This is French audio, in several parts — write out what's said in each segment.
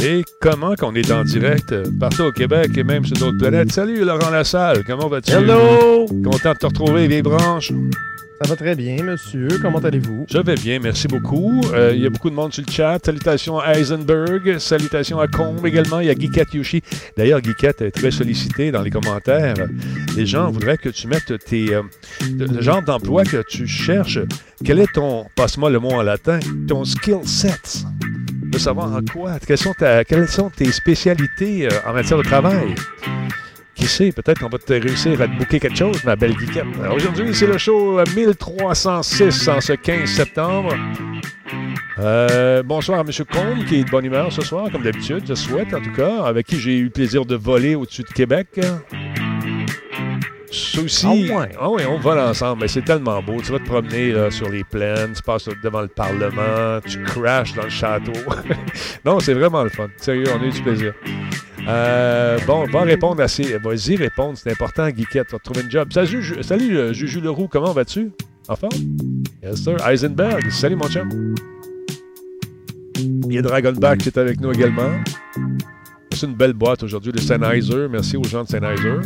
Et comment qu'on est en direct euh, partout au Québec et même sur d'autres planètes. Salut Laurent Lassalle, comment vas-tu? Hello! Content de te retrouver, les branches. Ça va très bien, monsieur. Comment allez-vous? Je vais bien, merci beaucoup. Euh, il y a beaucoup de monde sur le chat. Salutations à Eisenberg. Salutations à Combe également. Il y a Geekette Yoshi. D'ailleurs, Geekette est très sollicité dans les commentaires. Les gens voudraient que tu mettes tes, euh, le genre d'emploi que tu cherches. Quel est ton, passe-moi le mot en latin, ton skill set? Savoir en quoi, quelles sont, ta- quelles sont tes spécialités euh, en matière de travail? Qui sait, peut-être qu'on va te réussir à te booker quelque chose, ma belle geekette. Aujourd'hui, c'est le show euh, 1306 en ce 15 septembre. Euh, bonsoir à M. Combe, qui est de bonne humeur ce soir, comme d'habitude, je souhaite en tout cas, avec qui j'ai eu le plaisir de voler au-dessus de Québec. Souci. Ah ouais. Ah oui, on vole ensemble, mais c'est tellement beau. Tu vas te promener là, sur les plaines, tu passes devant le Parlement, tu crashes dans le château. non, c'est vraiment le fun. Sérieux, on a eu du plaisir. Euh, bon, va répondre à ces. Vas-y, répondre, c'est important, Guiquette. Tu vas te trouver une job. Salut, Ju- salut euh, Juju Leroux, comment vas-tu? En forme? Yes, sir. Eisenberg, salut, mon chum. Il y a Dragonback qui est avec nous également. C'est une belle boîte aujourd'hui de Sennheiser. Merci aux gens de Sennheiser.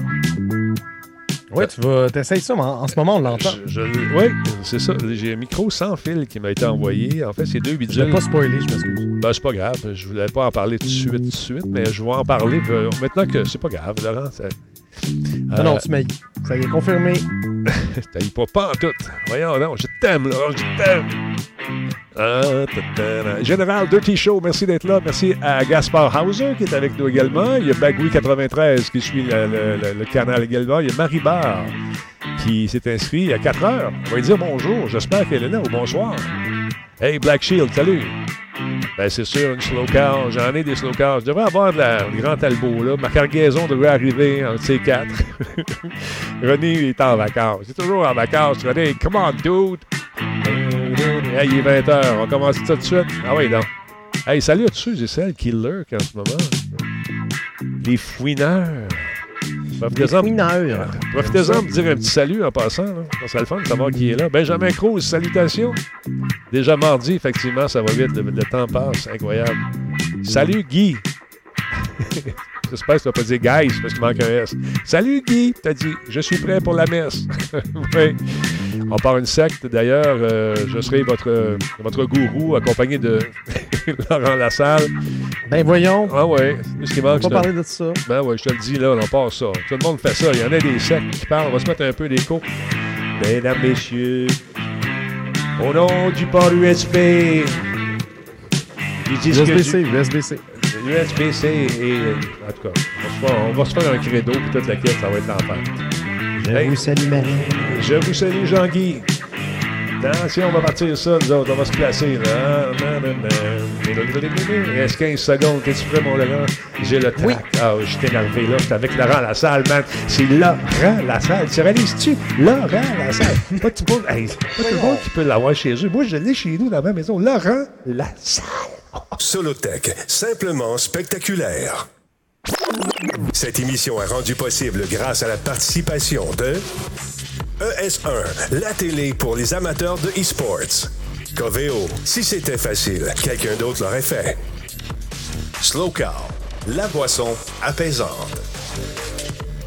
Oui, tu vas t'essayes ça, mais en, en ce moment, on l'entend. Je, je- oui, c'est ça. J'ai un micro sans fil qui m'a été envoyé. En fait, c'est deux Je bidules. vais pas spoiler, je m'excuse. Ben, c'est pas grave. Je voulais pas en parler tout de suite, tout de suite, mais je vais en parler euh, maintenant que c'est pas grave, Laurent. Ça, Non, non, tu m'as Ça y est, confirmé. T'haïs pas, pas en tout. Voyons, non, je t'aime, Laurent, je t'aime. Ah. Général Dirty Show, merci d'être là. Merci à Gaspard Hauser qui est avec nous également. Il y a Bagui93 qui suit le, le- le- le canal également. Il y a Marie Barre qui s'est inscrit à 4 heures. On va lui dire bonjour. J'espère qu'elle est là ou bonsoir. Hey, Black Shield, salut. Ben, c'est sûr, une slow car. J'en ai des slow cars. Je devrais avoir de la le grand Talbot, là. Ma cargaison devrait arriver en C4. René est en vacances. Il est toujours en vacances. René, come on, dude. Hey, il est 20h. On commence ça tout de suite. Ah oui, non. Hey, salut à tous et celles qui lurk en ce moment? Les fouineurs. Profitez-en me dire un petit salut en passant. Là. Ça serait le fun de savoir qui est là. Benjamin Cruz, salutations. Déjà mardi, effectivement, ça va vite. Le, le temps passe. Incroyable. Salut, Guy. J'espère que tu vas pas dire guys parce qu'il manque un S. Salut, Guy. T'as dit, je suis prêt pour la messe. oui. On part une secte. D'ailleurs, euh, je serai votre, votre gourou accompagné de Laurent Lassalle. Ben voyons, Ah ouais, c'est ce qui on va parler de ça. ben ouais, je te le dis, là, on part ça. Tout le monde fait ça. Il y en a des sectes qui parlent. On va se mettre un peu d'écho. Mesdames, messieurs, au nom du port USB, ils disent que USB-C, USB-C. USB-C et... En tout cas, on va se faire, on va se faire un credo puis toute la quête, ça va être l'enfer. Je Hey. vous salue, Marie. Je vous salue, Jean-Guy. Attention, on va partir ça, nous autres. On va se placer, là. Il reste 15 secondes. T'es-tu prêt, mon Laurent? J'ai le trac. Oui. Ah, je suis énervé, là. J'étais avec Laurent Lassalle, man. C'est Laurent Lassalle. Tu réalises-tu? Laurent Lassalle. Pas tout le monde, hey, pas tout le monde qui peut l'avoir chez eux. Moi, je l'ai chez nous, dans ma maison. Laurent Lassalle. Solotech, simplement spectaculaire. Cette émission est rendue possible grâce à la participation de ES1, la télé pour les amateurs de e-sports. Coveo, si c'était facile, quelqu'un d'autre l'aurait fait. Slow la boisson apaisante.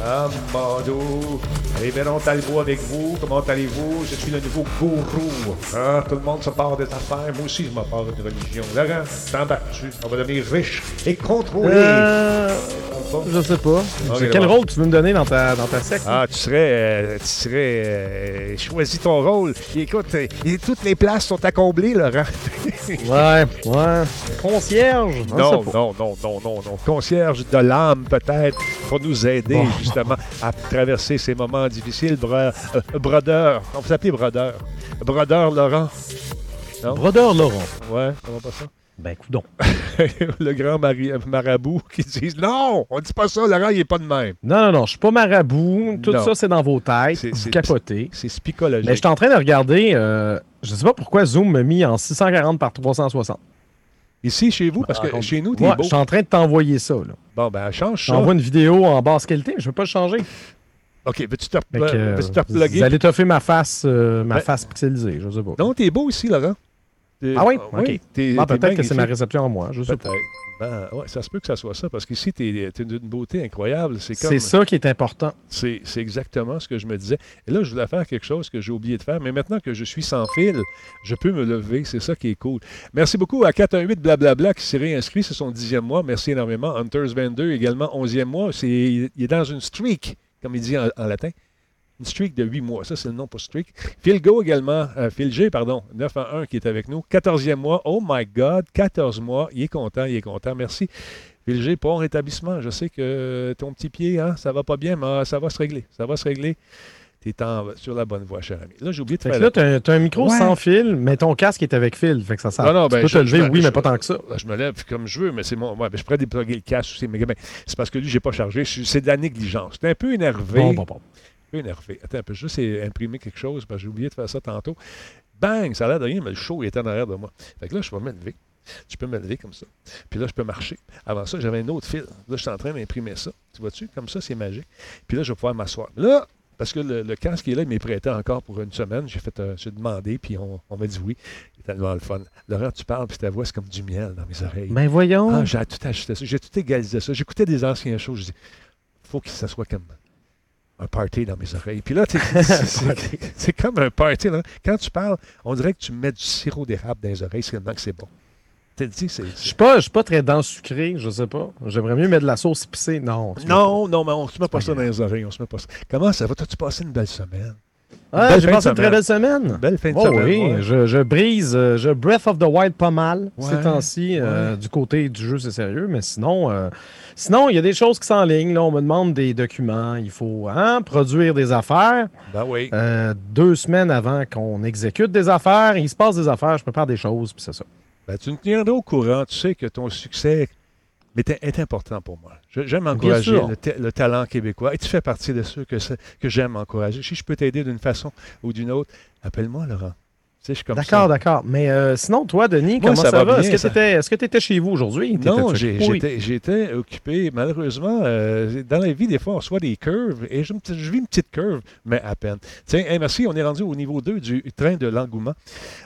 Ah, Mando. Révérend Talbot avec vous? Comment allez-vous? Je suis le nouveau gourou. Hein? Tout le monde se part des affaires. Moi aussi, je me pars d'une religion. Laurent, t'embarques-tu? On va devenir riche et contrôlé. Euh, je sais pas. Ok, Quel rôle tu veux me donner dans ta, dans ta secte? Ah, tu serais. euh, tu serais. euh, choisis ton rôle. Écoute, euh, et toutes les places sont à combler, Laurent. Ouais, ouais. Concierge? Non, pas. non, non, non, non, non. Concierge de l'âme, peut-être, pour nous aider, Bon. justement, à traverser ces moments difficiles. Brodeur. On vous appelle brodeur. Brodeur Laurent. Brodeur Laurent. Ouais, va pas ça? Ben, coudon. le grand mari- marabout qui dit Non, on dit pas ça, Laurent, il est pas de même. Non, non, non, je suis pas marabout. Tout Non. ça, c'est dans vos têtes. C'est- Vous c'est- capotez. C'est spicologique. Mais je suis en train de regarder euh, Je sais pas pourquoi Zoom m'a mis en 640 par 360. Ici, chez vous, parce que Ah, chez nous, t'es Ouais, beau. je suis en train de t'envoyer ça. Là. Bon, ben, change ça. J'envoie une vidéo en basse qualité, je veux pas le changer. OK, veux-tu te, euh, veux-tu te vous reploguer? allez toffer ma face, euh, ma Ben- face pixelisée, je sais pas. Non, t'es beau ici, Laurent. Ah oui? Ah, t'es peut-être que c'est ma réception en moi, je sais pas. Ben, ouais, ça se peut que ça soit ça, parce qu'ici, t'es es d'une beauté incroyable. C'est comme... Ça qui est important. C'est exactement ce que je me disais. Et là, je voulais faire quelque chose que j'ai oublié de faire, mais maintenant que je suis sans fil, je peux me lever. C'est ça qui est cool. Merci beaucoup à 418 Blablabla qui s'est réinscrit. C'est son dixième mois. Merci énormément. Hunters 22 également, onzième mois. Il est dans une streak, comme il dit en, en latin. Une streak de huit mois. Ça, c'est le nom pour streak. Phil Go également, euh, Phil G, pardon, 9 à 1 qui est avec nous. 14e mois. Oh my God, 14 mois. Il est content, il est content. Merci. Phil G, pour rétablissement. Je sais que ton petit pied, hein, ça va pas bien, mais ça va se régler. Ça va se régler. Tu es sur la bonne voie, cher ami. Là, j'ai oublié de Fait faire là, t'as t'as un micro Ouais. sans fil, mais ton casque est avec fil. Fait que ça sert. Non, non, tu ben, peux je- te lever, je- oui, je- mais pas tant que ça. Là, je me lève comme je veux, mais c'est mon. Ouais, ben, je pourrais déploguer le casque aussi, mais ben, c'est parce que lui, j'ai pas chargé. C'est de la négligence. J'étais un peu énervé. Bon, bon, bon. Un peu énervé. Attends un peu, juste imprimer quelque chose parce que j'ai oublié de faire ça tantôt. Bang! Ça a l'air de rien, mais le show était en arrière de moi. Fait que là, je vais me lever. Je peux me lever comme ça. Puis là, je peux marcher. Avant ça, j'avais un autre fil. Là, je suis en train d'imprimer ça. Tu vois-tu? Comme ça, c'est magique. Puis là, je vais pouvoir m'asseoir. Là, parce que le, le casque qui est là, il m'est prêté encore pour une semaine. J'ai fait, euh, j'ai demandé, puis on, on m'a dit oui. C'est tellement le fun. Laurent, tu parles, puis ta voix, c'est comme du miel dans mes oreilles. Ben voyons. Ah, j'ai tout ajusté ça. J'ai tout égalisé ça. J'écoutais des anciens shows. Je dis, faut que ça soit comme un party dans mes oreilles. Puis là, c'est comme un party. Là. Quand tu parles, on dirait que tu mets du sirop d'érable dans les oreilles. C'est que c'est bon. Je suis pas, je suis pas très dense sucré, je sais pas. J'aimerais mieux mettre de la sauce épicée. Non. Non, non, mais on se met pas pas ça dans les oreilles. On se met pas ça. Comment ça va? T'as-tu passé une belle semaine? Ah, Belle j'ai passé une très belle semaine. Belle fin de Oh semaine. oui, ouais. je, je brise, euh, je Breath of the Wild pas mal Ouais, ces temps-ci. euh, ouais. du côté du jeu, c'est sérieux, mais sinon, euh, sinon, il y a des choses qui s'enlignent. Là, on me demande des documents. Il faut hein, produire des affaires. Ben oui. Euh, deux semaines avant qu'on exécute des affaires, il se passe des affaires, je prépare des choses, puis c'est ça. Ben, tu me tiendras au courant. Tu sais que ton succès est, est important pour moi. J'aime encourager le, ta- le talent québécois. Et tu fais partie de ceux que, que j'aime encourager. Si je peux t'aider d'une façon ou d'une autre, appelle-moi, Laurent. D'accord, d'accord. Mais euh, sinon, toi, Denis, Moi, comment ça ça, va Est-ce que ça. t'étais- est-ce que tu étais chez vous aujourd'hui? Non, j'étais occupé. Malheureusement, euh, dans la vie, des fois, on reçoit des curves et je, vis une petite curve, mais à peine. Tiens, hey, merci, on est rendu au niveau 2 du train de l'engouement.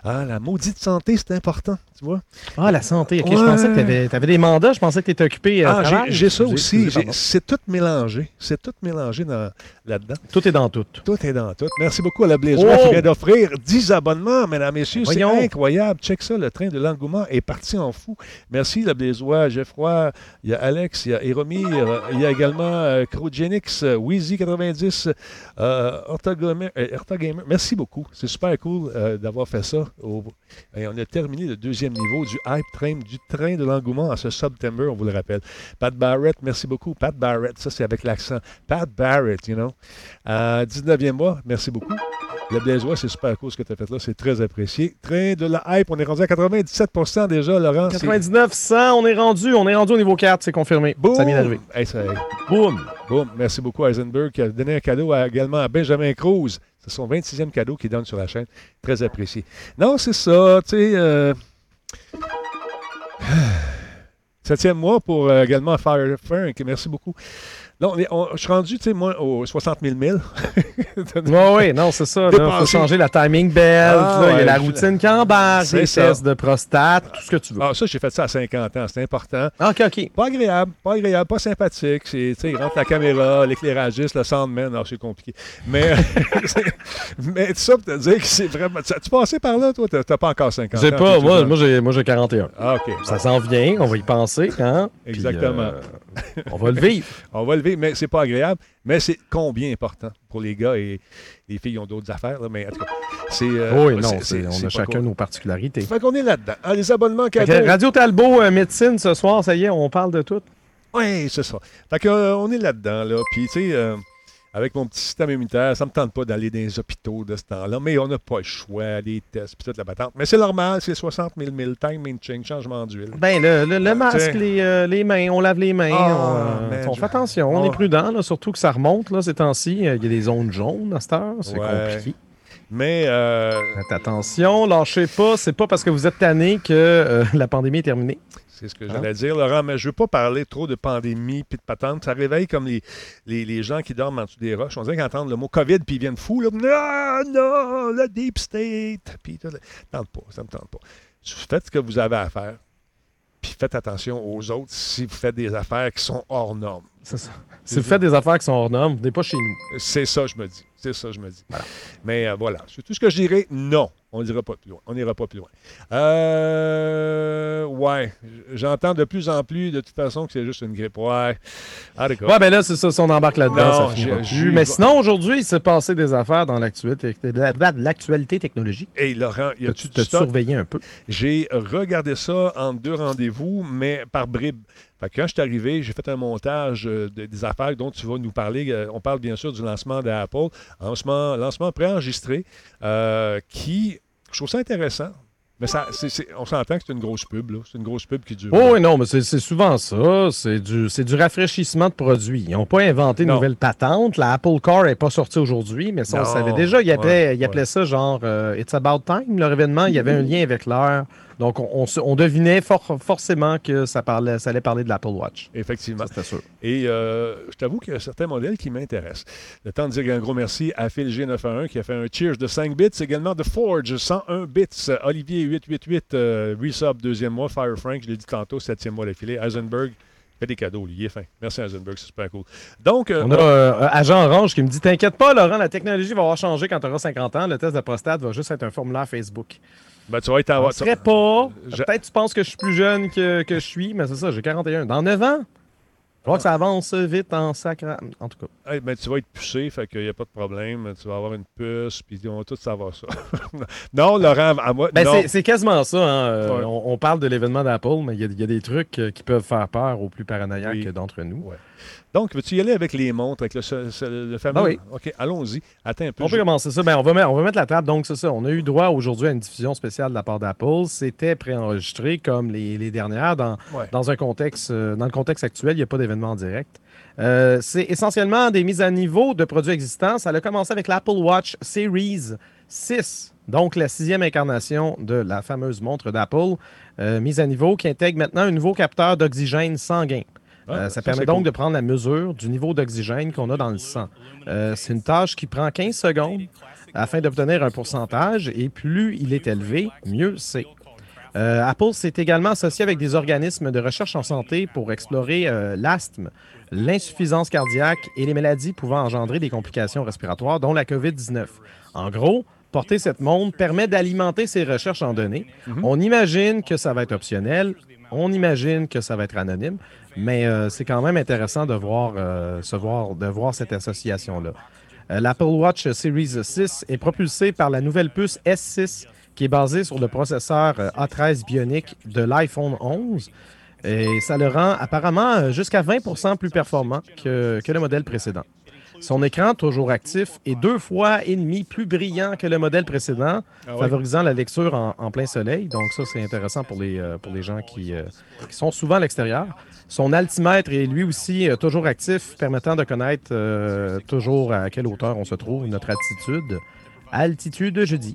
Ah, la maudite santé, c'est important, tu vois. Ah, la santé. OK, je pensais que tu avais, des mandats. Je pensais que tu étais occupé. à Ah, j'ai- j'ai ça aussi. C'est tout mélangé. C'est tout mélangé dans- là-dedans. Tout est dans tout. Tout est dans tout. Merci beaucoup à la Blaisois Oh! qui vient d'offrir 10 abonnements, mesdames, messieurs. C'est incroyable. Check ça, le train de l'engouement est parti en fou. Merci, la Blaisois, Geoffroy, il y a Alex, il y a Éromir, il y a également euh, Crogenix, euh, Wheezy90, euh, Orthogamer- euh, Orthogamer. Merci beaucoup. C'est super cool euh, d'avoir fait ça. Au- Et on a terminé le deuxième niveau du Hype Train, du train de l'engouement en ce September, on vous le rappelle. Pat Barrett, merci beaucoup. Pat Barrett, ça c'est avec l'accent. Pat Barrett, you know. Euh, 19e mois, merci beaucoup. Le Blaisois, c'est super cool ce que tu as fait là, c'est très apprécié. Train de la hype, on est rendu à 97% déjà, Laurent. C'est- 99, 100, on est rendu. On est rendu au niveau 4, c'est confirmé. Boum! Ça vient d'arriver. Hey, ça- Boum! boum. Merci beaucoup à Eisenberg qui a donné un cadeau à- également à Benjamin Cruz. C'est son 26e cadeau qu'il donne sur la chaîne. Très apprécié. Non, c'est ça, tu sais. euh, Septième mois pour euh, également Fire Frank. Merci beaucoup. Là, on est- on- je suis rendu, tu sais, moi, aux 60 000 milles. Oui, oui, non, c'est ça. Il faut changer la timing belt. Ah, là, Il y a la routine qui embarque, les ça. tests de prostate, tout ce que tu veux. Ah, ça, j'ai fait ça à 50 ans. C'est important. Ah, OK, OK. Pas agréable, pas agréable, pas sympathique. Tu sais, il rentre la caméra, l'éclairagiste, le soundman, non, c'est compliqué. Mais, c'est- mais ça pour te dire que c'est vraiment. Tu passé par là, toi? T'as, pas encore 50 ans. J'ai pas, moi, moi, j'ai, moi j'ai 41. Ah, OK. Ça s'en vient, on va y penser. Hein? Puis, Exactement. euh, on va le vivre. On va le vivre, mais c'est pas agréable. Mais c'est combien important pour les gars et les filles ont d'autres affaires. Là, mais en tout cas, c'est. euh, oui, non, on a chacun cool. nos particularités. Fait qu'on est là-dedans. Ah, les abonnements cadeaux. Radio Talbot, euh, médecine, ce soir, ça y est, on parle de tout. Oui, c'est ça. Fait que, euh, est là-dedans, là. Puis, tu sais, avec mon petit système immunitaire, ça me tente pas d'aller dans les hôpitaux de ce temps-là, mais on n'a pas le choix, des tests, puis toute la patente. Mais c'est normal, c'est 60 000 000 time change, changement d'huile. Ben, le, le- le masque, tiens. les, euh, les mains, on lave les mains. Ah, on, euh, man, on fait attention, on Ah. est prudent, là, surtout que ça remonte là, ces temps-ci. Euh, Il y a des zones jaunes à cette heure, c'est Ouais. compliqué. Mais. Euh, Faites attention, lâchez pas. C'est pas parce que vous êtes tanné que euh, la pandémie est terminée. C'est ce que j'allais hein? dire, Laurent, mais je ne veux pas parler trop de pandémie puis de patente. Ça réveille comme les, les, gens qui dorment en dessous des roches. On dirait qu'ils entendent le mot COVID puis ils viennent fous. Là. Non, non, le deep state. Puis, ne tente pas, ça me tente pas. Faites ce que vous avez à faire. Puis faites attention aux autres si vous faites des affaires qui sont hors normes. C'est ça. Vous faites des affaires qui sont hors normes, vous n'êtes pas chez nous. C'est ça, je me dis. C'est ça, je me dis. Mais euh, voilà. C'est tout ce que je dirais. Non, on n'ira pas plus loin. On n'ira pas plus loin. Euh, ouais. J'entends de plus en plus, de toute façon, que c'est juste une grippe. Ouais. Ah, d'accord. Ouais, ben là, c'est ça, si on embarque là-dedans. Mais sinon, aujourd'hui, il s'est passé des affaires dans l'actualité technologique. Et Laurent, y a-tu te surveillé un peu? J'ai regardé ça en deux rendez-vous, mais par bribes quand je suis arrivé, j'ai fait un montage euh, des affaires dont tu vas nous parler. Euh, on parle bien sûr du lancement d'Apple, lancement, lancement préenregistré, euh, qui, je trouve ça intéressant. Mais ça, on s'entend que c'est une grosse pub, C'est une grosse pub qui dure. Oh, oui, non, mais c'est souvent ça. C'est du, du rafraîchissement de produits. Ils n'ont pas inventé une nouvelle patente. La Apple Car n'est pas sortie aujourd'hui, mais ça, on savait déjà. Ils appelaient, ça genre It's About Time, leur événement. Il y avait un lien avec l'heure. Donc, on, devinait forcément que ça, parlait, ça allait parler de l'Apple Watch. Effectivement. C'était sûr. Et euh, je t'avoue qu'il y a certains modèles qui m'intéressent. Le temps de dire un gros merci à Phil G911 qui a fait un cheers de 5 bits. Également de Forge, 101 bits. Olivier 888, euh, Resub, deuxième mois. Fire Frank, je l'ai dit tantôt, septième mois d'affilée. Eisenberg, des cadeaux, lui. Il est fin. Merci c'est super cool. Donc, euh, on a euh, Agent Orange qui me dit T'inquiète pas, Laurent, la technologie va avoir changé quand tu auras 50 ans. Le test de prostate va juste être un formulaire Facebook. Ben, tu vas être à... serait pas. Peut-être tu penses que je suis plus jeune que, que je suis, mais c'est ça, j'ai 41. Dans 9 ans, je crois que ça avance vite en sacre. En tout cas. ben, tu vas être poussé, fait qu'il n'y a pas de problème. Tu vas avoir une puce, puis on va tout savoir ça. non, Laurent, à moi. Ben, c'est quasiment ça. Hein. Euh, on, parle de l'événement d'Apple, mais il y, a des trucs euh, qui peuvent faire peur aux plus paranoïaques d'entre nous. Ouais. Donc, veux-tu y aller avec les montres, avec le, fameux? Ah oui. OK, allons-y. Attends un peu. On peut commencer ça. Ben, on, va mettre, on va mettre la table. Donc, c'est ça. On a eu droit aujourd'hui à une diffusion spéciale de la part d'Apple. C'était préenregistré comme les, dernières. Dans, dans, un contexte, euh, dans le contexte actuel, il n'y a pas d'événement en direct. Euh, c'est essentiellement des mises à niveau de produits existants. Ça a commencé avec l'Apple Watch Series 6, donc la sixième incarnation de la fameuse montre d'Apple, euh, mise à niveau qui intègre maintenant un nouveau capteur d'oxygène sanguin. Euh, ça, permet donc de prendre la mesure du niveau d'oxygène qu'on a dans le sang. Euh, c'est une tâche qui prend 15 secondes afin d'obtenir un pourcentage et plus il est élevé, mieux c'est. Euh, Apple s'est également associé avec des organismes de recherche en santé pour explorer l'asthme, l'insuffisance cardiaque et les maladies pouvant engendrer des complications respiratoires, dont la COVID-19. En gros, porter cette montre permet d'alimenter ces recherches en données. Mm-hmm. On imagine que ça va être optionnel, on imagine que ça va être anonyme, mais euh, c'est quand même intéressant de voir, euh, cette association-là. Euh, L'Apple Watch Series 6 est propulsé par la nouvelle puce S6 qui est basée sur le processeur A13 Bionic de l'iPhone 11. Et ça le rend apparemment jusqu'à 20% plus performant que le modèle précédent. Son écran, toujours actif, est deux fois et demi plus brillant que le modèle précédent, ah favorisant la lecture en, plein soleil. Donc ça, c'est intéressant pour les, euh, pour les gens qui, euh, qui, sont souvent à l'extérieur. Son altimètre est lui aussi euh, toujours actif, permettant de connaître toujours à quelle hauteur on se trouve, notre altitude. Altitude, je dis.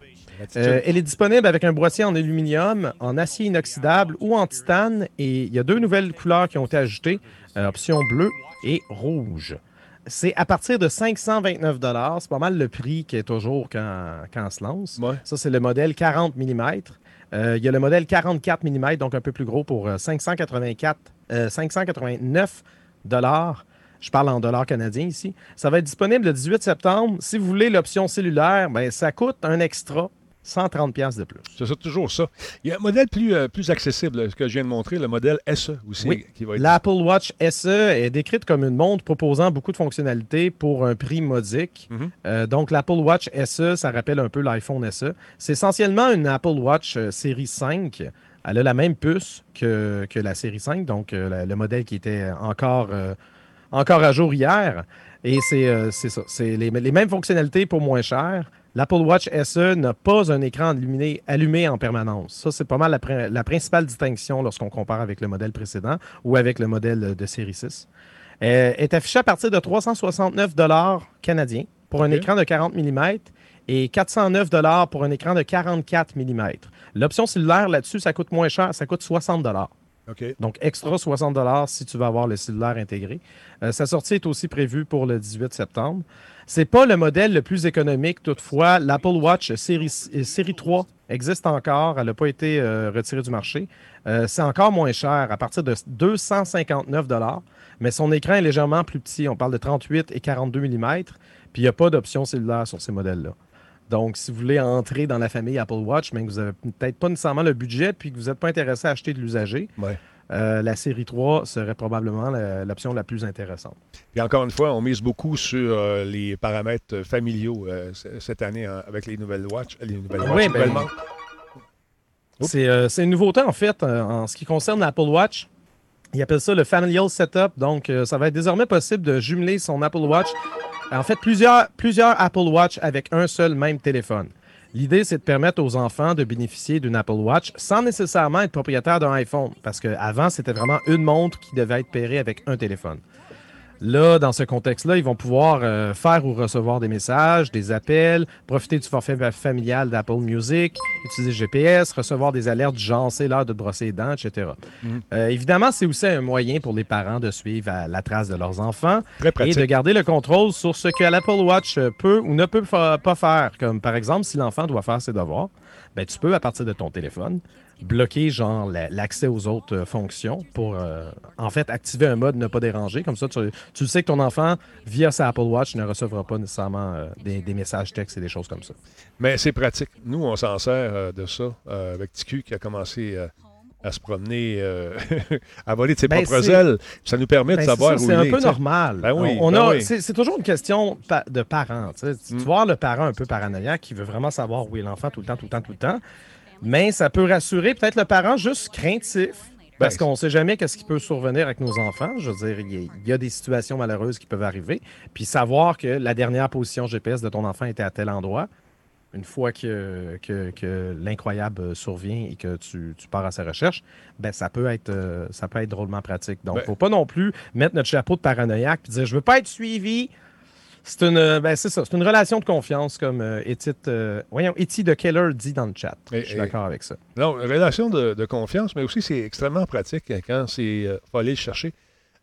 elle est disponible avec un boîtier en aluminium, en acier inoxydable ou en titane. Et il y a deux nouvelles couleurs qui ont été ajoutées, option bleue et rouge. C'est à partir de 529 C'est pas mal le prix qui est toujours quand, quand on se lance. Ça, c'est le modèle 40 mm. Euh, il y a le modèle 44 mm, donc un peu plus gros pour 584, euh, 589 euh, Je parle en dollars canadiens ici. Ça va être disponible le 18 septembre. Si vous voulez l'option cellulaire, ben, ça coûte un extra 130 pièces de plus. C'est toujours ça. Il y a un modèle plus, euh, plus accessible, ce que je viens de montrer, le modèle SE aussi. Oui. L'Apple Watch SE est décrite comme une montre proposant beaucoup de fonctionnalités pour un prix modique. Mhm. Euh, donc, l'Apple Watch SE, ça rappelle un peu l'iPhone SE. C'est essentiellement une Apple Watch euh, série 5. Elle a la même puce que, que la série 5, donc le modèle qui était encore, encore à jour hier. Et c'est ça. C'est les, les mêmes fonctionnalités pour moins cher. L'Apple Watch SE n'a pas un écran allumé en permanence. Ça, c'est pas mal la, principale distinction lorsqu'on compare avec le modèle précédent ou avec le modèle de série 6. Elle est affichée à partir de 369 canadiens pour un écran de 40 mm et 409 pour un écran de 44 mm. L'option cellulaire là-dessus, ça coûte moins cher, ça coûte 60 Donc, extra 60 si tu veux avoir le cellulaire intégré. Euh, sa sortie est aussi prévue pour le 18 septembre. C'est pas le modèle le plus économique, toutefois. L'Apple Watch série, euh, série 3 existe encore. Elle n'a pas été euh, retirée du marché. c'est encore moins cher, à partir de 259 mais son écran est légèrement plus petit. On parle de 38 et 42 mm. Puis il n'y a pas d'option cellulaire sur ces modèles-là. Donc, si vous voulez entrer dans la famille Apple Watch, mais que vous n'avez peut-être pas nécessairement le budget puis que vous n'êtes pas intéressé à acheter de l'usager, euh, la série 3 serait probablement l'option la, plus intéressante. Et encore une fois, on mise beaucoup sur euh, les paramètres familiaux euh, cette année hein, avec les nouvelles Watch. Les nouvelles oui, ben, c'est une nouveauté en fait en ce qui concerne l'Apple Watch. Ils appellent ça le Familial Setup. Donc, ça va être désormais possible de jumeler son Apple Watch en fait, plusieurs, plusieurs Apple Watch avec un seul même téléphone. L'idée, c'est de permettre aux enfants de bénéficier d'une Apple Watch sans nécessairement être propriétaire d'un iPhone. Parce qu'avant, c'était vraiment une montre qui devait être pairée avec un téléphone. Là, dans ce contexte-là, ils vont pouvoir euh, faire ou recevoir des messages, des appels, profiter du forfait familial d'Apple Music, utiliser GPS, recevoir des alertes du genre c'est l'heure de brosser les dents, etc. Mm. Euh, évidemment, c'est aussi un moyen pour les parents de suivre la trace de leurs enfants et de garder le contrôle sur ce que l'Apple Watch peut ou ne peut pas faire. Comme par exemple, si l'enfant doit faire ses devoirs, ben, tu peux, à partir de ton téléphone, bloquer genre l'accès aux autres euh, fonctions pour euh, en fait activer un mode ne pas déranger. Comme ça, tu, sais que ton enfant, via sa Apple Watch, ne recevra pas nécessairement euh, des, messages textes et des choses comme ça. Mais c'est pratique. Nous, on s'en sert de ça avec TQ qui a commencé à se promener, à voler de ses ben, propres ailes. Ça nous permet de ben, savoir où C'est un peu normal. Ben on, a, c'est, toujours une question de parents. Tu, mm. vois le parent un peu paranoïaque qui veut vraiment savoir où est l'enfant tout le temps, tout le temps, tout le temps mais ça peut rassurer peut-être le parent juste craintif. Parce ben, qu'on ne sait jamais qu'est-ce qui peut survenir avec nos enfants. Je veux dire, il y, a des situations malheureuses qui peuvent arriver. Puis savoir que la dernière position GPS de ton enfant était à tel endroit, une fois que, que, l'incroyable survient et que tu, pars à sa recherche, ben ça peut être euh, ça peut être drôlement pratique. Donc, il ben ne faut pas non plus mettre notre chapeau de paranoïaque et dire je veux pas être suivi, c'est une, ben c'est ça, c'est une relation de confiance, comme euh, euh voyons, Eti de Keller dit dans le chat. je suis d'accord avec ça. Non, relation de, confiance, mais aussi c'est extrêmement pratique quand c'est euh, faut aller le chercher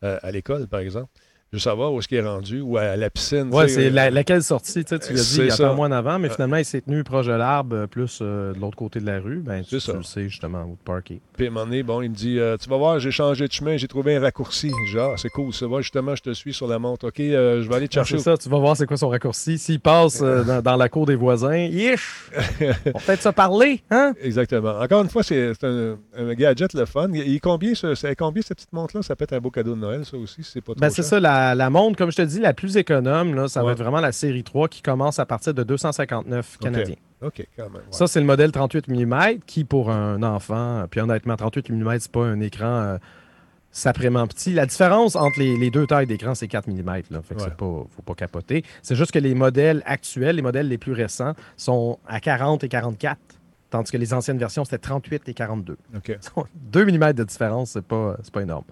euh, à l'école, par exemple veux savoir où est-ce qu'il est rendu ou à la piscine. Oui, c'est laquelle sortie, tu l'as dit il y a un mois en avant, mais finalement, il s'est tenu proche de l'arbre, euh, plus euh, de l'autre côté de la rue. Ben, tu, le sais justement où parker. Puis à un moment donné, bon, il me dit euh, Tu vas voir, j'ai changé de chemin, j'ai trouvé un raccourci. Genre, ah, c'est cool, ça va, justement, je te suis sur la montre. OK, je vais aller te chercher. c'est ça, tu vas voir c'est quoi son raccourci. S'il passe dans, la cour des voisins, yish On peut-être se parler, hein? Exactement. Encore une fois, c'est un, gadget le fun. Il, combien, ce, combien cette petite montre-là? Ça peut être un beau cadeau de Noël, ça aussi, c'est pas trop ben, c'est ça, la la, montre, comme je te dis, la plus économe, là, ça va être vraiment la série 3 qui commence à partir de 259 canadiens. OK, quand même. Ça, c'est le modèle 38 mm qui, pour un enfant, puis honnêtement, 38 mm, c'est pas un écran euh, sacrément petit. La différence entre les, deux tailles d'écran, c'est 4 mm. Là, fait que pas, faut pas capoter. C'est juste que les modèles actuels, les modèles les plus récents, sont à 40 et 44 tandis que les anciennes versions, c'était 38 et 42. OK. 2 mm de différence, c'est pas, pas énorme.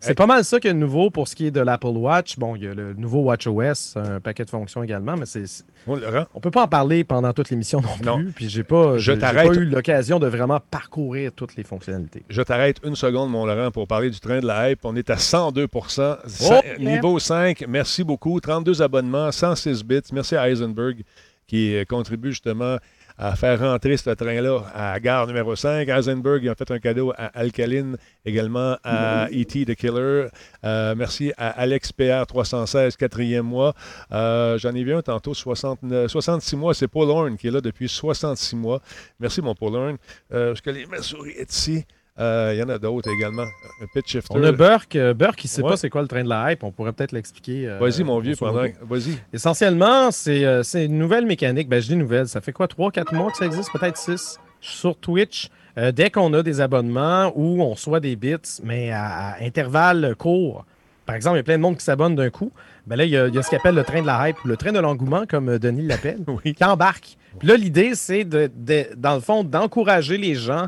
C'est pas mal ça qu'il y a de nouveau pour ce qui est de l'Apple Watch. Bon, il y a le nouveau Watch OS, un paquet de fonctions également, mais c'est. On peut pas en parler pendant toute l'émission non plus. Puis j'ai pas, pas eu l'occasion de vraiment parcourir toutes les fonctionnalités. Je t'arrête une seconde, mon Laurent, pour parler du train de la hype. On est à 102% Niveau 5, merci beaucoup. 32 abonnements, 106 bits. Merci à Heisenberg qui contribue justement à faire rentrer ce train-là à gare numéro 5. Heisenberg, ils ont fait un cadeau à Alkaline, également à E.T. The Killer. Euh, merci à Alex PR316, quatrième mois. Euh, j'en ai vu un tantôt, 66 mois. C'est Paul Horn qui est là depuis 66 mois. Merci, mon Paul Horn. Euh, les souris est ici? Euh, il y en a d'autres également. Un pitch shifter. On a Burke. Euh, Burke, il ne sait pas c'est quoi le train de la hype. On pourrait peut-être l'expliquer. Euh, Vas-y, mon vieux, pendant. Vas-y. Essentiellement, c'est une nouvelle mécanique. Ben, je dis nouvelle. Ça fait quoi, 3-4 mois que ça existe? Peut-être 6 sur Twitch. dès qu'on a des abonnements où on reçoit des bits, mais à, intervalles courts, par exemple, il y a plein de monde qui s'abonne d'un coup. Ben là, il y, a, ce qu'on appelle le train de la hype, le train de l'engouement, comme Denis l'appelle, qui embarque. Puis là, l'idée, c'est, de, dans le fond, d'encourager les gens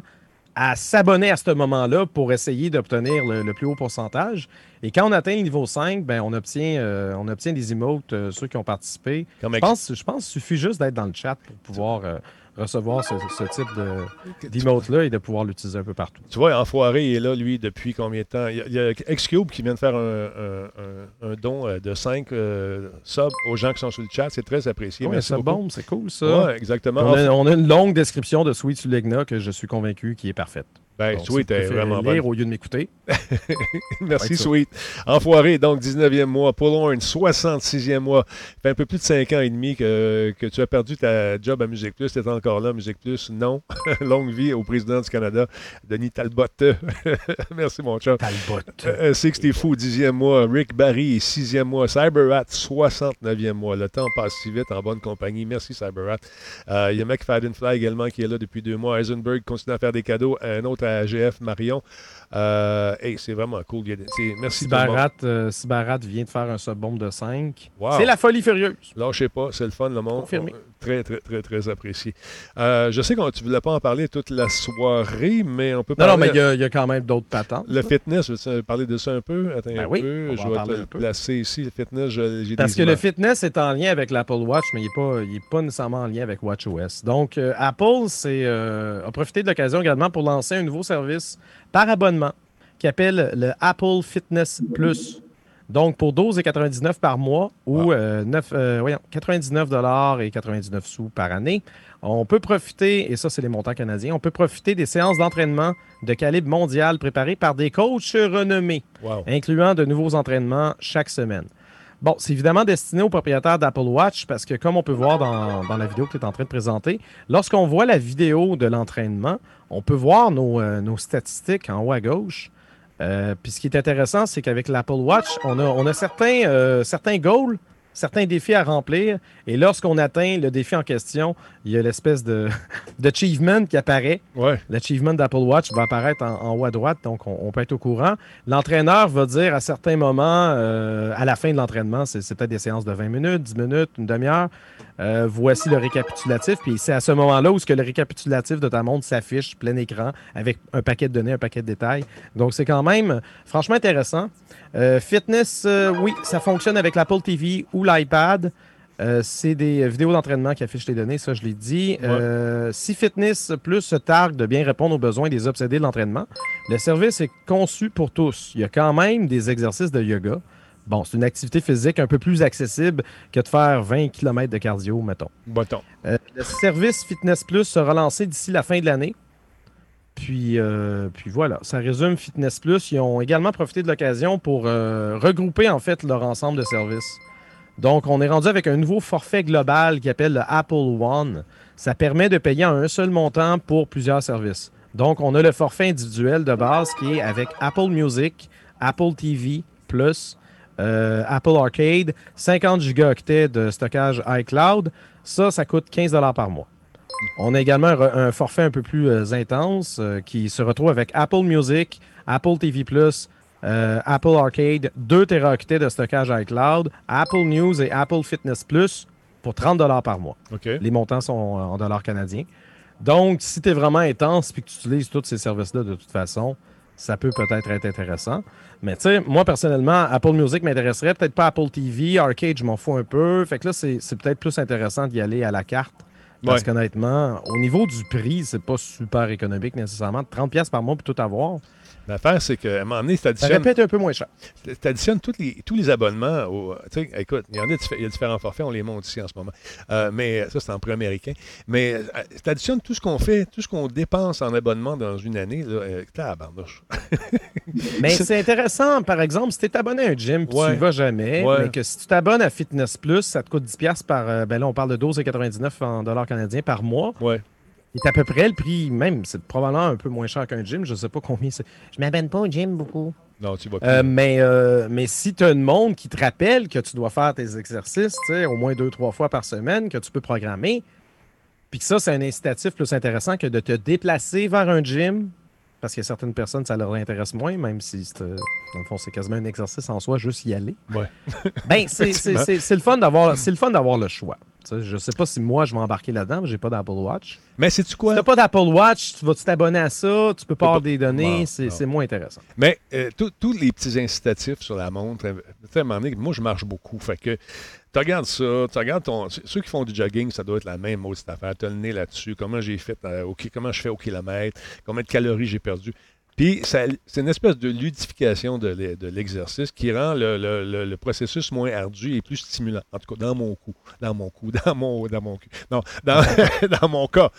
à s'abonner à ce moment-là pour essayer d'obtenir le, plus haut pourcentage. Et quand on atteint le niveau 5, ben, on, obtient, on obtient des emotes, ceux qui ont participé. je, pense, je pense qu'il suffit juste d'être dans le chat pour pouvoir recevoir ce, type d'emote-là et de pouvoir l'utiliser un peu partout. Tu vois, Enfoiré est là, lui, depuis combien de temps? Il y a, Xcube qui vient de faire un, don euh, de 5 euh, subs aux gens qui sont sur le chat. C'est très apprécié. Ouais, c'est bon, c'est cool, ça. Oui, exactement. On a, une longue description de Sweet Sulegna que je suis convaincu qui est parfaite. Ben, Sweet est vraiment bon. au lieu de m'écouter. Merci, Sweet. Enfoiré, donc 19e mois. Paul Horn, 66e mois. Ça fait un peu plus de 5 ans et demi que, que tu as perdu ta job à Musique Plus. Tu es encore là, Musique Plus? Non. Longue vie au président du Canada, Denis Talbot. Merci, mon chat. Talbot. Euh, Sixty Fou, 10e mois. Rick Barry, 6e mois. Cyberrat, 69e mois. Le temps passe si vite en bonne compagnie. Merci, Cyberrat. Euh, il y a McFadden-Fly également qui est là depuis deux mois. Eisenberg continue à faire des cadeaux un autre à GF Marion. Euh, c'est vraiment cool. Merci Cybarat, euh, vient de faire un sub-bomb de 5. C'est la folie furieuse. Lâchez pas, c'est le fun, le monde. Très, très, très, très apprécié. Euh, je sais que tu ne voulais pas en parler toute la soirée, mais on peut parler. Non, non, mais il y, a quand même d'autres patentes. Le fitness, veux-tu parler de ça un peu? Attends ben un oui, peu. Je vais te le placer ici. Le fitness, Parce que le fitness est en lien avec l'Apple Watch, mais il n'est pas, pas nécessairement en lien avec WatchOS. Donc, Apple c'est, a profité de l'occasion également pour lancer un nouveau service par abonnement qui appelle le Apple Fitness Plus. Donc, pour 12,99 par mois ou 9, euh, 99 euh, et 99 sous par année, on peut profiter, et ça, c'est les montants canadiens, on peut profiter des séances d'entraînement de calibre mondial préparées par des coachs renommés, incluant de nouveaux entraînements chaque semaine. Bon, c'est évidemment destiné aux propriétaires d'Apple Watch parce que, comme on peut voir dans, la vidéo que tu es en train de présenter, lorsqu'on voit la vidéo de l'entraînement, on peut voir nos, euh, statistiques en haut à gauche. Euh, puis ce qui est intéressant, c'est qu'avec l'Apple Watch, on a, euh, certains goals, certains défis à remplir. Et lorsqu'on atteint le défi en question, il y a l'espèce de d'achievement qui apparaît. Ouais. L'achievement d'Apple Watch va apparaître en, haut à droite, donc on, peut être au courant. L'entraîneur va dire à certains moments, euh, à la fin de l'entraînement, c'est peut-être des séances de 20 minutes, 10 minutes, une demi-heure. Euh, voici le récapitulatif. Puis c'est à ce moment-là où ce que le récapitulatif de ta montre s'affiche plein écran avec un paquet de données, un paquet de détails. Donc c'est quand même franchement intéressant. Euh, fitness, oui, ça fonctionne avec l'Apple TV ou l'iPad. Euh, c'est des vidéos d'entraînement qui affichent les données, ça je l'ai dit. Euh, si Fitness Plus se targue de bien répondre aux besoins des obsédés de l'entraînement, le service est conçu pour tous. Il y a quand même des exercices de yoga. Bon, c'est une activité physique un peu plus accessible que de faire 20 km de cardio, mettons. Euh, le service Fitness Plus sera lancé d'ici la fin de l'année. Puis, puis voilà, ça résume Fitness Plus. Ils ont également profité de l'occasion pour regrouper en fait leur ensemble de services. Donc, on est rendu avec un nouveau forfait global qui appelle le Apple One. Ça permet de payer en un seul montant pour plusieurs services. Donc, on a le forfait individuel de base qui est avec Apple Music, Apple TV, plus euh, Apple Arcade, 50 gigaoctets de stockage iCloud. Ça, ça coûte 15 par mois. On a également un, forfait un peu plus euh, intense euh, qui se retrouve avec Apple Music, Apple TV Plus, Apple Arcade, 2 Teraoctets de stockage iCloud, Apple News et Apple Fitness Plus pour 30 par mois. Les montants sont en dollars canadiens. Donc, si tu es vraiment intense et que tu utilises tous ces services-là de toute façon, ça peut peut-être être intéressant. Mais tu sais, moi personnellement, Apple Music m'intéresserait, peut-être pas Apple TV, Arcade, je m'en fous un peu. Fait que là, c'est peut-être plus intéressant d'y aller à la carte. Parce qu'honnêtement, au niveau du prix, c'est pas super économique nécessairement. 30$ par mois pour tout avoir. L'affaire, c'est qu'à un moment donné, tu additionnes. Ça un peu moins cher. Tu additionnes tous les, tous les abonnements. Au, écoute, il y en a, il y a différents forfaits, on les monte ici en ce moment. Euh, mais ça, c'est en prix américain. Mais euh, tu additionnes tout ce qu'on fait, tout ce qu'on dépense en abonnement dans une année. Là, euh, mais c'est intéressant, par exemple, si tu es abonné à un gym tu ne vas jamais, mais que si tu t'abonnes à Fitness Plus, ça te coûte 10$ par. ben là, on parle de 12,99 en dollars canadiens par mois. Ouais. C'est à peu près le prix, même, c'est probablement un peu moins cher qu'un gym. Je ne sais pas combien c'est. Je m'abonne pas au gym beaucoup. Non, tu vas euh, mais, euh, mais si tu as une montre qui te rappelle que tu dois faire tes exercices au moins deux, trois fois par semaine, que tu peux programmer, puis que ça, c'est un incitatif plus intéressant que de te déplacer vers un gym, parce qu'il y a certaines personnes, ça leur intéresse moins, même si, euh, dans le fond, c'est quasiment un exercice en soi, juste y aller. Ouais. ben, c'est le fun d'avoir le choix. Je sais pas si moi je vais embarquer là-dedans, mais j'ai pas d'Apple Watch. Mais c'est-tu quoi? Si t'as pas d'Apple Watch, tu vas t'abonner à ça, tu peux pas avoir des données, c'est moins intéressant. Mais euh, tous les petits incitatifs sur la montre, euh, à un moment donné, moi je marche beaucoup. Fait que tu regardes ça, tu regardes ton. Ceux qui font du jogging, ça doit être la même cette affaire. Tu as le nez là-dessus, comment j'ai fait, euh, comment je fais au kilomètre, combien de calories j'ai perdu? Puis c'est une espèce de ludification de l'exercice qui rend le, processus moins ardu et plus stimulant. En tout cas, dans mon coup. Dans mon coup. Dans mon, dans mon cul. Non, dans, dans mon cas.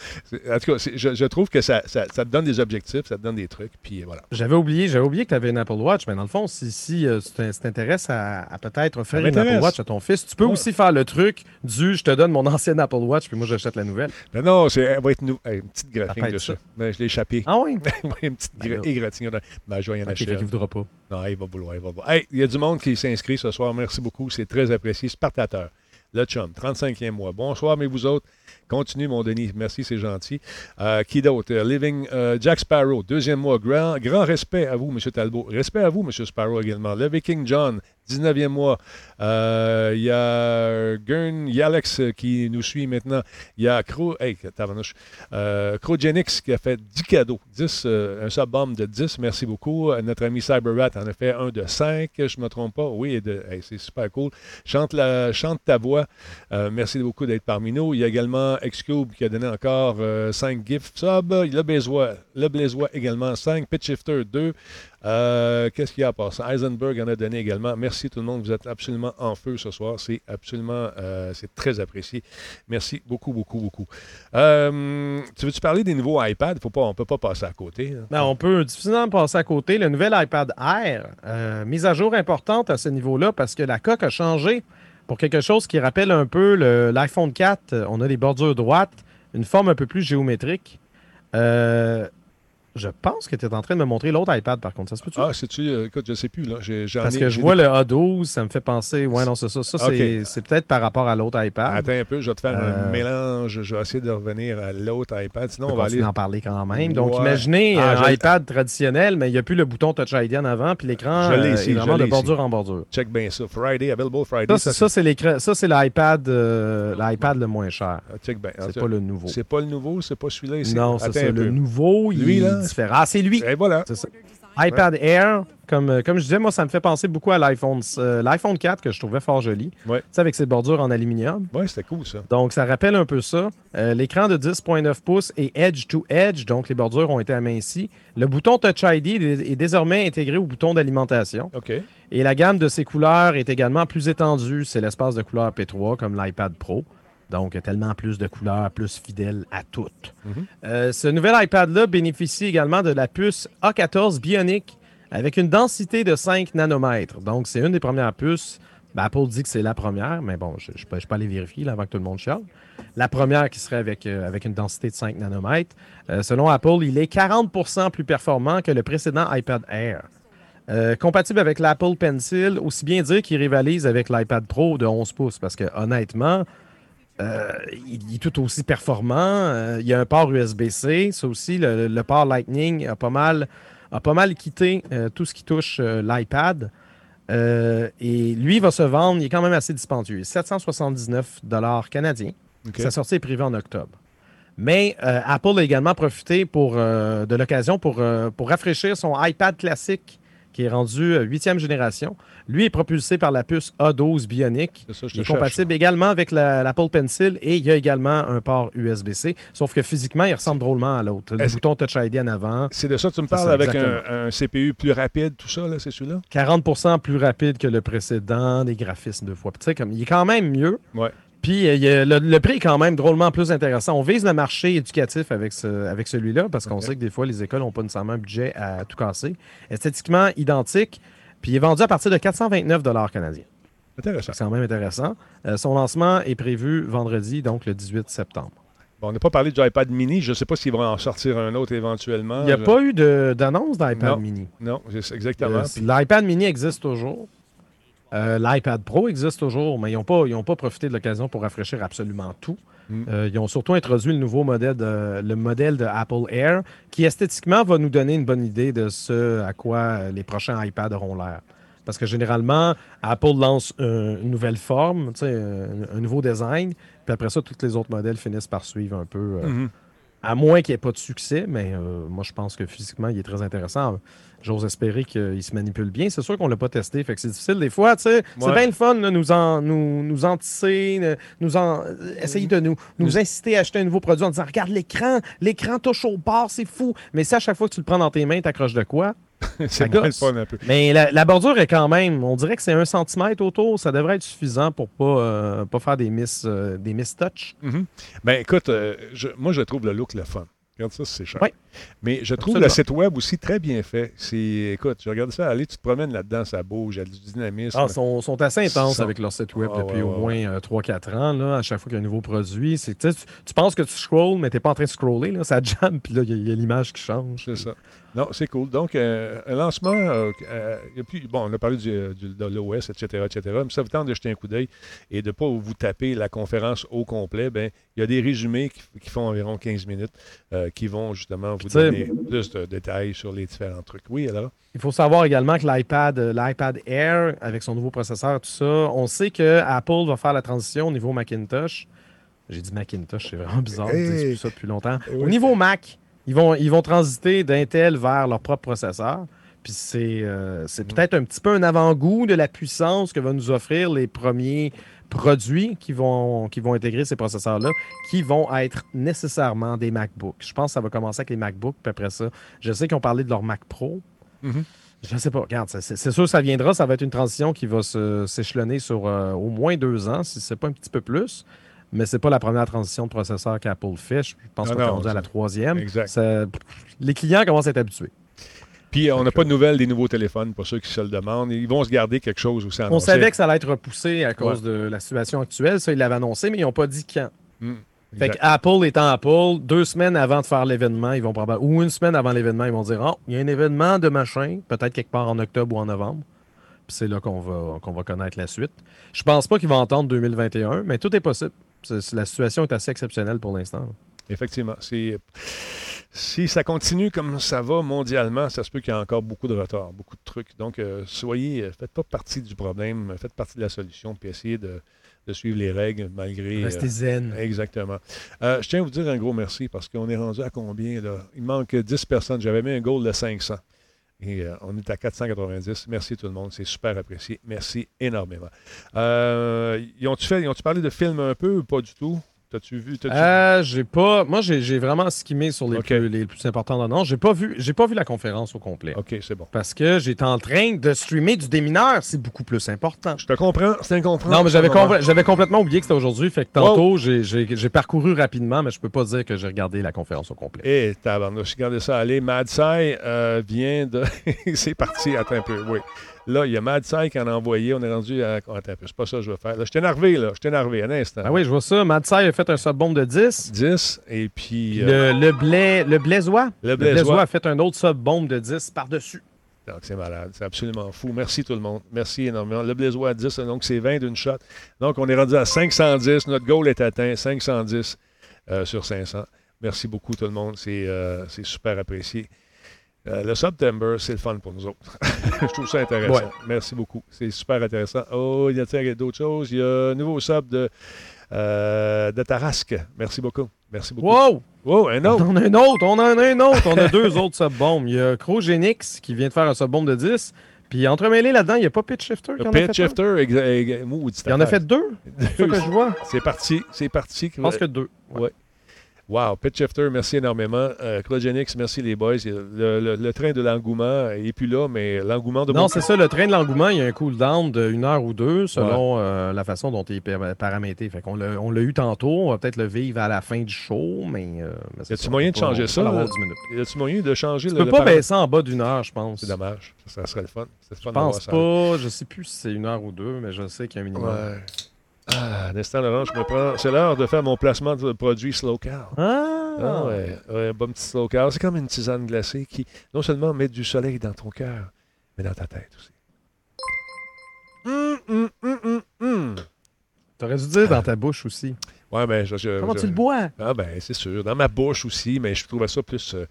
En tout cas, je, trouve que ça, ça, te donne des objectifs, ça te donne des trucs. Puis voilà. J'avais oublié, j'avais oublié que tu avais une Apple Watch, mais dans le fond, si, si euh, tu t'intéresses à, peut-être offrir une Apple Watch à ton fils, tu peux aussi faire le truc du je te donne mon ancienne Apple Watch, puis moi j'achète la nouvelle. Mais non, c'est va être une petite graphique de ça. Mais je l'ai échappé. Ah oui? une petite égratignure. Ben, je vais y en acheter. Il voudra pas. Non, il va vouloir. Il, va vouloir. Hey, il y a du monde qui s'inscrit ce soir. Merci beaucoup. C'est très apprécié. Spartateur. Le chum, 35e mois. Bonsoir, mais vous autres, Continue, mon Denis. Merci, c'est gentil. Euh, qui d'autre? Euh, Living euh, Jack Sparrow, deuxième mois. Grand, grand respect à vous, M. Talbot. Respect à vous, M. Sparrow également. Le Viking John, 19e mois. Il y a Gern Yalex qui nous suit maintenant. Il y a Cro... Hey, euh, Crogenix qui a fait 10 cadeaux. 10, un sub-bomb de 10. Merci beaucoup. Notre ami CyberRat en a fait un de 5, je ne me trompe pas. Oui, c'est super cool. Chante, la, chante ta voix. merci beaucoup d'être parmi nous. Il y a également Xcube qui a donné encore 5 euh, gifts sub. Le Blazois, le Blazois également 5. Pitchshifter 2. Euh, qu'est-ce qu'il y a à part ça? Eisenberg en a donné également. Merci tout le monde. Vous êtes absolument en feu ce soir. C'est absolument, euh, c'est très apprécié. Merci beaucoup, beaucoup, beaucoup. tu veux-tu parler des nouveaux iPads? Faut pas, on ne peut pas passer à côté. Ben, on peut difficilement passer à côté. Le nouvel iPad Air, mise à jour importante à ce niveau-là parce que la coque a changé pour quelque chose qui rappelle un peu l'iPhone 4, euh, on a des bordures droites, une forme un peu plus géométrique. Euh, je pense que tu es en train de me montrer l'autre iPad, par contre. Ça se peut-tu? Ah, c'est-tu? Euh, écoute, je sais plus. Là. Parce que je vois le A12, ça me fait penser. Ouais, non, c'est ça. Ça, c'est peut-être par rapport à l'autre iPad. Attends un peu, je vais te faire un euh, mélange. Je vais essayer de revenir à l'autre iPad. Sinon, on va aller. en parler quand même. Donc, imaginez ah, un iPad traditionnel, mais il n'y a plus le bouton Touch ID en avant, puis l'écran euh, est vraiment de bordure en bordure. Check bien ça. Friday, Available Friday. Ça, ça c'est l'iPad l'iPad le moins cher. Ah, check bien. C'est pas le nouveau. C'est pas le nouveau, c'est pas celui-là. Non, c'est ça. Le nouveau, il est différent. Ah, c'est lui. Et voilà. iPad Air, comme, euh, comme je disais, moi, ça me fait penser beaucoup à l'iPhone euh, l'iPhone 4 que je trouvais fort joli. Ouais. Tu sais, avec ses bordures en aluminium. Oui, c'était cool ça. Donc, ça rappelle un peu ça. Euh, l'écran de 10.9 pouces est edge to edge, donc les bordures ont été amincies. Le bouton Touch ID est désormais intégré au bouton d'alimentation. OK. Et la gamme de ses couleurs est également plus étendue. C'est l'espace de couleur P3 comme l'iPad Pro. Donc, tellement plus de couleurs, plus fidèle à toutes. Mhm. Euh, ce nouvel iPad-là bénéficie également de la puce A14 Bionic avec une densité de 5 nanomètres. Donc, c'est une des premières puces. Ben, Apple dit que c'est la première, mais bon, je ne peux, pas aller vérifier avant que tout le monde chiale. La première qui serait avec, euh, avec une densité de 5 nanomètres. Euh, selon Apple, il est 40% plus performant que le précédent iPad Air. compatible avec l'Apple Pencil, aussi bien dire qu'il rivalise avec l'iPad Pro de 11 pouces, parce que honnêtement, euh, il est tout aussi performant. Euh, il y a un port USB-C. Ça aussi, le, port Lightning a pas mal, a pas mal quitté euh, tout ce qui touche l'iPad. et lui va se vendre, il est quand même assez dispendieux. 779 canadiens. Sa sortie est prévue en octobre. Mais Apple a également profité pour, de l'occasion pour, pour rafraîchir son iPad classique qui est rendu huitième génération. Lui est propulsé par la puce A12 Bionic. il est compatible également avec l'Apple Pencil et il y a également un port USB-C. Sauf que physiquement, il ressemble drôlement à l'autre. Le bouton Touch ID en avant. C'est de ça que tu me parles avec un, CPU plus rapide, tout ça, c'est celui-là? 40% plus rapide que le précédent, des graphismes deux fois. comme, il est quand même mieux. Ouais. Puis euh, le, prix est quand même drôlement plus intéressant. On vise le marché éducatif avec, ce, avec celui-là parce qu'on sait que des fois, les écoles n'ont pas nécessairement un budget à tout casser. Esthétiquement identique. Puis il est vendu à partir de 429 canadiens. Intéressant. C'est quand même intéressant. Euh, son lancement est prévu vendredi, donc le 18 septembre. Bon, on n'a pas parlé du iPad mini. Je ne sais pas s'ils vont en sortir un autre éventuellement. Il n'y a pas eu d'annonce d'iPad mini. Non, exactement. Euh, L'iPad mini existe toujours. Euh, L'iPad Pro existe toujours, mais ils n'ont pas, pas profité de l'occasion pour rafraîchir absolument tout. Mm. Euh, ils ont surtout introduit le nouveau modèle de, le modèle de Apple Air, qui esthétiquement va nous donner une bonne idée de ce à quoi les prochains iPads auront l'air. Parce que généralement, Apple lance une nouvelle forme, un, un, nouveau design, Puis après ça, tous les autres modèles finissent par suivre un peu. Mm-hmm. À moins qu'il n'y ait pas de succès, mais moi, je pense que physiquement, il est très intéressant. J'ose espérer qu'il se manipule bien. C'est sûr qu'on ne l'a pas testé, fait que c'est difficile des fois. C'est bien le fun, de nous, en, nous, nous entisser, nous en, essayer de nous, nous inciter à acheter un nouveau produit en disant Regarde l'écran, l'écran touche au bord, c'est fou. Mais si à chaque fois que tu le prends dans tes mains, tu accroches de quoi? C'est le fun un peu. Mais la, bordure est quand même, on dirait que c'est un centimètre autour. Ça devrait être suffisant pour pas, euh, pas faire des miss, euh, des miss touch. Mm-hmm. Ben écoute, euh, moi je trouve le look le fun. Regarde ça, c'est cher. Mais je trouve le site web aussi très bien fait. C'est, écoute, je regarde ça, allez, tu te promènes là-dedans, ça bouge, il y a du dynamisme. Ah, ils sont, sont, assez intenses avec leur site web ah, depuis au moins 3-4 ans. Là, à chaque fois qu'il y a un nouveau produit, c'est, tu, tu, penses que tu scrolls, mais tu n'es pas en train de scroller. Là, ça jump, puis là, il y a, l'image qui change. C'est ça. Non, c'est cool. Donc, euh, un lancement, euh, euh, bon, on a parlé de l'OS, etc., etc., mais ça vous tente de jeter un coup d'œil et de ne pas vous taper la conférence au complet, ben il y a des résumés qui, font environ 15 minutes qui vont justement vous donner plus de détails sur les différents trucs. Oui, alors? Il faut savoir également que l'iPad, l'iPad Air, avec son nouveau processeur, tout ça, on sait que Apple va faire la transition au niveau Macintosh. J'ai dit Macintosh, c'est vraiment bizarre de dire ça depuis longtemps. Au niveau Mac, ils vont, ils vont transiter d'Intel vers leur propre processeur. Puis c'est euh, mm. peut-être un petit peu un avant-goût de la puissance que vont nous offrir les premiers produits qui vont, qui vont intégrer ces processeurs-là, qui vont être nécessairement des MacBooks. Je pense que ça va commencer avec les MacBooks, puis après ça, je sais qu'ils ont parlé de leur Mac Pro. Mm-hmm. Je ne sais pas. Regarde, c'est sûr que ça viendra. Ça va être une transition qui va s'échelonner sur euh, au moins deux ans, si ce n'est pas un petit peu plus mais c'est pas la première transition de processeur qu'Apple fait. Je pense qu'on est rendu à la troisième. les clients commencent à être habitués. Puis on n'a pas de nouvelles des nouveaux téléphones pour ceux qui se le demandent. Ils vont se garder quelque chose aussi. On savait que ça allait être repoussé à cause de la situation actuelle. Ça, ils l'avaient annoncé, mais ils n'ont pas dit quand. Hmm, fait qu'Apple étant Apple, deux semaines avant de faire l'événement, ils vont probablement, ou une semaine avant l'événement, ils vont dire Oh, il y a un événement de machin, peut-être quelque part en octobre ou en novembre. Puis c'est là qu'on va, qu'on va connaître la suite. Je pense pas qu'ils vont entendre 2021, mais tout est possible la situation est assez exceptionnelle pour l'instant. Effectivement. Si ça continue comme ça va mondialement, ça se peut qu'il y ait encore beaucoup de retard, beaucoup de trucs. Donc, euh, soyez, euh, faites pas partie du problème, faites partie de la solution, puis essayez de, suivre les règles malgré. Restez euh, zen. Exactement. je tiens à vous dire un gros merci parce qu'on est rendu à combien là? Il manque 10 personnes. J'avais mis un goal de 500. Euh, on est à 490. Merci tout le monde. C'est super apprécié. Merci énormément. Euh, ils ont-tu ont parlé de film un peu ou pas du tout? T'as-tu vu? Euh, j'ai pas. Moi, j'ai vraiment skimé sur les, plus, les plus importants non. J'ai pas vu. J'ai pas vu la conférence au complet. OK, c'est bon. Parce que j'étais en train de streamer du démineur. C'est beaucoup plus important. Je te comprends. C'est incompréhensible. Non, mais j'avais complètement oublié que c'était aujourd'hui. Fait que tantôt, j'ai parcouru rapidement, mais je peux pas dire que j'ai regardé la conférence au complet. Et eh, j'ai regardé ça aller. Mad euh, vient de. c'est parti. Attends un peu. Oui. Là, il y a Mad qui en a envoyé. On est rendu à. Attends un peu, c'est pas ça que je veux faire. Là, je suis énervé, là. Je suis énervé, un instant. Ah oui, je vois ça. Mad a fait un sub-bomb de 10. 10. Et puis. Euh, le, le, blé, le Blaisois? Le Blaisois a fait un autre sub-bomb de 10 par-dessus. Donc, c'est malade. C'est absolument fou. Merci tout le monde. Merci énormément. Le Blaisois à 10, donc c'est 20 d'une shot. Donc, on est rendu à 510. Notre goal est atteint. 510 euh, sur 500. Merci beaucoup tout le monde. C'est euh, super apprécié. Euh, le September, c'est le fun pour nous autres. je trouve ça intéressant. Merci beaucoup. C'est super intéressant. Oh, il y a d'autres choses? Il y a un nouveau sub de, euh, de Tarasque. Merci beaucoup. Merci beaucoup. Wow! Wow, un autre. On a un autre. On en a un autre. On a deux autres sub-bombes. Il y a Crogenix qui vient de faire un sub-bombe de 10. Puis entremêlé là-dedans, il n'y a pas Pitch Shifter qui en Pitch Shifter, il en a fait deux? C'est que je vois. C'est parti. C'est parti. Je pense que deux. Ouais. Wow, Pitch Shifter, merci énormément. Euh, merci les boys. Le, train de l'engouement n'est plus là, mais l'engouement de Non, c'est ça, le train de l'engouement, il y a un cooldown d'une heure ou deux selon euh, la façon dont il est paramétré. Fait qu'on l'a, on l'a eu tantôt, on va peut-être le vivre à la fin du show, mais. Euh, y a-tu moyen de changer ça? Y a-tu moyen de changer tu le. Tu peux pas baisser en bas d'une heure, je pense. C'est dommage. Ça, serait le fun. je pense pas. Je sais plus si c'est une heure ou deux, mais je sais qu'il y a un minimum. Ouais. Ah, Nestan Laurent, je me prends. C'est l'heure de faire mon placement de produit Slow Car. Ah! ah ouais, un bon petit Slow Car. C'est comme une tisane glacée qui non seulement met du soleil dans ton cœur, mais dans ta tête aussi. Hum, hum, hum, hum, T'aurais dû dire dans ta bouche aussi. Ouais, ben, je, Comment tu le bois? Ah, ben, c'est sûr. Dans ma bouche aussi, mais je trouvais ça plus. Euh...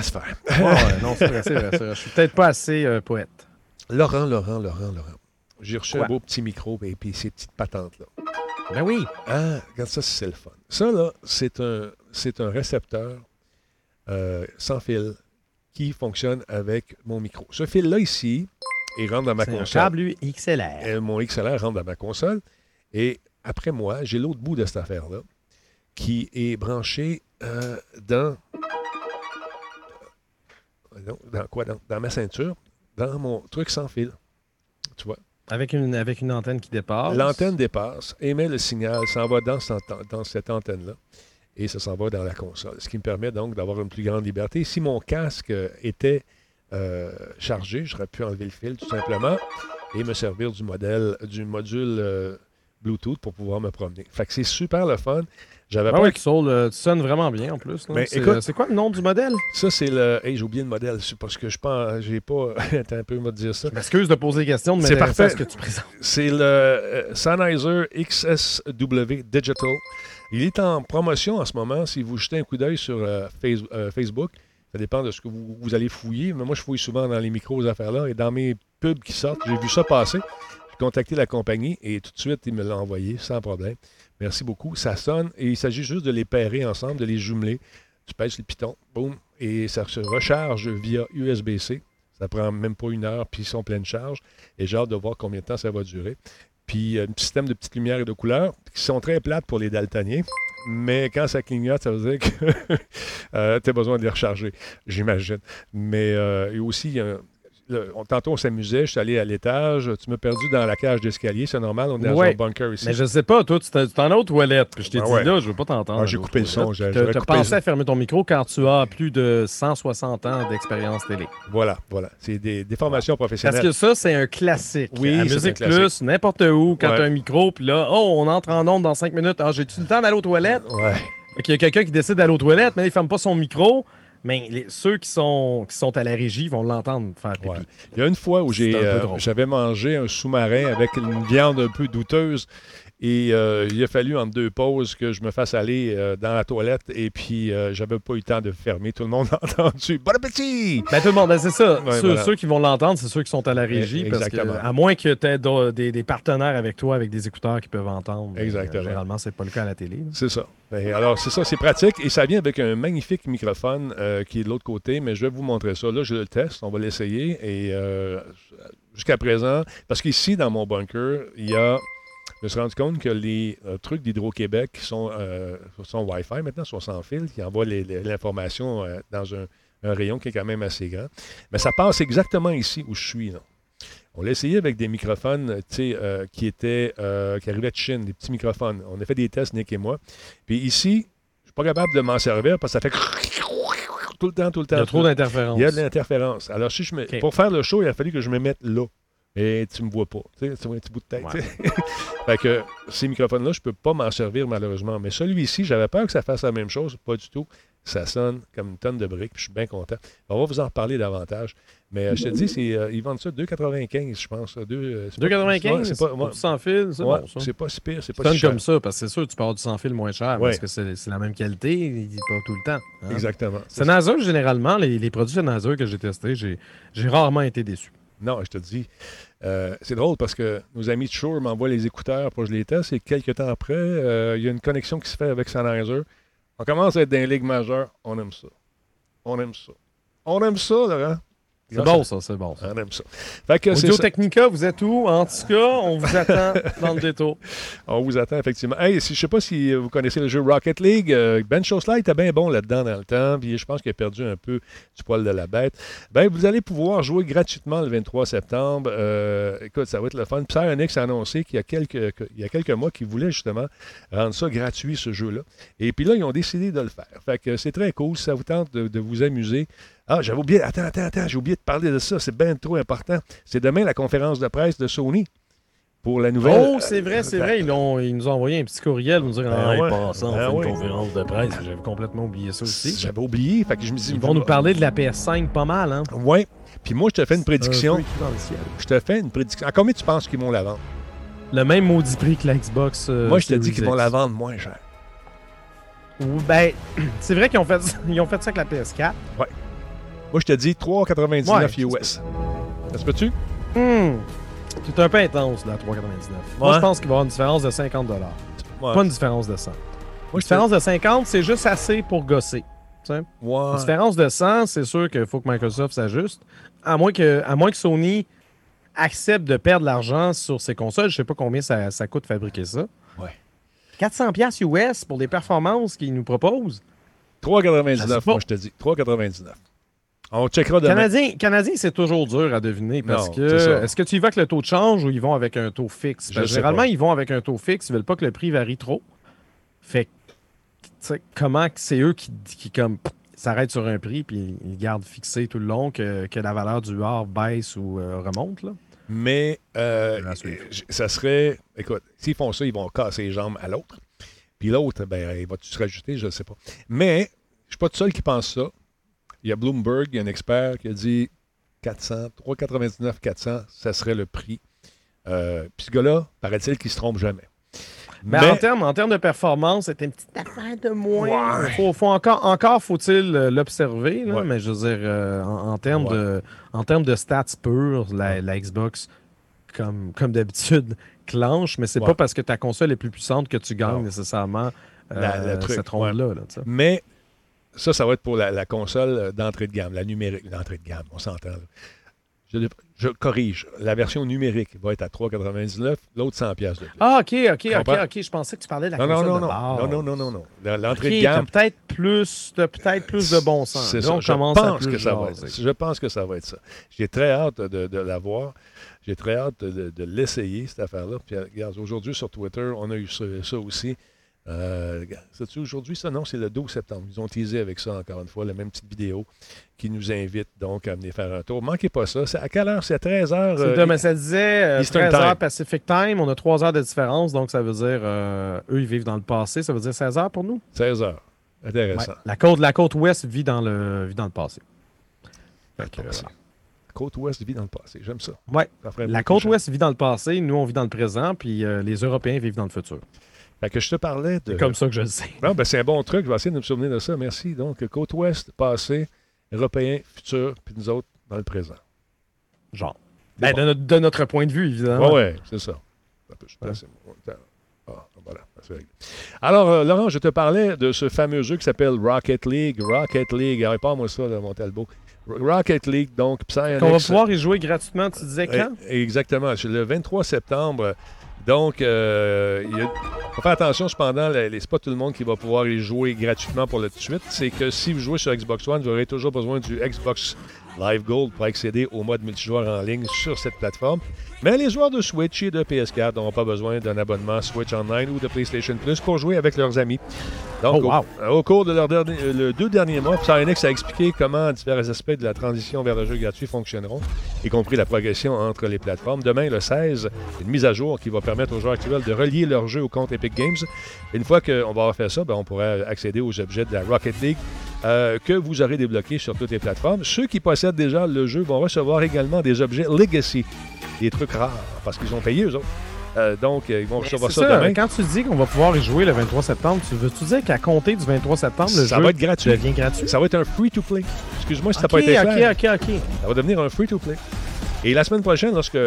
se faire. ouais, non, c'est vrai, c'est vrai, Je suis peut-être pas assez euh, poète. Laurent, Laurent, Laurent, Laurent. J'ai reçu un beau petit micro et puis ces petites patentes-là. Ben oui. Ah, regarde ça, c'est le fun. Ça, là, c'est un, c'est un récepteur euh, sans fil qui fonctionne avec mon micro. Ce fil-là ici, il rentre dans ma C'est un console. câble lui, XLR. Et mon XLR rentre dans ma console. Et après moi, j'ai l'autre bout de cette affaire-là qui est branché euh, dans. euh, non, dans quoi dans, dans ma ceinture, dans mon truc sans fil. Tu vois? Avec une, avec une antenne qui dépasse. L'antenne dépasse, émet le signal, s'en va dans, cette antenne-là et ça s'en va dans la console. Ce qui me permet donc d'avoir une plus grande liberté. Si mon casque était euh, chargé, j'aurais pu enlever le fil tout simplement et me servir du modèle, du module euh, Bluetooth pour pouvoir me promener. Fait que c'est super le fun. J'avais Ah pas oui, Soul, euh, tu sonnes vraiment bien en plus. Ben, C'est écoute- euh, c'est quoi le nom du modèle? Ça, c'est le. Hey, j'ai oublié le modèle. C'est parce que je pense. J'ai pas. Attends un peu, me dire ça. Je m'excuse de poser des questions, de C'est à ce parfait. que tu présentes. C'est le euh, Sennheiser XSW Digital. Il est en promotion en ce moment. Si vous jetez un coup d'œil sur euh, Face- Facebook, ça dépend de ce que vous, vous allez fouiller. Mais moi, je fouille souvent dans les micros, affaires-là. Et dans mes pubs qui sortent, j'ai vu ça passer. J'ai contacté la compagnie et tout de suite, ils me l'ont envoyé sans problème. Merci beaucoup. Ça sonne et il s'agit juste de les pairer ensemble, de les jumeler. Tu pèses le piton, boum, et ça se recharge via USB-C. Ça prend même pas une heure, puis ils sont en pleine charge. Et j'ai hâte de voir combien de temps ça va durer. Puis euh, un système de petites lumières et de couleurs qui sont très plates pour les daltoniens. Mais quand ça clignote, ça veut dire que tu as besoin de les recharger, j'imagine. Mais euh, aussi, il y a un- tantôt on s'amusait, je suis allé à l'étage, tu m'as perdu dans la cage d'escalier, c'est normal, on est dans Ouais. un bunker ici. Mais je sais pas, toi, tu t'en tu as aux toilettes. Puis je t'ai Ah dit ouais. là, je veux pas t'entendre. Ah, j'ai coupé le son, T'as coupé pensé à fermer ton micro quand tu as plus de 160 ans d'expérience télé. Voilà, voilà. C'est des, des formations Parce professionnelles. que ça, c'est un classique. Oui, à Musique classique. Plus, n'importe où, quand Ouais. t'as un micro, puis là, oh, on entre en onde dans 5 minutes. Ah, j'ai-tu le temps d'aller aux toilettes? Ouais. Qu'il y a quelqu'un qui décide d'aller aux toilettes, mais il ferme pas son micro. Mais les- ceux qui sont, qui sont à la régie vont l'entendre faire pipi. Ouais. Il y a une fois où euh, j'avais mangé un sous-marin avec une viande un peu douteuse et euh, il a fallu entre deux pauses que je me fasse aller euh, dans la toilette et puis euh, j'avais pas eu le temps de fermer. Tout le monde a entendu. Bon appétit! Ben, tout le monde, ben, c'est ça. Ouais, ceux, voilà. ceux qui vont l'entendre, c'est ceux qui sont à la régie. Eh, Parce que, exactement. à moins que tu aies des, des partenaires avec toi, avec des écouteurs qui peuvent entendre. Exactement. généralement, c'est pas le cas à la télé. C'est ça. Ben, alors, c'est ça, c'est pratique et ça vient avec un magnifique microphone qui est de l'autre côté, mais je vais vous montrer ça. Là, je le teste, on va l'essayer et euh, jusqu'à présent, parce qu'ici, dans mon bunker, il y a. Je me suis rendu compte que les euh, trucs d'Hydro-Québec qui sont, euh, sont Wi-Fi maintenant, sont sans fil, qui envoient l'information euh, dans un, un rayon qui est quand même assez grand. Mais ça passe exactement ici où je suis. là. On l'a essayé avec des microphones qui étaient qui arrivaient de Chine, des petits microphones. On a fait des tests, Nick et moi. Puis ici, je suis pas capable de m'en servir parce que ça fait tout le temps, tout le temps. Il y a trop d'interférences. Il y a de l'interférence. Alors, si je me... Pour faire le show, il a fallu que je me mette là. Et tu me vois pas. Tu sais, un petit bout de tête. Ouais. fait que ces microphones-là, je peux pas m'en servir malheureusement. Mais celui-ci, j'avais peur que ça fasse la même chose. Pas du tout. Ça sonne comme une tonne de briques. puis Je suis bien content. On va vous en reparler davantage. Mais euh, je te dis, c'est, euh, ils vendent ça 2,95, je pense. Deux, euh, c'est pas- 2,95, ouais, c'est pas, sans fil, c'est ouais, bon, ça. c'est pas si pire, c'est pas sonne si cher. comme ça, parce que c'est sûr, tu peux avoir du sans fil moins cher, Ouais. parce que c'est c'est la même qualité, il dit pas tout le temps. hein. Exactement. Sennheiser, généralement, les, les produits Sennheiser que j'ai testés, j'ai j'ai rarement été déçu. Non, je te dis, euh, c'est drôle parce que nos amis de Shure m'envoient les écouteurs pour que je les teste et quelques temps après, euh, il y a une connexion qui se fait avec Sennheiser. On commence à être dans les ligues majeures. On aime ça. On aime ça. On aime ça, Laurent. C'est bon, ça, c'est bon. On aime ça. Fait que Audio ça. Technica, vous êtes où? En tout cas, on vous attend dans le détour. On vous attend, effectivement. Hey, si, je sais pas si euh, vous connaissez le jeu Rocket League. euh, ben Chosley était bien bon là-dedans dans le temps. Puis je pense qu'il a perdu un peu du poil de la bête. Ben, vous allez pouvoir jouer gratuitement le 23 septembre. Euh, écoute, ça va être le fun. Psyonix a annoncé qu'il y a quelques, que- il y a quelques mois qu'ils voulaient justement rendre ça gratuit, ce jeu-là. Et puis là, ils ont décidé de le faire. Fait que c'est très cool. Si ça vous tente de, de vous amuser. Ah, j'avais oublié. Attends, attends, attends. J'ai oublié de parler de ça. C'est bien trop important. C'est demain la conférence de presse de Sony pour la nouvelle. Oh, c'est vrai, c'est vrai. Ils, ont- ils nous ont envoyé un petit courriel pour nous dire Ben Ah, ouais. passant, on Ben fait ouais. une conférence de presse. J'avais complètement oublié ça aussi. J'avais oublié. Fait que je me dis, Ils vont nous parler de la PS5 pas mal, hein? Ouais. Puis moi, je te fais une prédiction. Un. Je te fais une prédiction. À combien tu penses qu'ils vont la vendre? Le même maudit prix que la Xbox. euh, moi, je te dis qu'ils vont la vendre moins cher. Ben, c'est vrai qu'ils ont, fait, ont fait ça avec la PS4. Moi, je te dis 3,99 Ouais, US. Ça se peut-tu? Hmm. C'est un peu intense, la 3,99. Moi, Ouais. je pense qu'il va y avoir une différence de 50 Pas une différence de 100. une différence de 50, c'est juste assez pour gosser. Une différence de 100, c'est sûr qu'il faut que Microsoft s'ajuste. À moins que, à moins que Sony accepte de perdre l'argent sur ses consoles. Je ne sais pas combien ça, ça coûte fabriquer ça. Ouais. 400$ US pour des performances qu'ils nous proposent. 3,99, moi je te dis. 3,99. On checkera demain. Canadien, Canadien c'est toujours dur à deviner parce que est-ce que tu y vas avec le taux de change ou ils vont avec un taux fixe? généralement, ils vont avec un taux fixe. Ils veulent pas que le prix varie trop. Fait comment c'est eux qui, qui comme s'arrêtent sur un prix puis ils gardent fixé tout le long que, la valeur du or baisse ou euh, remonte? Là? Mais euh, ça serait. Écoute, s'ils font ça, ils vont casser les jambes à l'autre. Puis l'autre, ben, il va-tu se rajouter? Je ne sais pas. Mais je ne suis pas tout seul qui pense ça. Il y a Bloomberg, il y a un expert qui a dit 400, 3,99, 400, ça serait le prix. Euh, puis ce gars-là, paraît-il qu'il ne se trompe jamais. Mais, en termes en de performance, c'est une petite affaire de moins. Faut, encore, encore faut-il euh, l'observer, mais je veux dire, euh, en, termes de, en termes de stats purs, la, Xbox, comme, comme d'habitude, clenche, mais c'est pas parce que ta console est plus puissante que tu gagnes nécessairement euh, cette ronde-là. mais ça, ça va être pour la, console d'entrée de gamme, la numérique d'entrée de gamme, on s'entend. Je, corrige. La version numérique va être à 3,99, l'autre 100 pièces Ah, OK, OK, OK, OK. Je pensais que tu parlais de la non, console non, non, de non, non, non, non, non, non. L'entrée de gamme. peut-être plus, peut-être plus de bon sens. C'est ça. Je pense que ça va être. Je pense que ça va être ça. J'ai très hâte de, de l'avoir. J'ai très hâte de, l'essayer, cette affaire-là. Puis, regarde, aujourd'hui, sur Twitter, on a eu ça aussi. Euh, C'est-tu aujourd'hui ça? Non, c'est le 12 septembre. Ils ont teasé avec ça encore une fois, la même petite vidéo qui nous invite donc à venir faire un tour. Manquez pas ça. À quelle heure? C'est à 13h. Euh, mais ça disait 13h euh, Pacific Time. On a 3 heures de différence, donc ça veut dire euh, eux, ils vivent dans le passé. Ça veut dire 16 h pour nous? 16 h Intéressant. La, côte, la côte ouest vit dans le, vit dans le passé. La côte ouest vit dans le passé. J'aime ça. Ouais. la côte ouest vit dans le passé. Nous, on vit dans le présent. Puis les Européens vivent dans le futur que je te parlais de. C'est comme ça que je le sais. Non, ben c'est un bon truc. Je vais essayer de me souvenir de ça. Merci. Donc, côte ouest, passé, européen, futur, puis nous autres dans le présent. Genre. Ben, de, notre, point de vue, évidemment. Oui, ouais, c'est ça. Ah, voilà. Alors, euh, Laurent, je te parlais de ce fameux jeu qui s'appelle Rocket League. Rocket League. pas moi ça, mon Talbot. Rocket League, donc Psyonix. On va pouvoir y jouer gratuitement, tu disais quand? Exactement. Le 23 septembre. Donc, euh, il faut faire attention cependant, c'est pas tout le monde qui va pouvoir y jouer gratuitement pour le tout de suite. C'est que si vous jouez sur Xbox One, vous aurez toujours besoin du Xbox Live Gold pour accéder au mode multijoueur en ligne sur cette plateforme. Mais les joueurs de Switch et de PS4 n'auront pas besoin d'un abonnement Switch Online ou de PlayStation Plus pour jouer avec leurs amis. Donc, oh, au, cours de leurs deux derniers mois, Psyonix a expliqué comment différents aspects de la transition vers le jeu gratuit fonctionneront, y compris la progression entre les plateformes. Demain, le 16, une mise à jour qui va permettre aux joueurs actuels de relier leur jeu au compte Epic Games. Une fois qu'on va avoir fait ça, ben, on pourra accéder aux objets de la Rocket League euh, que vous aurez débloqués sur toutes les plateformes. Ceux qui possèdent déjà le jeu vont recevoir également des objets Legacy des trucs rares parce qu'ils ont payé eux autres. Euh, donc, ils vont recevoir ça, demain. Quand tu dis qu'on va pouvoir y jouer le 23 septembre, tu veux-tu dire qu'à compter du 23 septembre, le ça jeu va être gratuit. devient gratuit? Ça va être un free-to-play. Excuse-moi si ça n'a pas été clair. OK, OK, OK. Ça va devenir un free-to-play. Et la semaine prochaine, lorsque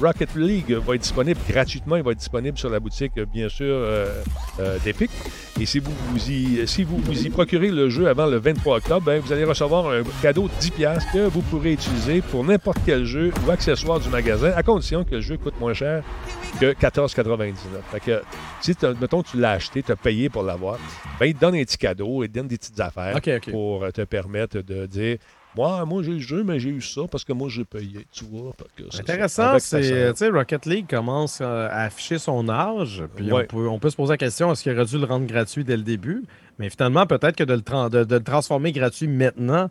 Rocket League va être disponible gratuitement, il va être disponible sur la boutique, bien sûr, euh, euh, d'Epic. Et si vous vous, y, si vous vous y procurez le jeu avant le 23 octobre, ben, vous allez recevoir un cadeau de 10$ que vous pourrez utiliser pour n'importe quel jeu ou accessoire du magasin, à condition que le jeu coûte moins cher que 14,99$. Fait que si, mettons, tu l'as acheté, tu as payé pour l'avoir, ben, il te donne un petit cadeau, il te donne des petites affaires pour te permettre de dire moi, moi j'ai le jeu, mais j'ai eu ça parce que moi, j'ai payé, tu vois. Intéressant, c'est, tu sais, Rocket League commence euh, à afficher son âge, puis on, peut, on, peut, se poser la question, est-ce qu'il aurait dû le rendre gratuit dès le début? Mais finalement, peut-être que de le, de, le, transformer gratuit maintenant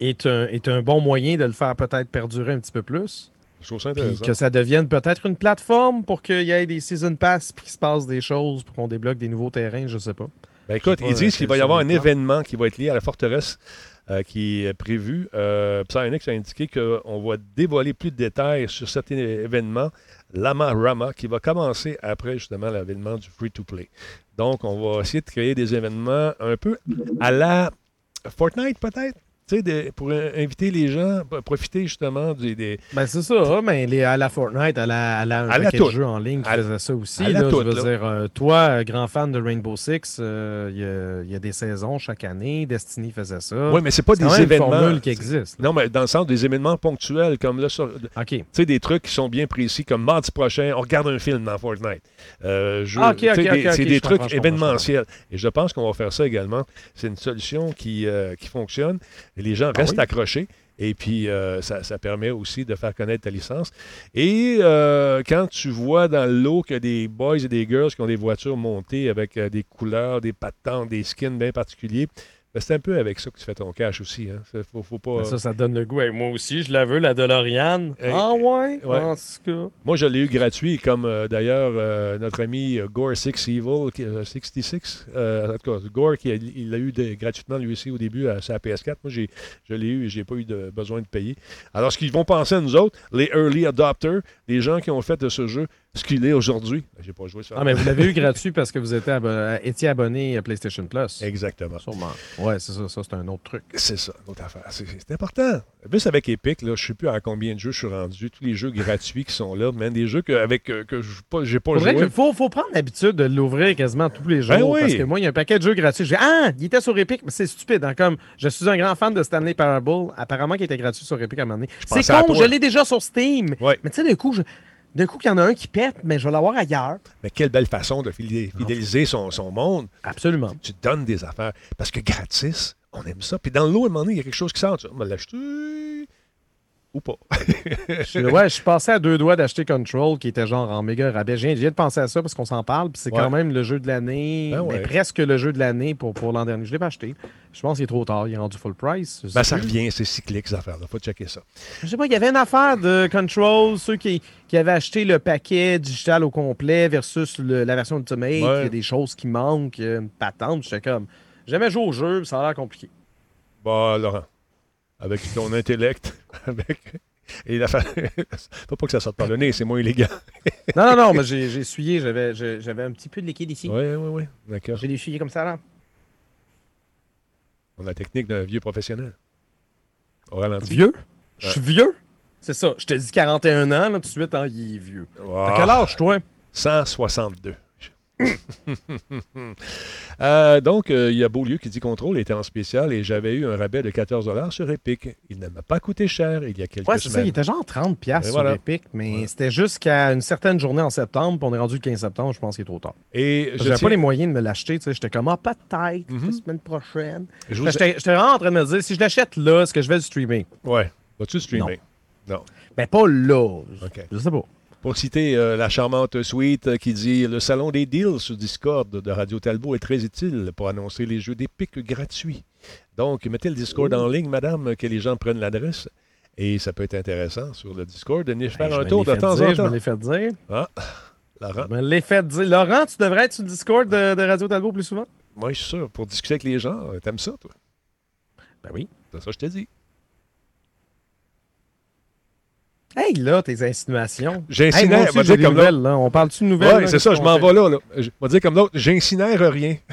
est un, est un bon moyen de le faire peut-être perdurer un petit peu plus. Je trouve ça intéressant. que ça devienne peut-être une plateforme pour qu'il y ait des season pass puis qu'il se passe des choses pour qu'on débloque des nouveaux terrains, je sais pas. Ben écoute, ils disent qu'il va y avoir un événement qui va être lié à la forteresse euh, qui est prévu. Euh, Psyonix a indiqué qu'on va dévoiler plus de détails sur cet événement, Lama Rama, qui va commencer après justement l'événement du free-to-play. Donc, on va essayer de créer des événements un peu à la Fortnite peut-être? Pour inviter les gens, profiter justement des. Ben, c'est ça, mais les, à la Fortnite, à la, à la, à jeu en ligne qui faisait ça aussi. Là, je veux dire, euh, toi, grand fan de Rainbow Six, euh, il y, a des saisons chaque année. Destiny faisait ça. Oui, mais c'est pas des événements. qui existent. Non, mais dans le sens des événements ponctuels, comme là, tu sais, des trucs qui sont bien précis, comme mardi prochain, on regarde un film dans Fortnite. Euh, ah, c'est des trucs événementiels. Et je pense qu'on va faire ça également. C'est une solution qui, qui fonctionne. Et les gens ah restent accrochés. Et puis, euh, ça, permet aussi de faire connaître ta licence. Et euh, quand tu vois dans le lot qu'il y a des boys et des girls qui ont des voitures montées avec euh, des couleurs, des patentes, des skins bien particuliers, ben, c'est un peu avec ça que tu fais ton cash aussi. Hein. Faut, pas... Ben, ça, ça donne le goût. moi aussi, je la veux, la DeLorean. ah ouais? En tout Moi, je l'ai eu gratuit, comme euh, d'ailleurs euh, notre ami euh, Gore 6 Evil, 66. en tout cas, Gore, qui il l'a eu gratuitement lui aussi au début à sa PS4. Moi, je l'ai eu et je n'ai pas eu de, besoin de payer. Alors, ce qu'ils vont penser à nous autres, les early adopters, les gens qui ont fait de ce jeu ce qu'il est aujourd'hui. Ben, j'ai pas joué ça. Ah, mais vous l'avez eu gratuit parce que vous étiez, abonné à PlayStation Plus. Exactement. Sûrement. Ouais, c'est ça. Ça, c'est un autre truc. C'est ça, une autre affaire. C'est important. Plus avec Epic, là, je sais plus à combien de jeux je suis rendu. Tous les jeux gratuits qui sont là, même des jeux que, avec, euh, que je n'ai pas, joué. Il faut, faut prendre l'habitude de l'ouvrir quasiment tous les ben jours. Parce que moi, il y a un paquet de jeux gratuits. J'ai Ah, il était sur Epic, mais c'est stupide. Hein, comme je suis un grand fan de Stanley Parable, apparemment qu'il était gratuit sur Epic à un moment donné. C'est con, je l'ai déjà sur Steam. Mais tu sais, du coup, je. D'un coup, il y en a un qui pète, mais je vais l'avoir ailleurs. Mais quelle belle façon de fidéliser son, son monde. Absolument. Tu, donnes des affaires. Parce que gratis, on aime ça. Puis dans l'eau, à un moment donné, il y a quelque chose qui sort. On va l'acheter ou pas. je, ouais, je suis passé à deux doigts d'acheter Control, qui était genre en méga rabais. Je viens, de penser à ça parce qu'on s'en parle, puis c'est quand même le jeu de l'année, ben presque le jeu de l'année pour, pour l'an dernier. Je ne l'ai pas acheté. Je pense qu'il est trop tard, il est rendu full price. Ben, ça revient, c'est cyclique, ces affaires-là. faut checker ça. Je sais pas, il y avait une affaire de Control, ceux qui, qui avaient acheté le paquet digital au complet versus la version Ultimate, il y a des choses qui manquent, une patente. J'étais comme, jamais joué au jeu, ça a l'air compliqué. Bah, Laurent avec ton intellect, avec. Et la Faut pas que ça sorte par le nez, c'est moins illégal. non, non, non, mais j'ai essuyé, j'avais un petit peu de liquide ici. Oui, oui, oui, d'accord. J'ai essuyé comme ça, là. On a la technique d'un vieux professionnel. Au ralenti. Vieux? Je suis vieux? C'est ça. Je te dis 41 ans, là, tout de suite, hein, il est vieux. T'as quel âge, toi? 162. Euh, donc, euh, il y a Beaulieu qui dit Contrôle était en spécial et j'avais eu un rabais de 14 sur Epic. Il ne m'a pas coûté cher il y a quelques ouais, c'est Ça, il était genre 30 sur Epic, mais c'était jusqu'à une certaine journée en septembre, puis on est rendu le 15 septembre, je pense qu'il est trop tard. Et je n'avais pas les moyens de me l'acheter. J'étais comme, ah, peut-être, mm la semaine prochaine. J'étais vraiment en train de me dire, si je l'achète là, est-ce que je vais le streamer? Ouais. Vas-tu streamer? Non. non. Ben, pas là. Je sais pas. Pour citer euh, la charmante suite euh, qui dit Le salon des deals sur Discord de Radio Talbot est très utile pour annoncer les jeux d'épique gratuits. Donc, mettez le Discord en ligne, madame, que les gens prennent l'adresse. Et ça peut être intéressant sur le Discord. Venez ben, faire un tour de temps en temps. Je me l'ai fait dire. Ah, Laurent. Je me l'ai fait dire. Laurent, tu devrais être sur le Discord de, Radio Talbot plus souvent? Moi, je suis sûr. Pour discuter avec les gens, t'aimes ça, toi? Ben oui. C'est ça que je t'ai dit. Hey, là, tes insinuations. J'incinère, hey, dire comme nouvelles, là. On parle-tu de nouvelles? Oui, c'est ça, je m'en vais là, là. Je vais dire comme l'autre, j'incinère rien.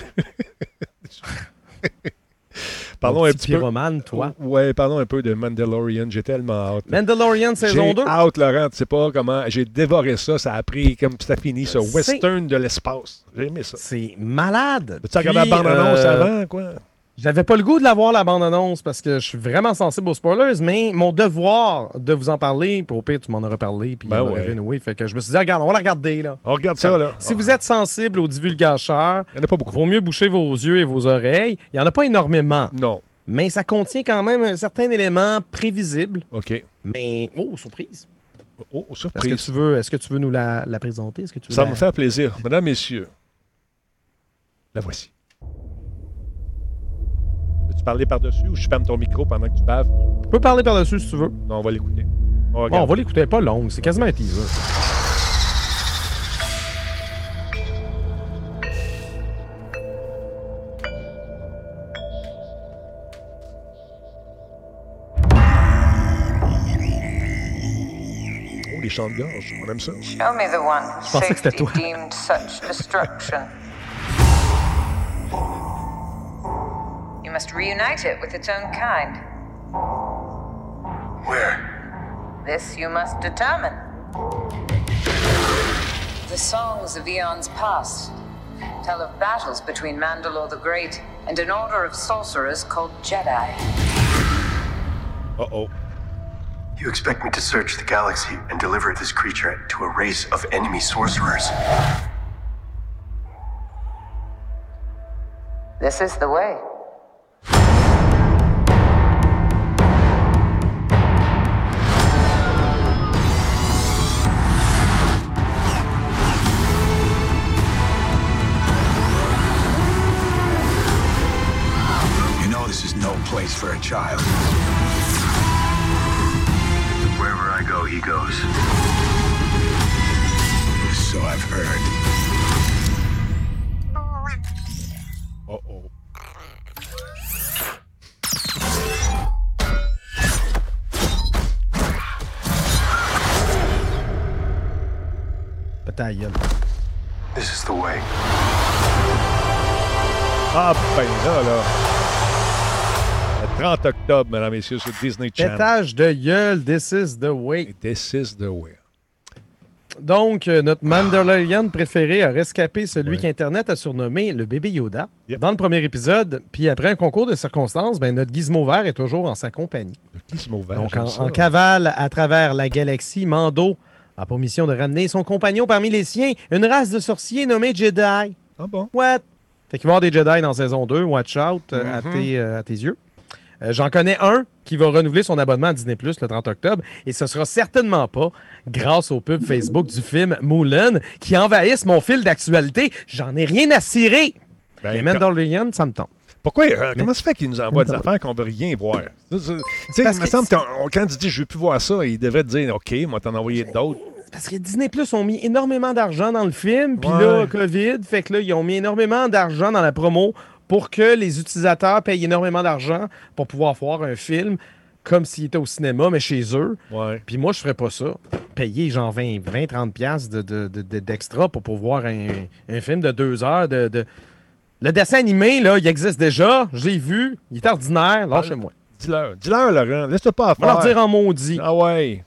Parlons un petit pyromane, peu. toi. Ouais, parlons un peu de Mandalorian. J'ai tellement hâte. Mandalorian saison 2. J'ai hâte, Laurent. Tu sais pas comment. J'ai dévoré ça. Ça a pris comme ça fini, ce western de l'espace. J'ai aimé ça. C'est malade. Tu as regardé la bande-annonce euh, avant, quoi? J'avais pas le goût de la voir, la bande-annonce, parce que je suis vraiment sensible aux spoilers, mais mon devoir de vous en parler, pour au pire, tu m'en auras parlé, puis ben ouais. fait que je me suis dit, regarde, on va la regarder, là. On regarde ça, là. Si vous êtes sensible aux divulgateurs, il n'y en a pas beaucoup. Vaut mieux boucher vos yeux et vos oreilles. Il n'y en a pas énormément. Non. Mais ça contient quand même un certain élément prévisible. OK. Mais, oh, surprise. Oh, surprise. Est-ce que tu veux, est-ce que tu veux nous la, présenter? Est-ce que tu ça me fait plaisir. Mesdames, Messieurs, la voici tu parler par-dessus ou je ferme ton micro pendant que tu baves? Tu peux parler par-dessus si tu veux. Non, on va l'écouter. On, on va l'écouter, pas long, c'est quasiment un teaser. Oh, les chants de gorge, on aime ça. Show me the one je pensais que c'était toi. You must reunite it with its own kind. Where? This you must determine. The songs of eons past tell of battles between Mandalore the Great and an order of sorcerers called Jedi. Uh-oh. You expect me to search the galaxy and deliver this creature to a race of enemy sorcerers? This is the way. Place for a child. Wherever I go, he goes. So I've heard. Ta gueule. This is the way. Ah, ben là, là. Le 30 octobre, mesdames et messieurs, sur Disney Channel. Pétage de gueule, this is the way. This is the way. Donc, euh, notre Mandalorian préféré a rescapé celui Ouais. qu'Internet a surnommé le bébé Yoda Yep. dans le premier épisode. Puis après un concours de circonstances, ben, notre Gizmo vert est toujours en sa compagnie. Le gizmo vert, Donc, en, ça. en cavale à travers la galaxie, Mando a pour mission de ramener son compagnon parmi les siens, une race de sorciers nommée Jedi. Ah bon? What? Fait qu'il va y avoir des Jedi dans saison 2. Watch out euh, à, Mhm. tes, euh, à tes yeux. Euh, J'en connais un qui va renouveler son abonnement à Disney Plus le 30 octobre et ce sera certainement pas grâce au pub Facebook du film Mulan qui envahissent mon fil d'actualité. J'en ai rien à cirer. Ben, Les Mandalorian, ça me tente. Pourquoi? euh, comment ça fait qu'il nous envoie des affaires qu'on veut rien voir? Tu sais, il parce me que semble qu'on- quand tu dis je veux plus voir ça, il devrait te dire OK, moi t'en envoyer d'autres. Parce que Disney Plus ont mis énormément d'argent dans le film, puis Ouais. là, COVID, fait que là, ils ont mis énormément d'argent dans la promo pour que les utilisateurs payent énormément d'argent pour pouvoir voir un film comme s'il était au cinéma, mais chez eux. Ouais. Puis moi, je ferais pas ça. Payer genre 20, 20 30 piastres de, de- de- de- d'extra pour pouvoir un, un film de deux heures. De, de- Le dessin animé, là, il existe déjà. Je l'ai vu. Il est ordinaire. Lâchez-moi. Dis-leur. Dis-leur, Laurent. Laisse-toi pas On va leur faire. dire en maudit. Ah ouais.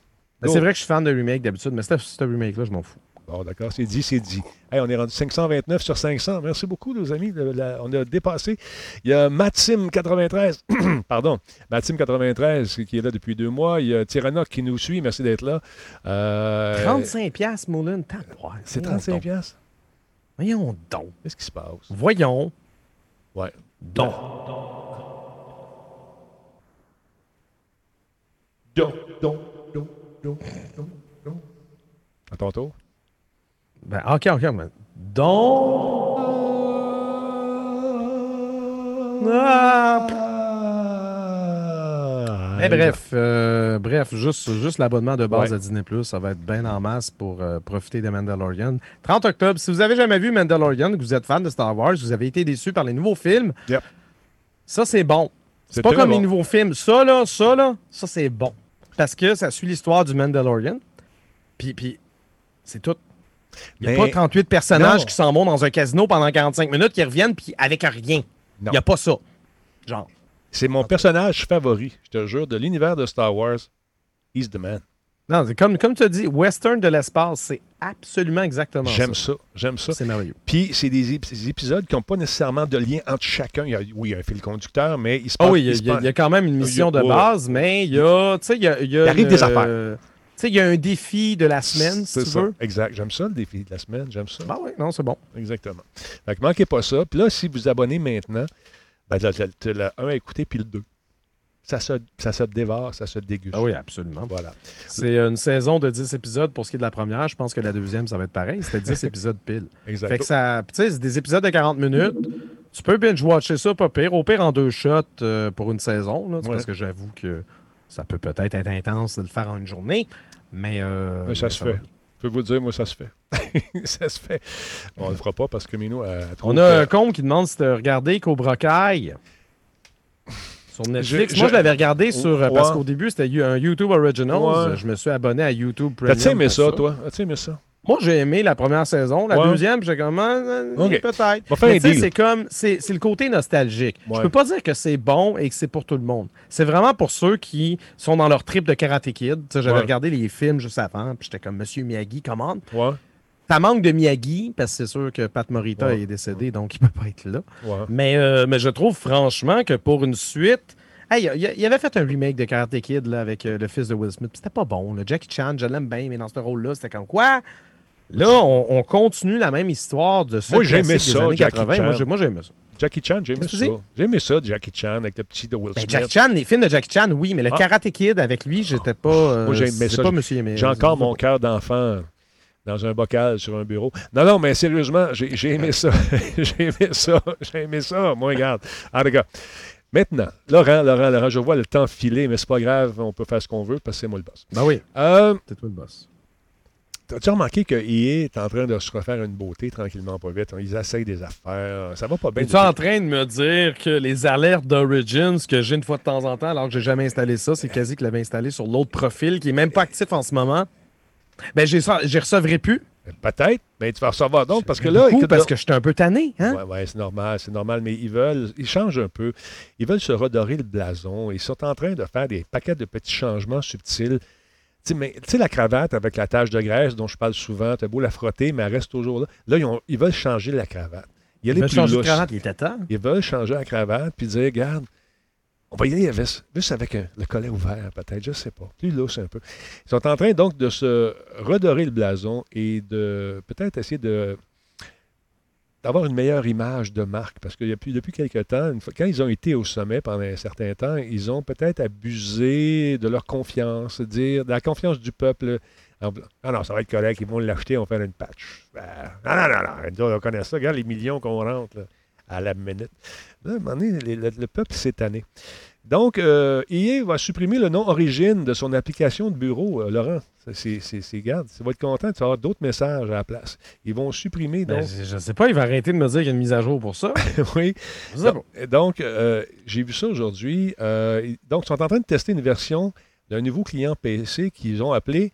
Go. c'est vrai que je suis fan de remake d'habitude, mais ce remake-là, je m'en fous. Bon, d'accord, c'est dit, c'est dit. Hey, on est rendu 529 sur 500. Merci beaucoup, nos amis. La- on a dépassé. Il y a Maxime93. Pardon. Maxime93 qui est là depuis deux mois. Il y a Tyrannoc qui nous suit. Merci d'être là. Euh, 35 piastres, Moulin. C'est voyons 35 donc. piastres. Voyons donc. Qu'est-ce qui se passe? Voyons Ouais. donc. Donc, donc, donc, À ton tour. Ben, OK, OK. mais Donc... Ah, Mais bref, euh, bref, juste, juste l'abonnement de base Ouais. à Disney+, ça va être bien en masse pour euh, profiter de Mandalorian. 30 octobre, si vous avez jamais vu Mandalorian, que vous êtes fan de Star Wars, vous avez été déçu par les nouveaux films, Yep. ça c'est bon. C'est pas comme bon. les nouveaux films. Ça là, ça là, ça c'est bon. Parce que ça suit l'histoire du Mandalorian. Puis, puis c'est tout. Il n'y a Mais- pas 38 personnages Non. qui s'en vont dans un casino pendant 45 minutes, qui reviennent, puis avec rien. Il n'y a pas ça. Genre. C'est mon personnage favori, je te jure, de l'univers de Star Wars. He's the man. Non, comme, comme tu as dit, western de l'espace, c'est absolument exactement ça. J'aime ça. J'aime ça. C'est merveilleux. Puis c'est des, ép- des épisodes qui n'ont pas nécessairement de lien entre chacun. Il y a, oui, il y a un fil conducteur, mais il se Ah passe. oui, il y, a- il il y quand même une mission de base, mais il y a, tu sais, il y a, il y a Il arrive une- des affaires. Tu sais, il y a un défi de la semaine, si C'est tu ça. veux. Exact. J'aime ça, le défi de la semaine. J'aime ça. Ah oui, non, c'est bon. Exactement. Fait que manquez pas ça. Puis là, si vous abonnez maintenant, ben, le 1 à écouter, puis le 2. Ça se, ça se dévore, ça se déguste. Ah oui, absolument. Voilà. C'est une saison de 10 épisodes pour ce qui est de la première. Je pense que la deuxième, ça va être pareil. C'était 10 épisodes pile. Exact. Fait que ça, tu sais, c'est des épisodes de 40 minutes. Tu peux binge-watcher ça, pas pire. Au pire, en deux shots euh, pour une saison. là. Ouais. Parce que j'avoue que ça peut peut-être être intense de le faire en une journée. Mais, euh, Mais ça mais se fait. Je peux vous dire, moi, ça se fait. ça se fait. Bon, on ne le fera pas parce que Minou a trop On a un compte qui demande si tu as regardé Cobra Kai sur Netflix. Je- Moi, je- je l'avais regardé sur. euh, Parce qu'au début, c'était un YouTube Originals. Ouais. Je me suis abonné à YouTube Premium. T'as-tu aimé ça, toi? As-tu aimé ça? Moi, j'ai aimé la première saison. La Ouais. deuxième, j'ai comme, ah, euh, Ok. peut-être. Mais c'est comme, c'est le côté nostalgique. Ouais. Je peux pas dire que c'est bon et que c'est pour tout le monde. C'est vraiment pour ceux qui sont dans leur trip de Karate Kid. J'avais Ouais. regardé les films juste avant, puis j'étais comme, Monsieur Miyagi, commande. Ça manque de Miyagi, parce que c'est sûr que Pat Morita Ouais. est décédé, donc il peut pas être là. ouais. Mais, euh, mais je trouve franchement que pour une suite. Hey, il, avait fait un remake de Karate Kid là, avec euh, le fils de Will Smith. C'était pas bon. là. Jackie Chan, je l'aime bien, mais dans ce rôle-là, c'était comme quoi? Là, on, on continue la même histoire de ce Moi, j'aimais ça, années Jackie 80. Chan. Moi, j'ai- moi, j'aimais ça. Jackie Chan, j'ai aimé Qu'est-ce que ça. tu dis? J'ai aimé ça, Jackie Chan, avec le petit de Will Ben, Smith. Jackie Chan, les films de Jackie Chan, oui, mais le Ah. Karate Kid avec lui, j'étais pas. euh, Moi, j'ai aimé c'est ça. J'ai encore mon cœur d'enfant dans un bocal sur un bureau. Non, non, mais sérieusement, j'ai j'ai aimé ça. j'ai aimé ça. J'ai aimé ça. Moi, regarde. En tout cas, maintenant, Laurent, Laurent, Laurent, je vois le temps filer, mais c'est pas grave, on peut faire ce qu'on veut parce que c'est moi le boss. Ben oui, Euh, c'est toi le boss. T'as-tu remarqué que EA est en train de se refaire une beauté tranquillement, pas vite? Ils essayent des affaires. Ça va pas bien. Es-tu en train de me dire que les alertes d'Origins que j'ai une fois de temps en temps, alors que j'ai jamais installé ça, c'est quasi que l'avait installé sur l'autre profil qui est même pas actif en ce moment? Ben, j'ai ça- j'y recevrai plus. Peut-être, mais tu vas recevoir d'autres parce que là, Beaucoup, écoute, parce que j'étais un peu tanné, hein? Ouais, ouais, c'est normal, c'est normal, mais ils veulent, ils changent un peu. Ils veulent se redorer le blason. Ils sont en train de faire des paquets de petits changements subtils. Tu sais, la cravate avec la tache de graisse dont je parle souvent, t'as beau la frotter, mais elle reste toujours là. Là, ils, ont- ils veulent changer la cravate. Il y a Ils les veulent plus changer louches. cravate, il. Ils veulent changer la cravate puis dire, regarde, on va y aller avec, juste avec un- le collet ouvert, peut-être, je sais pas. Plus lousse un peu. Ils sont en train donc de se redorer le blason et de peut-être essayer d'avoir une meilleure image de marque. Parce que depuis, depuis quelques temps, quand ils ont été au sommet pendant un certain temps, ils ont peut-être abusé de leur confiance, dire de la confiance du peuple. Ah non, ça va être correct, ils vont l'acheter, on va faire une patch. Ben, non, non, non, non, on connaît ça. Regarde les millions qu'on rentre à la minute. Là, à un moment donné, les- le, le peuple s'est tanné. Donc, euh, EA va supprimer le nom origine de son application de bureau, euh, Laurent. C'est, regarde, tu vas être content, tu vas avoir d'autres messages à la place. Ils vont supprimer, Ben, donc. je je sais pas, il va arrêter de me dire qu'il y a une mise à jour pour ça. oui. Donc, donc, euh, j'ai vu ça aujourd'hui. Euh, donc, ils sont en train de tester une version d'un nouveau client PC qu'ils ont appelé,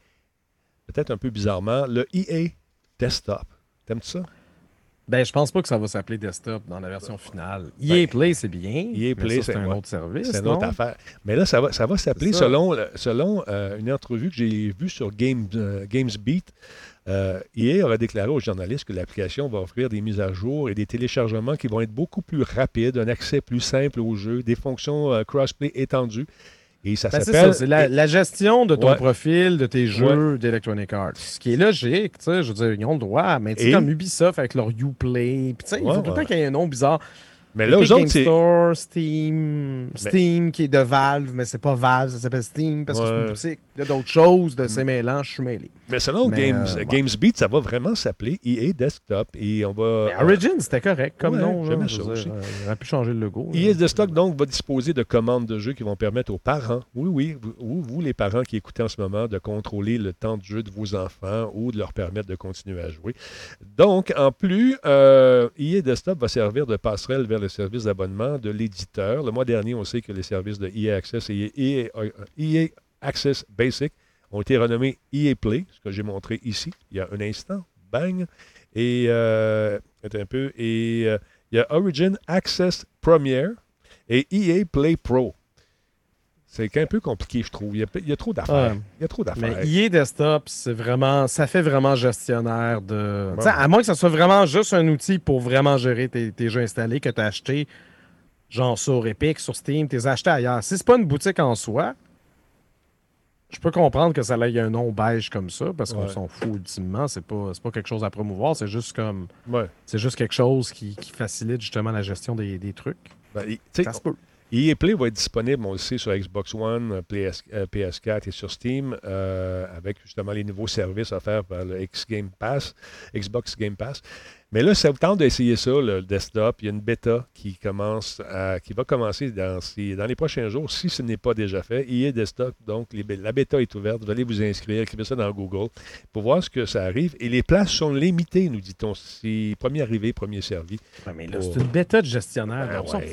peut-être un peu bizarrement, le EA Desktop. T'aimes-tu ça? Ben, je pense pas que ça va s'appeler desktop dans la version finale. EA Play, c'est bien. EA Play, c'est un ouais. autre service. C'est une autre affaire. Mais là, ça va, ça va s'appeler, selon, selon euh, une entrevue que j'ai vue sur Game, euh, GamesBeat, euh, EA aurait déclaré aux journalistes que l'application va offrir des mises à jour et des téléchargements qui vont être beaucoup plus rapides, un accès plus simple au jeu, des fonctions euh, crossplay étendues. Et ça Ben, c'est s'appelle... c'est la, la gestion de ton Ouais. profil, de tes jeux d'Electronic Arts. Ce qui est logique, tu sais, je veux dire, ils ont le droit, mais tu sais, Et- comme Ubisoft avec leur Uplay, puis tu sais, il Ouais, faut tout le ouais. temps qu'il y ait un nom bizarre. Mais là, autres, c'est... Store, Steam, Steam qui est de Valve, mais c'est pas Valve, ça s'appelle Steam parce que c'est Ouais. une boutique. Il y a d'autres choses de ces mélanges, je suis mêlé. Mais selon Mais, Games, euh, ouais. GamesBeat, ça va vraiment s'appeler EA Desktop. Et on va... Mais Origin, c'était correct comme ouais, nom. j'aimais ça aussi. dire, euh, aurait pu changer le logo. EA Desktop, donc, va disposer de commandes de jeu qui vont permettre aux parents, oui, oui, vous, ou vous, les parents qui écoutez en ce moment, de contrôler le temps de jeu de vos enfants ou de leur permettre de continuer à jouer. Donc, en plus, euh, EA Desktop va servir de passerelle vers le service d'abonnement de l'éditeur. Le mois dernier, on sait que les services de EA Access et EA, euh, EA Access Basic ont été renommés EA Play, ce que j'ai montré ici, il y a un instant. Bang! Et, euh, un peu, et euh, il y a Origin Access Premier et EA Play Pro. C'est un peu compliqué, je trouve. Il y a, trop d'affaires. Ouais. Il y a trop d'affaires. Mais EA Desktop, c'est vraiment, ça fait vraiment gestionnaire de. Ouais. À moins que ça soit vraiment juste un outil pour vraiment gérer tes, tes jeux installés que tu as acheté, genre sur Epic, sur Steam, tu les as achetés ailleurs. Si c'est pas une boutique en soi, je peux comprendre que ça ait un nom beige comme ça, parce qu'on Ouais. s'en fout ultimement. C'est pas, pas quelque chose à promouvoir, c'est juste comme. Ouais. C'est juste quelque chose qui, qui facilite justement la gestion des, des trucs. Ben, Ça se peut. EA Play va être disponible, on le sait, sur Xbox One, euh, PS, euh, PS4 et sur Steam, euh, avec justement les nouveaux services offerts par le X Game Pass, Xbox Game Pass. Mais là, ça vous tente d'essayer ça, le desktop. Il y a une bêta qui commence qui va commencer dans, dans les prochains jours, si ce n'est pas déjà fait. Il est desktop, donc la bêta est ouverte. Vous allez vous inscrire, écrivez ça dans Google pour voir ce que ça arrive. Et les places sont limitées, nous dit-on. C'est premier arrivé, premier servi. mais là, c'est une bêta de gestionnaire. Ben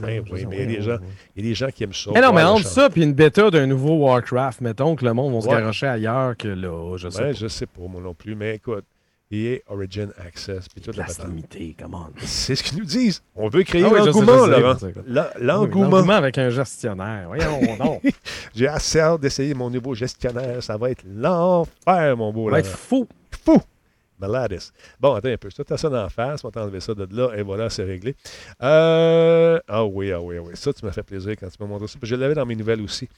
ben oui, mais il y, a des gens, il y a des gens qui aiment ça. Mais non, mais entre ça puis une bêta d'un nouveau Warcraft, mettons que le monde va se garocher ailleurs que là, je sais pas. Je sais pas, moi non plus, mais écoute. EA Origin Access. Puis toute la limitée, comment C'est ce qu'ils nous disent. On veut créer ah l'engouement, Laurent. L'engouement. avec un gestionnaire. Voyons donc. J'ai assez hâte d'essayer mon nouveau gestionnaire. Ça va être l'enfer, mon beau. Ça va être fou. Fou. Maladis. Bon, attends un peu. Je te ça d'en face. On va t'enlever ça de là. Et voilà, c'est réglé. Euh... Ah oui, ah oui, ah oui. Ça, tu m'as fait plaisir quand tu m'as montré ça. Je l'avais dans mes nouvelles aussi.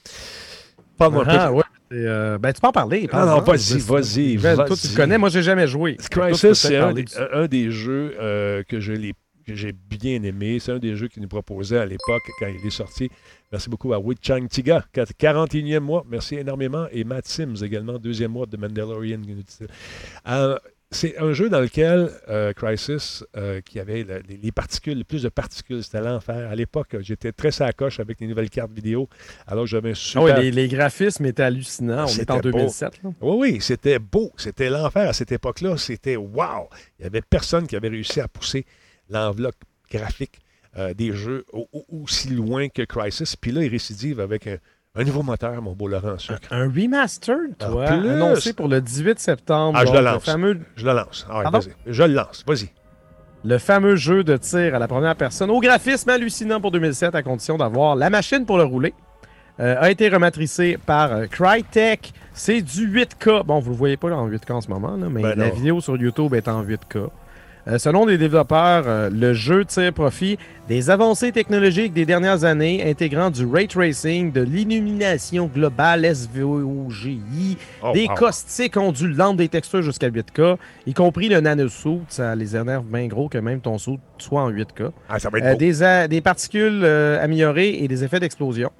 Parle-moi ah, Ouais. Euh, ben, tu peux en parler. Ah non, vas-y, vas-y. toi, tu connais. Moi, j'ai jamais joué. Crisis, c'est un, un, des jeux euh, que j'ai bien aimé. C'est un des jeux qu'il nous proposait à l'époque quand il est sorti. Merci beaucoup à Wei Chang Tiga, 41e mois. Merci énormément. Et Matt Sims également, deuxième mois de Mandalorian. Euh, c'est un jeu dans lequel euh, Crisis, euh, qui avait les, particules, le plus de particules, c'était l'enfer. À l'époque, j'étais très sacoche avec les nouvelles cartes vidéo. Alors j'avais un ah super. oui, les, graphismes étaient hallucinants. On était en 2007. Oui, oui, c'était beau. C'était l'enfer à cette époque-là. C'était wow. Il n'y avait personne qui avait réussi à pousser l'enveloppe graphique euh, des jeux aussi loin que Crisis. Puis là, il récidive avec un un nouveau moteur, mon beau Laurent Un, remaster, toi, annoncé pour le 18 septembre. Ah, je le lance. fameux... Je le lance. Ah, vas-y. Je le lance. Vas-y. Le fameux jeu de tir à la première personne, au graphisme hallucinant pour 2007, à condition d'avoir la machine pour le rouler, euh, a été rematricé par euh, Crytek. C'est du 8K. Bon, vous ne le voyez pas en 8K en ce moment, mais ben la vidéo sur YouTube est en 8K. Euh, selon les développeurs, euh, le jeu tire profit des avancées technologiques des dernières années, intégrant du ray tracing, de l'illumination globale SVOGI, oh, des caustiques ondulantes, des textures jusqu'à 8K, y compris le nanosuit. Ça les énerve bien gros que même ton suit soit en 8K. Ah, ça va être euh, des, particules améliorées et des effets d'explosion.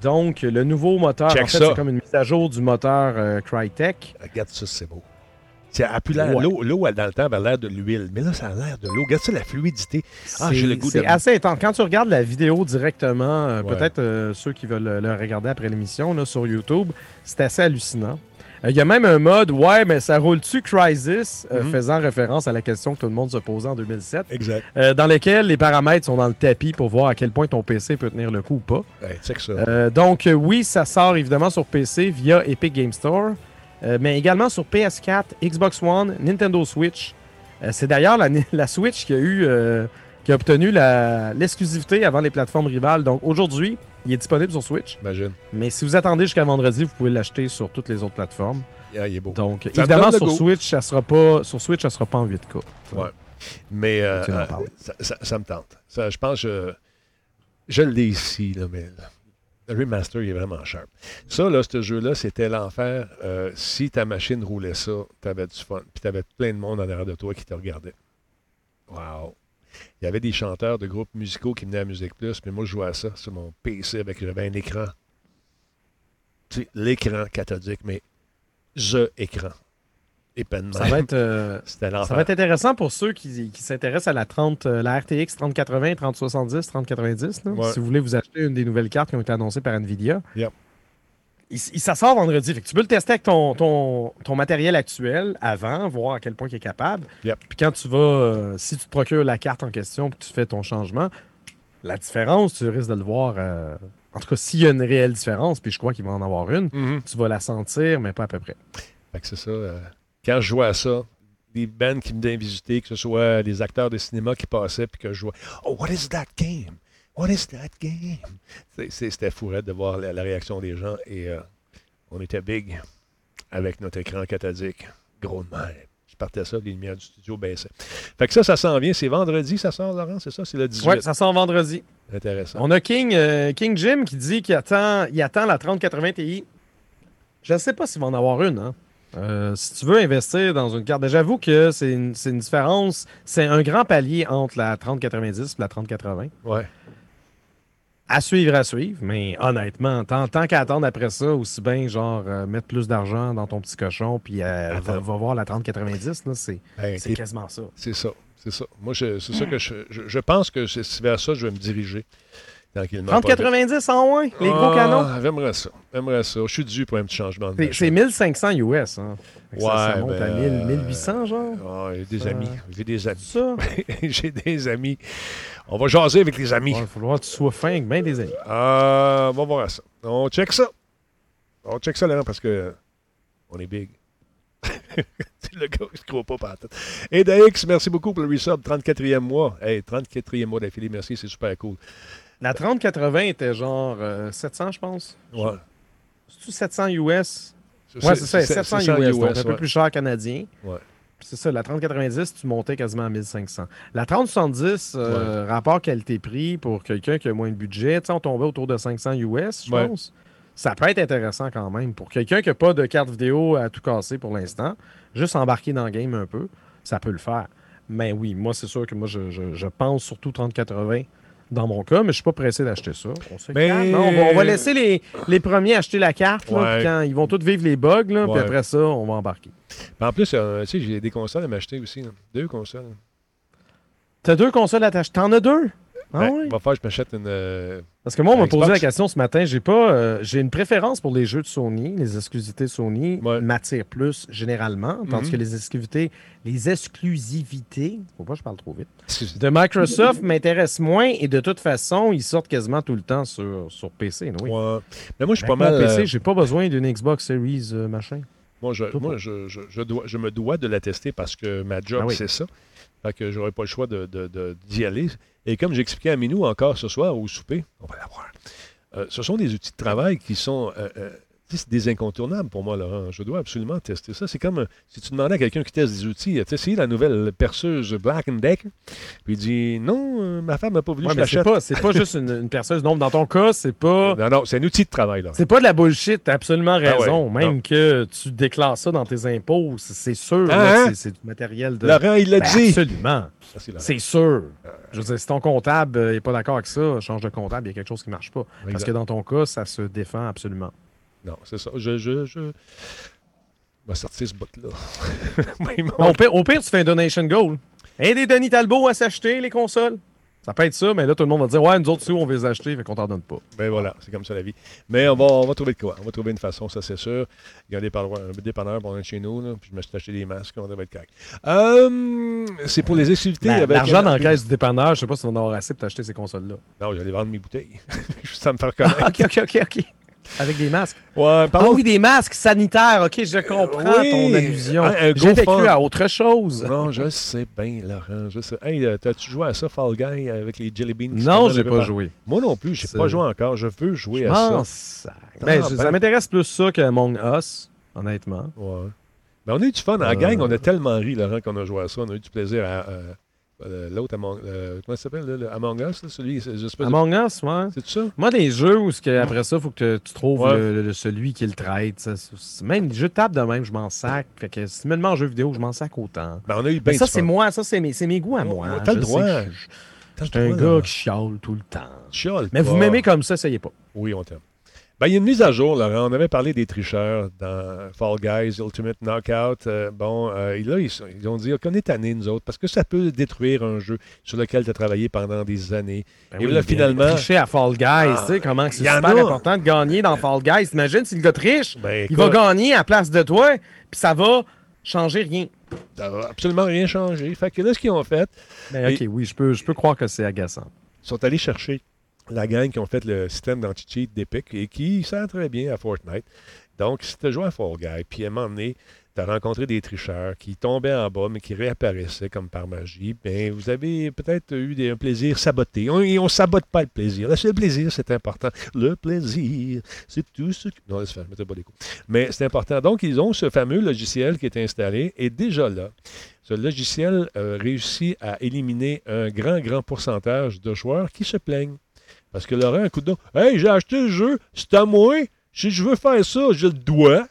donc, le nouveau moteur, en fait, c'est comme une mise à jour du moteur Crytek. Regarde ça, c'est beau. L'eau, l'eau, dans le temps, avait l'air de l'huile. Mais là, ça a l'air de l'eau. Regarde ça, la fluidité. Ah, j'ai le goût C'est assez intense. Quand tu regardes la vidéo directement, euh, peut-être euh, ceux qui veulent le, regarder après l'émission sur YouTube, c'est assez hallucinant. Euh, il y a même un mode, ouais, mais ça roule-tu Crisis, mm-hmm. faisant référence à la question que tout le monde se posait en 2007. Exact. dans lequel les paramètres sont dans le tapis pour voir à quel point ton PC peut tenir le coup ou pas. ça. donc, oui, ça sort évidemment sur PC via Epic Game Store. Euh, mais également sur PS4, Xbox One, Nintendo Switch. Euh, c'est d'ailleurs la, Switch qui a eu euh, qui a obtenu l'exclusivité avant les plateformes rivales. Donc aujourd'hui, il est disponible sur Switch. Imagine. Mais si vous attendez jusqu'à vendredi, vous pouvez l'acheter sur toutes les autres plateformes. il est beau. Donc évidemment sur Switch, ça sera pas sur Switch, ça sera pas en 8K. Ouais. Mais ça, me tente. Je pense que je, l'ai ici, là, mais le remaster, il est vraiment sharp. Ça, là, ce jeu-là, c'était l'enfer. Euh, si ta machine roulait ça, tu avais du fun. Puis tu avais plein de monde en arrière de toi qui te regardait. Wow. Il y avait des chanteurs de groupes musicaux qui venaient à Musique Plus, mais moi, je jouais à ça sur mon PC avec j'avais un écran. Tu sais, l'écran cathodique, mais The écran. Ça va, être, euh, ça va être intéressant pour ceux qui, s'intéressent à la 30, euh, la RTX 3080, 3070, 3090. Si vous voulez vous acheter une des nouvelles cartes qui ont été annoncées par Nvidia. Il, ça sort vendredi. tu peux le tester avec ton, ton, matériel actuel avant, voir à quel point il est capable. Puis quand tu vas, euh, si tu te procures la carte en question et que tu fais ton changement, la différence, tu risques de le voir. en tout cas, s'il y a une réelle différence, puis je crois qu'il va en avoir une, mm-hmm. tu vas la sentir, mais pas à peu près. c'est ça quand je jouais à ça, des bands qui me venaient visiter, que ce soit des acteurs de cinéma qui passaient, puis que je jouais Oh, what is that game? What is that game? C'était fourette de voir la, réaction des gens et euh, on était big avec notre écran cathodique. Gros de même. Je partais ça, les lumières du studio baissaient. Fait que ça, ça s'en vient. C'est vendredi, ça sort, Laurent, c'est ça? C'est le 18. Oui, ça sort vendredi. Intéressant. On a King, euh, King Jim qui dit qu'il attend, il attend la 3080 Ti. Je ne sais pas s'il va en avoir une, hein? Euh, si tu veux investir dans une carte, j'avoue que c'est une, différence, c'est un grand palier entre la 3090 et la 3080. Ouais. À suivre, à suivre, mais honnêtement, tant, tant qu'à attendre après ça, aussi bien, genre, euh, mettre plus d'argent dans ton petit cochon, puis euh, va, va, voir la 3090, c'est ben, quasiment ça. C'est ça, c'est ça. Moi, c'est ça que je, je, pense que c'est vers ça que je vais me diriger. 3090 en moins, les gros canons. Ah, j'aimerais ça. J'aimerais ça. Je suis dû pour un petit changement de C'est 1500 US. Hein. Ouais, ça, monte à 1800, genre. Ah, j'ai des amis. J'ai des amis. j'ai des amis. On va jaser avec les amis. Il va falloir que tu sois fin avec bien des amis. Ah, on va voir ça. On check ça. On check ça, là, parce que on est big. le gars qui ne croit pas par tête. Et Dax, merci beaucoup pour le resub, 34e mois. Hey, 34e mois d'affilée, merci, c'est super cool. La 3080 était genre 700, euh, je pense. Ouais. C'est-tu 700 US? Ouais, c'est ça, 700 US, donc un peu plus cher canadien. Ouais. C'est ça, la 3090, tu montais quasiment à 1500. La 3070, euh, rapport qualité-prix pour quelqu'un qui a moins de budget, on tombait autour de 500 US, je pense. Ça peut être intéressant quand même. Pour quelqu'un qui n'a pas de carte vidéo à tout casser pour l'instant, juste embarquer dans le game un peu, ça peut le faire. Mais oui, moi, c'est sûr que moi, je, je pense surtout 3080 dans mon cas, mais je ne suis pas pressé d'acheter ça. On, va, laisser les, les, premiers acheter la carte, quand ils vont tous vivre les bugs, puis après ça, on va embarquer. En plus, euh, tu sais, j'ai des consoles à m'acheter aussi. Deux consoles. Tu as deux consoles à t'acheter? T'en as deux? Ah ben, oui? va faire, je m'achète une. Euh, Parce que moi, on m'a posé la question ce matin. J'ai pas, euh, j'ai une préférence pour les jeux de Sony. Les exclusivités Sony m'attirent plus généralement, tandis mhm. que les exclusivités, les exclusivités, faut pas que je parle trop vite, de Microsoft m'intéressent moins et de toute façon, ils sortent quasiment tout le temps sur, sur PC. Oui. Mais moi, je suis pas mal. PC, euh, j'ai pas besoin d'une Xbox Series machin. Moi, je, moi je, je, dois, je me dois de la tester parce que ma job, ah c'est ça. Fait que j'aurais pas le choix d'y de, de, aller. Et comme j'expliquais à Minou encore ce soir au souper, on va l'avoir. Euh, ce sont des outils de travail qui sont euh, euh, c'est des incontournables pour moi, Laurent. Je dois absolument tester ça. C'est comme si tu demandais à quelqu'un qui teste des outils, tu essayé la nouvelle perceuse Black Decker? Puis il dit non, ma femme n'a pas voulu que je l'achète. C'est pas, pas juste une, perceuse. Non, dans ton cas, c'est pas. Non, non, c'est un outil de travail. là. C'est pas de la bullshit. T'as absolument ah raison. Même que tu déclares ça dans tes impôts, c'est sûr. Ah, hein? C'est du matériel de. Laurent, il l'a ben, dit. Absolument. C'est sûr. Je veux dire, si ton comptable n'est pas d'accord avec ça, change de comptable, il y a quelque chose qui ne marche pas. Parce que dans ton cas, ça se défend absolument. Non, c'est ça. Je, je, je... vais sortir ce bout-là. au, pire, au pire, tu fais un donation goal. Aidez Denis Talbot à s'acheter les consoles. Ça peut être ça, mais là, tout le monde va dire Ouais, nous autres, on veut les acheter, fait qu'on t'en donne pas. Ben voilà, c'est comme ça la vie. Mais on va, on va trouver de quoi. On va trouver une façon, ça c'est sûr. Il y a des dépanneurs pour chez nous, là, puis je me suis acheté des masques, on devrait être correct. Euh, c'est pour les exclusivités. L'argent dans la caisse du dépanneur, je sais pas si on en aura assez pour t'acheter ces consoles-là. Non, j'allais vendre mes bouteilles. ça me faire connaître. ok, ok, ok, ok. Avec des masques. Ouais, Ah oui, des masques sanitaires. OK, je comprends ton allusion. J'ai vécu à autre chose. Non, je sais bien, Laurent. Je sais. Hey, euh, t'as-tu joué à ça, Fall Guy, avec les Jelly Beans? Non, j'ai pas joué. Moi non plus, j'ai pas joué encore. Je veux jouer à ça. Ben, ah, ça ben. m'intéresse plus ça qu'Among Us, honnêtement. Ouais. Ben, on a eu du fun. En la gang, on a tellement ri, Laurent, qu'on a joué à ça. On a eu du plaisir à euh, l'autre Among, euh, comment ça s'appelle, Among Us, celui, Among Us, ouais. C'est ça? Moi, des jeux où que, après ça, il faut que tu trouves celui qui le traite. même les jeux de table de même, je m'en sac. Fait que si tu me demandes en jeu vidéo, je m'en sac autant. Ben, on a eu bien ça, c'est moi, ça, c'est mes, mes, goûts à moi. T'as le droit. Je suis un gars qui chiale tout le temps. Chiale Mais vous m'aimez comme ça, essayez pas. Oui, on t'aime. Ben, il y a une mise à jour, Laurent. On avait parlé des tricheurs dans Fall Guys, Ultimate Knockout. Euh, bon, euh, là, ils, ont dit qu'on est tannés, nous autres, parce que ça peut détruire un jeu sur lequel tu as travaillé pendant des années. Ben Et là, finalement. Tricher à Fall Guys, ah, tu sais, comment c'est super important de gagner dans Fall Guys. Imagine si le gars triche, ben, il va gagner à place de toi, puis ça va changer rien. Ça va absolument rien changer. Fait que là, ce qu'ils ont fait. Ben, OK, oui, je peux, je peux croire que c'est agaçant. Ils sont allés chercher la gang qui ont fait le système d'anti-cheat d'Epic et qui sert très bien à Fortnite. Donc, si tu joué à Fall Guy, puis à un moment donné, tu as rencontré des tricheurs qui tombaient en bas, mais qui réapparaissaient comme par magie, bien, vous avez peut-être eu un plaisir saboté. On, et on ne sabote pas le plaisir. Le plaisir, c'est important. Le plaisir, c'est tout ce que... Non, laisse faire, je ne pas les coups. Mais c'est important. Donc, ils ont ce fameux logiciel qui est installé, et déjà là, ce logiciel euh, réussit à éliminer un grand, grand pourcentage de joueurs qui se plaignent. Parce que Laurent, un coup de Hey, j'ai acheté le jeu, c'est à moi. Si je veux faire ça, je le dois.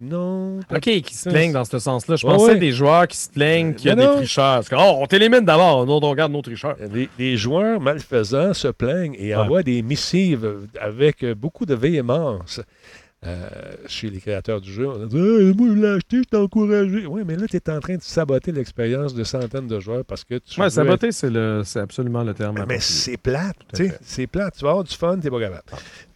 Non. OK, qui se plaignent dans ce sens-là? Je Ouais, pensais ouais. des joueurs qui se plaignent qu'il y a des tricheurs. C'est comme, oh, on t'élimine d'abord, nous, on regarde nos tricheurs. Les, les joueurs malfaisants se plaignent et Ouais. envoient des missives avec beaucoup de véhémence. Euh, chez les créateurs du jeu, on a dit Hey, Moi, je l'ai acheté, je t'ai encouragé. Oui, mais là, tu es en train de saboter l'expérience de centaines de joueurs parce que tu. Veux saboter, c'est absolument le terme. Mais c'est plate, tu c'est plate. Tu vas avoir du fun, t'es pas capable.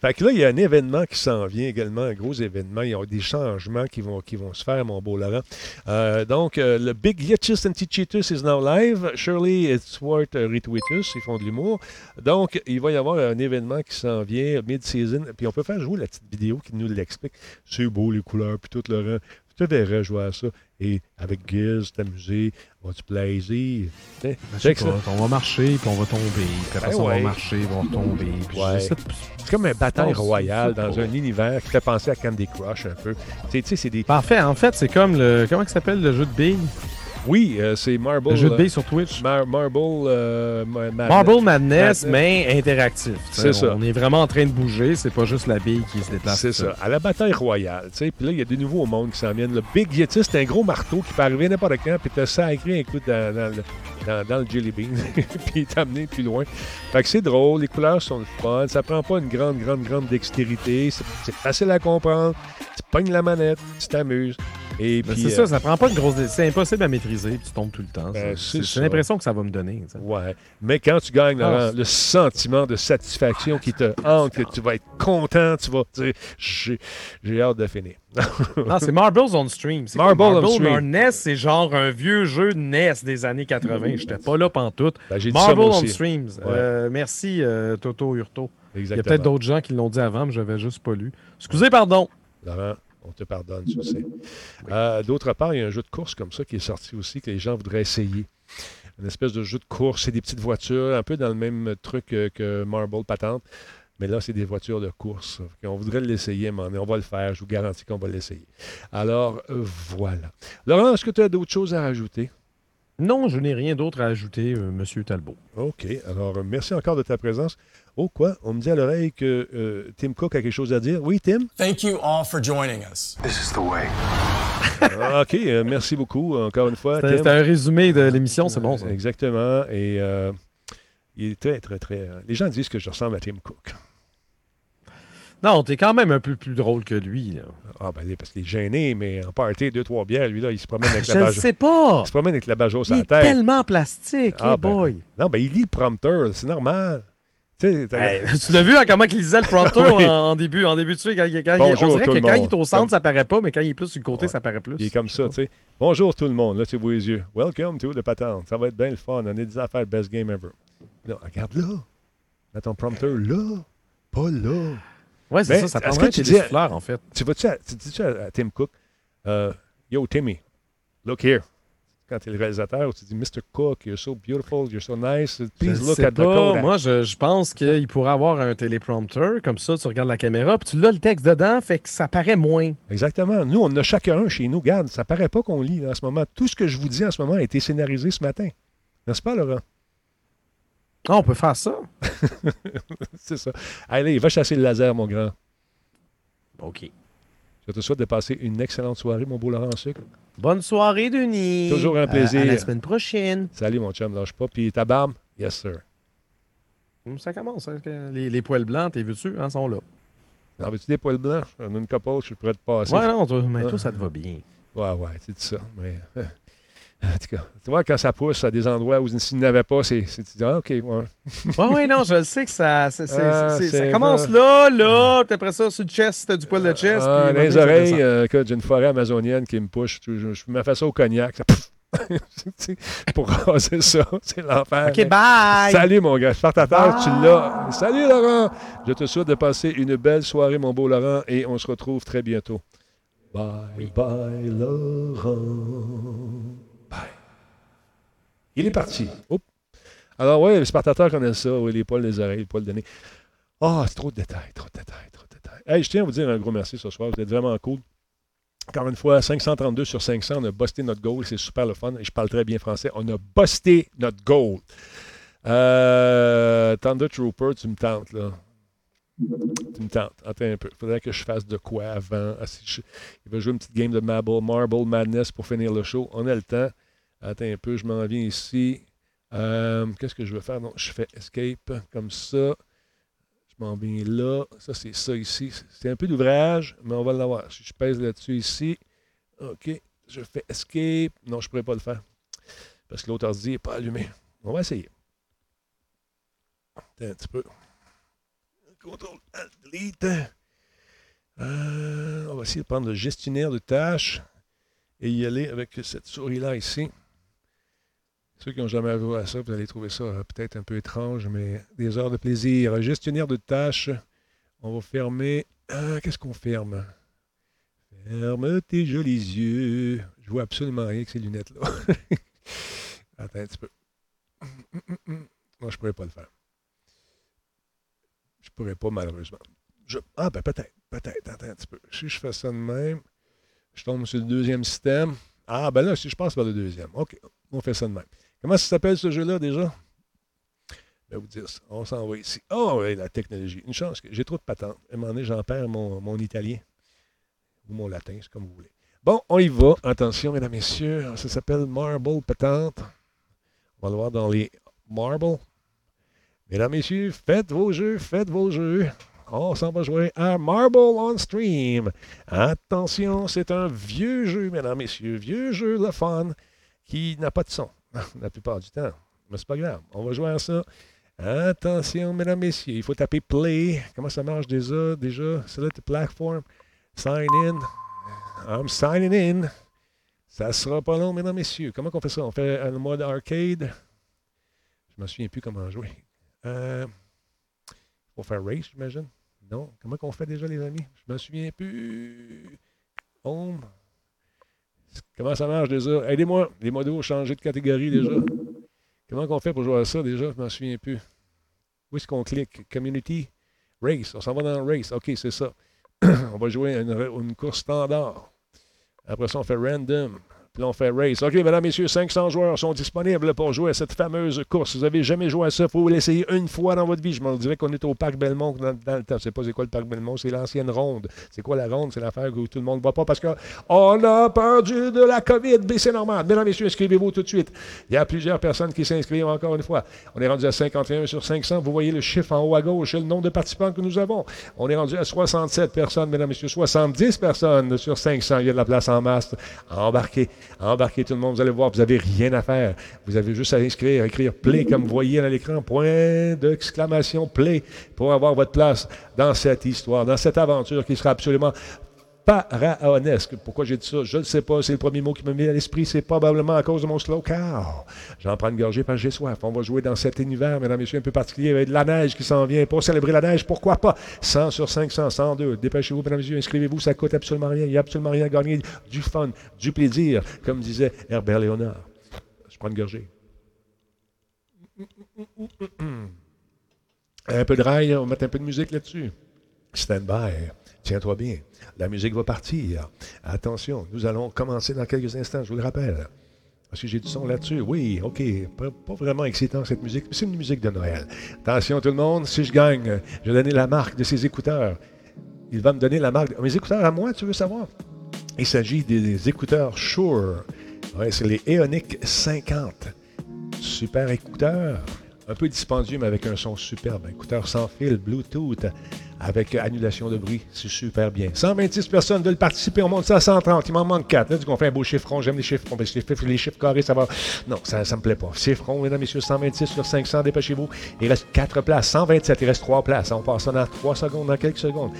Fait que là, il y a un événement qui s'en vient également, un gros événement. Il y a des changements qui vont, qui vont se faire, mon beau Laurent. Euh, donc, euh, le Big Yetchis Antichetus is now live. Shirley Edgeworth euh, Retweetus, ils font de l'humour. Donc, il va y avoir un événement qui s'en vient mid-season. Puis on peut faire jouer la petite vidéo qui nous l'explique. C'est beau, les couleurs, puis tout, Laurent. Tu te verrais jouer à ça. Et avec Giz, t'amuser, avoir du plaisir? Ben, je sais pas, on va marcher, puis on va tomber. Puis après Ben ça, on va marcher, puis on va retomber. Ouais. C'est comme une bataille royale dans un univers qui fait penser à Candy Crush un peu. Tu sais, tu sais, c'est des. Parfait, en fait, c'est comme le. Comment s'appelle le jeu de billes? Oui, euh, c'est Marble. Le jeu de euh, billes sur Twitch. Mar- Marble. euh, Ma- Madness. Marble Madness, Madness. mais interactif. C'est ça. On est vraiment en train de bouger, c'est pas juste la bille qui se déplace. C'est ça, à la bataille royale. tu sais. Puis là, il y a des nouveaux mondes qui s'en viennent. Le Big Yeti, c'est un gros marteau qui peut arriver n'importe quand, puis te sacré un coup dans, dans le, dans- dans le Jelly Bean, puis t'amener plus loin. Fait que c'est drôle, les couleurs sont le fun, ça prend pas une grande, grande, grande dextérité, c'est c'est facile à comprendre, tu pognes la manette, tu t'amuses. Et Ben, puis, c'est euh, ça, ça prend pas une grosse. C'est impossible à maîtriser, puis tu tombes tout le temps. Ben, ça. c'est ça. l'impression que ça va me donner. Ouais. Mais quand tu gagnes, Ah, Laurent, le sentiment de satisfaction qui te hante, que tu vas être content, tu vas dire j'ai j'ai hâte de finir. Non, c'est Marbles on Stream. C'est Marble on Stream. NES, c'est genre un vieux jeu de NES des années 80. J'étais pas là pantoute. Ben, j'ai ça, Marble on. Streams. Euh, merci, euh, Toto Hurto. Il y a Exactement. peut-être d'autres gens qui l'ont dit avant, mais j'avais juste pas lu. Excusez, pardon. Laurent, on te pardonne, tu sais. Euh, D'autre part, il y a un jeu de course comme ça qui est sorti aussi que les gens voudraient essayer. Une espèce de jeu de course, c'est des petites voitures, un peu dans le même truc euh, que Marble Patente. Mais là, c'est des voitures de course. On voudrait l'essayer, mais on va le faire. Je vous garantis qu'on va l'essayer. Alors, euh, voilà. Laurent, est-ce que tu as d'autres choses à rajouter? Non, je n'ai rien d'autre à ajouter, euh, Monsieur Talbot. OK. Alors, merci encore de ta présence. Oh, quoi? On me dit à l'oreille que euh, Tim Cook a quelque chose à dire. Oui, Tim? Thank you all for joining us. This is the way. Ah, OK. euh, merci beaucoup, encore une fois. C'était un résumé de l'émission, c'est bon ça. Exactement. Et euh, il est très, très, très. euh, Les gens disent que je ressemble à Tim Cook. Non, t'es quand même un peu plus drôle que lui. là. Ah, ben, parce qu'il est gêné, mais en party, deux, trois bières, lui, là, il se promène avec Je la ne bajo. sais pas. Il se promène avec la bajo sur Il la est tête. tellement plastique, Ah, hey ben, boy. Non, ben, il lit le prompteur, c'est normal. Tu Hey, l'as vu hein, comment il lisait le prompteur Oui. en, en début, en début de suite, quand, il- quand il- on dirait que quand il est au centre, Comme- ça paraît pas, mais quand il est plus sur le côté, Ouais. ça paraît plus. Il est comme ça, tu sais. Bonjour tout le monde, là, tu vois les yeux. Welcome to the patente. Ça va être bien le fun. On a des affaires best game ever. Regarde là. Mets ton prompteur là. Pas là. Ouais, c'est ça, ça prendrait que tu dis- en fait. Tu vas-tu à, tu à Tim Cook, euh, Yo, Timmy, look here. Quand tu es le réalisateur, tu dis, Mr. Cook, you're so beautiful, you're so nice. Je Please look at the pas. code. Moi, je, je pense qu'il pourrait avoir un téléprompteur, comme ça, tu regardes la caméra, puis tu l'as le texte dedans, fait que ça paraît moins. Exactement. Nous, on en a chacun un chez nous. Regarde, ça paraît pas qu'on lit là, en ce moment. Tout ce que je vous dis en ce moment a été scénarisé ce matin. N'est-ce pas, Laurent? Ah, on peut faire ça. C'est ça. Allez, va chasser le laser, mon grand. OK. Je te souhaite de passer une excellente soirée, mon beau Laurent en sucre. Bonne soirée, Denis. Toujours un À- plaisir. À, la semaine prochaine. Salut, mon chum, lâche pas. Puis ta barbe? Yes, sir. Hum, Ça commence. hein, les, les poils blancs, t'es vu-tu, hein, sont là. En veux-tu des poils blancs? J'en ai une couple, je pourrais te passer. Ouais, non, toi, mais Ah. toi, ça te va bien. Ouais, ouais, c'est ça. Mais, en tout cas, tu vois, quand ça pousse à des endroits où s'il n'y avait pas, c'est. Tu dis, ah, OK, ouais. Ouais, non, je le sais que ça, c'est- Ah, ça commence là, là, puis après ça, sur le chest, t'as du poil de chest. Ah, les oreilles, euh, écoute, j'ai une forêt amazonienne qui me push. Je, je- je me fais ça au cognac. Ça, Tu pour raser ça, c'est l'enfer. OK, bye! Salut, mon gars. Spartateur, tu Bye. l'as. Salut, Laurent. Je te souhaite de passer une belle soirée, mon beau Laurent, et on se retrouve très bientôt. Bye, bye, Laurent. Il est parti. Oups. Alors, oui, les Spartateurs connaissent ça. Oui, les poils des oreilles, les poils de nez. Ah, c'est trop de détails, trop de détails, trop de détails. Hey, je tiens à vous dire un gros merci ce soir. Vous êtes vraiment cool. Encore une fois, 532 sur 500, on a busté notre goal. C'est super le fun. Je parle très bien français. On a busté notre goal. Euh, Thunder Trooper, tu me tentes, là. Tu me tentes. Attends un peu. Il faudrait que je fasse de quoi avant? Ah, il va jouer une petite game de Marble, Marble Madness pour finir le show. On a le temps. Attends un peu, je m'en viens ici. Euh, qu'est-ce que je veux faire? Non, je fais Escape comme ça. Je m'en viens là. Ça, c'est ça ici. C'est un peu d'ouvrage, mais on va l'avoir. Si je pèse là-dessus ici, OK. Je fais Escape. Non, je ne pourrais pas le faire. Parce que l'autre dit n'est pas allumé. On va essayer. Attends un petit peu. Contrôle, delete. Euh, on va essayer de prendre le gestionnaire de tâches et y aller avec cette souris-là ici. Ceux qui n'ont jamais joué à ça, vous allez trouver ça euh, peut-être un peu étrange, mais des heures de plaisir. Gestionnaire de tâches. On va fermer. Euh, qu'est-ce qu'on ferme? Ferme tes jolis yeux. Je vois absolument rien avec ces lunettes-là. Attends un petit peu. Moi, je pourrais pas le faire. Je pourrais pas, malheureusement. ah, ben peut-être. Peut-être. Attends un petit peu. Si je fais ça de même, je tombe sur le deuxième système. Ah, ben là, si je passe par le deuxième. OK. On fait ça de même. Comment ça s'appelle ce jeu-là déjà? On s'en va ici. Oh, la technologie. Une chance que j'ai trop de patentes. À un moment donné, j'en perds mon, mon, italien ou mon latin, c'est comme vous voulez. Bon, on y va. Attention, mesdames, messieurs. Ça s'appelle Marble Patente. On va le voir dans les Marble. Mesdames, messieurs, faites vos jeux, faites vos jeux. On s'en va jouer à Marble on Stream. Attention, c'est un vieux jeu, mesdames, messieurs. Vieux jeu, le fun, qui n'a pas de son. la plupart du temps. Mais c'est pas grave. On va jouer à ça. Attention, mesdames, messieurs. Il faut taper play. Comment ça marche déjà? Déjà, select platform. Sign in. I'm signing in. Ça sera pas long, mesdames, messieurs. Comment on fait ça? On fait un mode arcade? Je me souviens plus comment jouer. Euh, faut faire race, j'imagine. Non? Comment on fait déjà, les amis? Je me souviens plus. Home. Comment ça marche déjà? Aidez-moi. Les modos ont changé de catégorie déjà. Comment on fait pour jouer à ça déjà? Je m'en souviens plus. Où est-ce qu'on clique? Community? Race. On s'en va dans Race. OK, c'est ça. on va jouer une, une course standard. Après ça, on fait random. Puis on fait race. OK, mesdames, messieurs, 500 joueurs sont disponibles pour jouer à cette fameuse course. vous n'avez jamais joué à ça, il faut l'essayer une fois dans votre vie. Je me dirais qu'on est au Parc Belmont dans, le temps. Je sais pas c'est quoi le Parc Belmont, c'est l'ancienne ronde. C'est quoi la ronde? C'est l'affaire où tout le monde ne voit pas parce qu'on a perdu de la COVID. Mais c'est normal. Mesdames, messieurs, inscrivez-vous tout de suite. Il y a plusieurs personnes qui s'inscrivent encore une fois. On est rendu à 51 sur 500. Vous voyez le chiffre en haut à gauche, le nombre de participants que nous avons. On est rendu à 67 personnes, mesdames, messieurs, 70 personnes sur 500. Il y a de la place en masse. Embarquez, embarquez tout le monde, vous allez voir, vous n'avez rien à faire. Vous avez juste à inscrire, écrire play comme vous voyez à l'écran, point d'exclamation play pour avoir votre place dans cette histoire, dans cette aventure qui sera absolument pharaonesque. Pourquoi j'ai dit ça? Je ne sais pas. C'est le premier mot qui me met à l'esprit. C'est probablement à cause de mon slow car. J'en prends une gorgée parce que j'ai soif. On va jouer dans cet univers, mesdames et messieurs, un peu particulier avec de la neige qui s'en vient. Pour célébrer la neige, pourquoi pas? 100 sur 500, 102. Dépêchez-vous, mesdames et messieurs, inscrivez-vous. Ça coûte absolument rien. Il n'y a absolument rien à gagner. Du fun, du plaisir, comme disait Herbert Léonard. Je prends une gorgée. Un peu de rail, on va mettre un peu de musique là-dessus. Stand by. Tiens-toi bien. La musique va partir. Attention, nous allons commencer dans quelques instants, je vous le rappelle. Parce que j'ai du son là-dessus. Oui, OK. Pas, vraiment excitant cette musique, mais c'est une musique de Noël. Attention tout le monde, si je gagne, je vais donner la marque de ces écouteurs. Il va me donner la marque. De... Mes écouteurs à moi, tu veux savoir? Il s'agit des, écouteurs Shure. Ouais, c'est les Eonic 50. Super écouteurs. Un peu dispendieux, mais avec un son superbe. Écouteurs sans fil, Bluetooth avec annulation de bruit. C'est super bien. 126 personnes veulent participer. On monte ça à 130. Il m'en manque 4. Là, du qu'on fait un beau chiffron. J'aime les chiffrons. les chiffres, les chiffres carrés, ça va. Non, ça ne me plaît pas. Chiffron, mesdames, messieurs, 126 sur 500. Dépêchez-vous. Il reste 4 places. 127. Il reste 3 places. On passe ça dans 3 secondes, dans quelques secondes.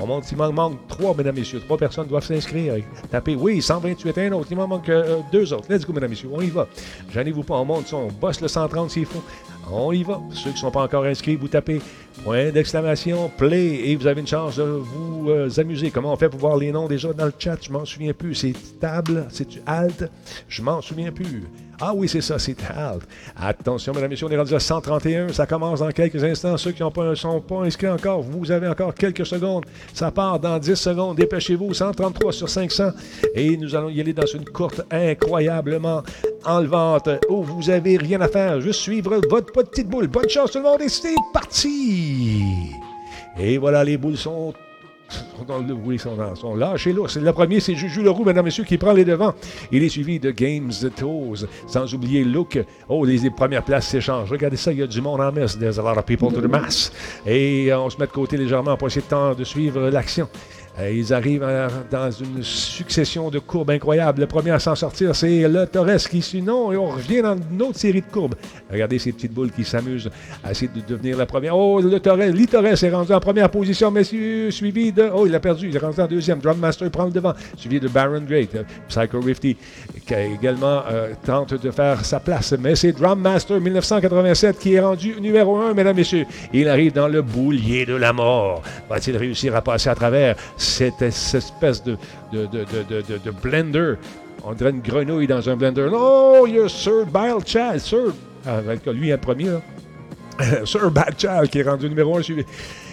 On monte. Il m'en manque 3, mesdames, messieurs. 3 personnes doivent s'inscrire. Tapez oui, 128, un autre. Il m'en manque 2 euh, autres. Let's go, mesdames, messieurs. On y va. J'en vous pas. On monte ça. On bosse le 130 s'il faut. On y va. Ceux qui ne sont pas encore inscrits, vous tapez point d'exclamation, play, et vous avez une chance de vous euh, amuser. Comment on fait pour voir les noms déjà dans le chat? Je m'en souviens plus. C'est table, c'est alt? Je m'en souviens plus. Ah oui, c'est ça, c'est alt. Attention, mesdames et messieurs, on est rendu à 131. Ça commence dans quelques instants. Ceux qui ne sont pas inscrits encore, vous avez encore quelques secondes. Ça part dans 10 secondes. Dépêchez-vous. 133 sur 500. Et nous allons y aller dans une courte incroyablement enlevante où vous n'avez rien à faire. Juste suivre votre petite boule. Bonne chance tout le monde et c'est parti! Et voilà, les boules sont oui, sont, sont là. Le premier, c'est Juju Leroux, mesdames et messieurs, qui prend les devants. Il est suivi de Games Toes, sans oublier Luke. Oh, les, premières places s'échangent. Regardez ça, il y a du monde en masse. There's a lot of people to the mass. Et on se met de côté légèrement pour essayer de, temps de suivre l'action. Ils arrivent dans une succession de courbes incroyables. Le premier à s'en sortir, c'est le Torres qui suit. Non, et on revient dans une autre série de courbes. Regardez ces petites boules qui s'amusent à essayer de devenir la première. Oh, le Torres, Lee Torres est rendu en première position, messieurs, suivi de. Oh, il a perdu, il est rendu en deuxième. Drummaster prend le devant, suivi de Baron Great. Euh, Psycho Rifty, qui également tente de faire sa place. Mais c'est Drummaster 1987 qui est rendu numéro un, mesdames, messieurs. Il arrive dans le boulier de la mort. Va-t-il réussir à passer à travers cette, espèce de, de, de, de, blender? On dirait une grenouille dans un blender. Oh, il y a Sir Bile Child. Sir, avec lui en premier. Sir Bile Child qui est rendu numéro un suivi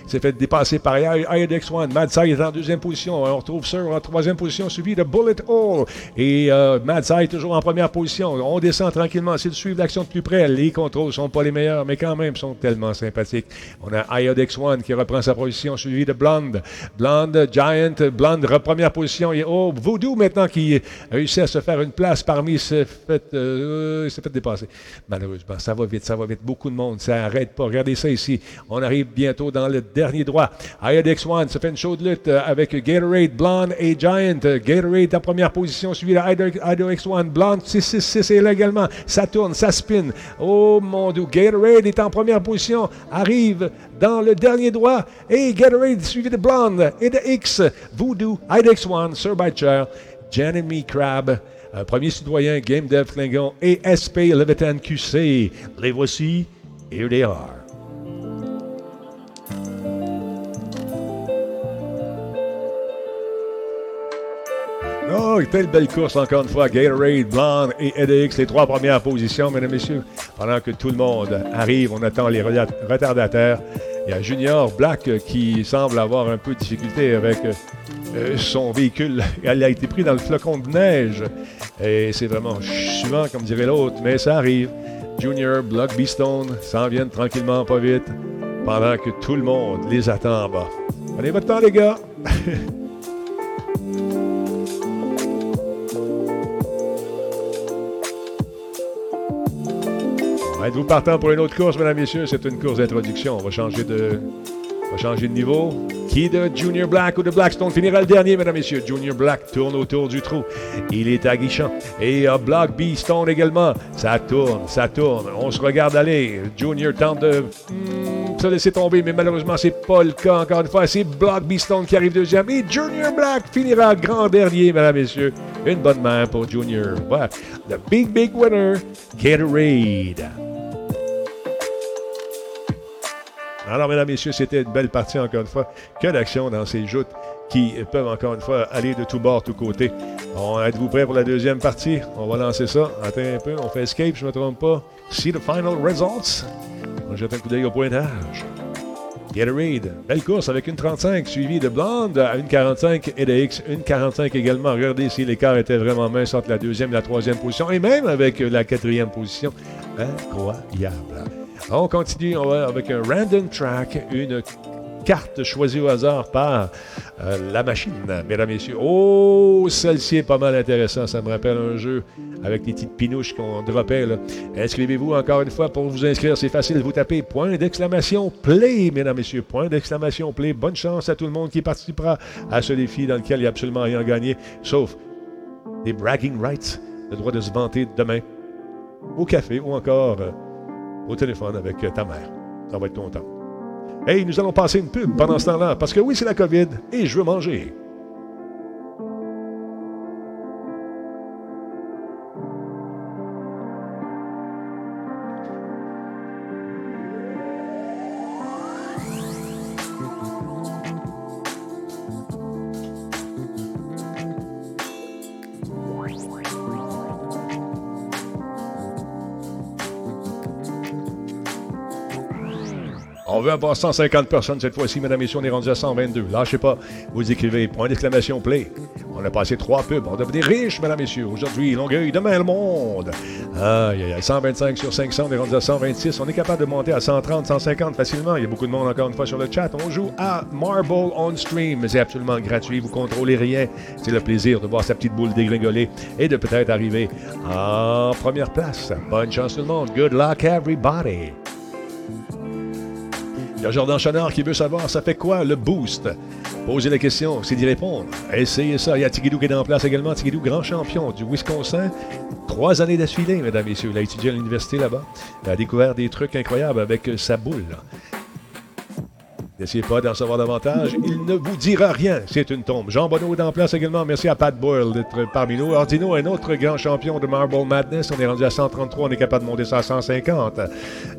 s'est fait dépasser par IDX One. Mad Sai est en deuxième position. On retrouve Sir en troisième position, suivi de Bullet Hole. Et euh, Mad Sai toujours en première position. On descend tranquillement. C'est de suivre l'action de plus près. Les contrôles ne sont pas les meilleurs, mais quand même sont tellement sympathiques. On a IODX One qui reprend sa position, suivi de Blonde. Blonde, Giant, Blonde, première position. Et oh, Voodoo maintenant qui réussit à se faire une place parmi ce fait, euh, s'est fait dépasser. Malheureusement, ça va vite, ça va vite. Beaucoup de monde, ça n'arrête pas. Regardez ça ici. On arrive bientôt dans le dernier droit. IADX One se fait une chaude lutte euh, avec Gatorade, Blonde et Giant. Gatorade en première position, suivi de IDX One. Blonde 666 est là également. Ça tourne, ça spin. Oh mon dieu, Gatorade est en première position, arrive dans le dernier droit. Et Gatorade suivi de Blonde et de X. Voodoo, IDX One, Sir by Chair, Jeremy Crab. Euh, premier citoyen, Game Dev Klingon et SP Levitan QC. Les voici, here they are. Oh, quelle belle course encore une fois. Gatorade, Blonde et EDX, les trois premières positions, mesdames et messieurs. Pendant que tout le monde arrive, on attend les retardataires. Il y a Junior Black qui semble avoir un peu de difficulté avec euh, son véhicule. Elle a été pris dans le flocon de neige. Et c'est vraiment suivant, comme dirait l'autre, mais ça arrive. Junior, Block Beastone s'en viennent tranquillement, pas vite, pendant que tout le monde les attend en bas. Prenez votre temps, les gars. Êtes-vous partant pour une autre course, mesdames, messieurs? C'est une course d'introduction. On va changer de. On va changer de niveau. Qui de Junior Black ou de Blackstone finira le dernier, mesdames, messieurs? Junior Black tourne autour du trou. Il est aguichant. Et uh, Black B Stone également. Ça tourne, ça tourne. On se regarde aller. Junior tente de hmm, se laisser tomber, mais malheureusement, c'est pas le cas. Encore une fois, c'est Black B Stone qui arrive deuxième. Et Junior Black finira grand dernier, mesdames, messieurs. Une bonne main pour Junior. Voilà. The big, big winner, Gatorade. Alors, mesdames, messieurs, c'était une belle partie, encore une fois. Que d'action dans ces joutes qui peuvent, encore une fois, aller de tous bords, tous côtés. Êtes-vous prêts pour la deuxième partie? On va lancer ça. Attends un peu. On fait escape, je ne me trompe pas. See the final results. On jette un coup d'œil au pointage. Gatorade, belle course avec une 35, suivie de Blonde à une 45 et de X, une 45 également. Regardez si l'écart était vraiment mince entre la deuxième et la troisième position, et même avec la quatrième position. Incroyable. On continue avec un random track, une carte choisie au hasard par euh, la machine, mesdames, messieurs. Oh, celle-ci est pas mal intéressante. Ça me rappelle un jeu avec des petites pinouches qu'on dropait. Inscrivez-vous encore une fois pour vous inscrire. C'est facile. Vous tapez point d'exclamation play, mesdames, messieurs. Point d'exclamation play. Bonne chance à tout le monde qui participera à ce défi dans lequel il n'y a absolument rien gagné, sauf des bragging rights, le droit de se vanter demain au café ou encore euh, au téléphone avec ta mère. Ça va être content. Hey, nous allons passer une pub pendant ce temps-là, parce que oui, c'est la COVID et je veux manger. Veut avoir 150 personnes cette fois-ci, mesdames et messieurs. On est rendu à 122. Lâchez pas. Vous écrivez point d'exclamation play. On a passé trois pubs. On devenait riches, mesdames et messieurs. Aujourd'hui, Longueuil, demain le monde. Aïe, aïe, aïe. 125 sur 500. On est rendu à 126. On est capable de monter à 130, 150 facilement. Il y a beaucoup de monde encore une fois sur le chat. On joue à Marble on Stream. C'est absolument gratuit. Vous contrôlez rien. C'est le plaisir de voir sa petite boule dégringoler et de peut-être arriver en première place. Bonne chance tout le monde. Good luck, everybody. Il y a Jordan Chenard qui veut savoir, ça fait quoi le boost? Posez la question, c'est d'y répondre. Essayez ça. Il y a Tigidou qui est en place également. Tigidou, grand champion du Wisconsin. Trois années d'affilée, mesdames et messieurs. Il a étudié à l'université là-bas. Il a découvert des trucs incroyables avec sa boule. N'essayez pas d'en savoir davantage. Il ne vous dira rien. C'est une tombe. Jean Bonneau est en place également. Merci à Pat Boyle d'être parmi nous. Ordino, un autre grand champion de Marble Madness. On est rendu à 133. On est capable de monter ça à 150.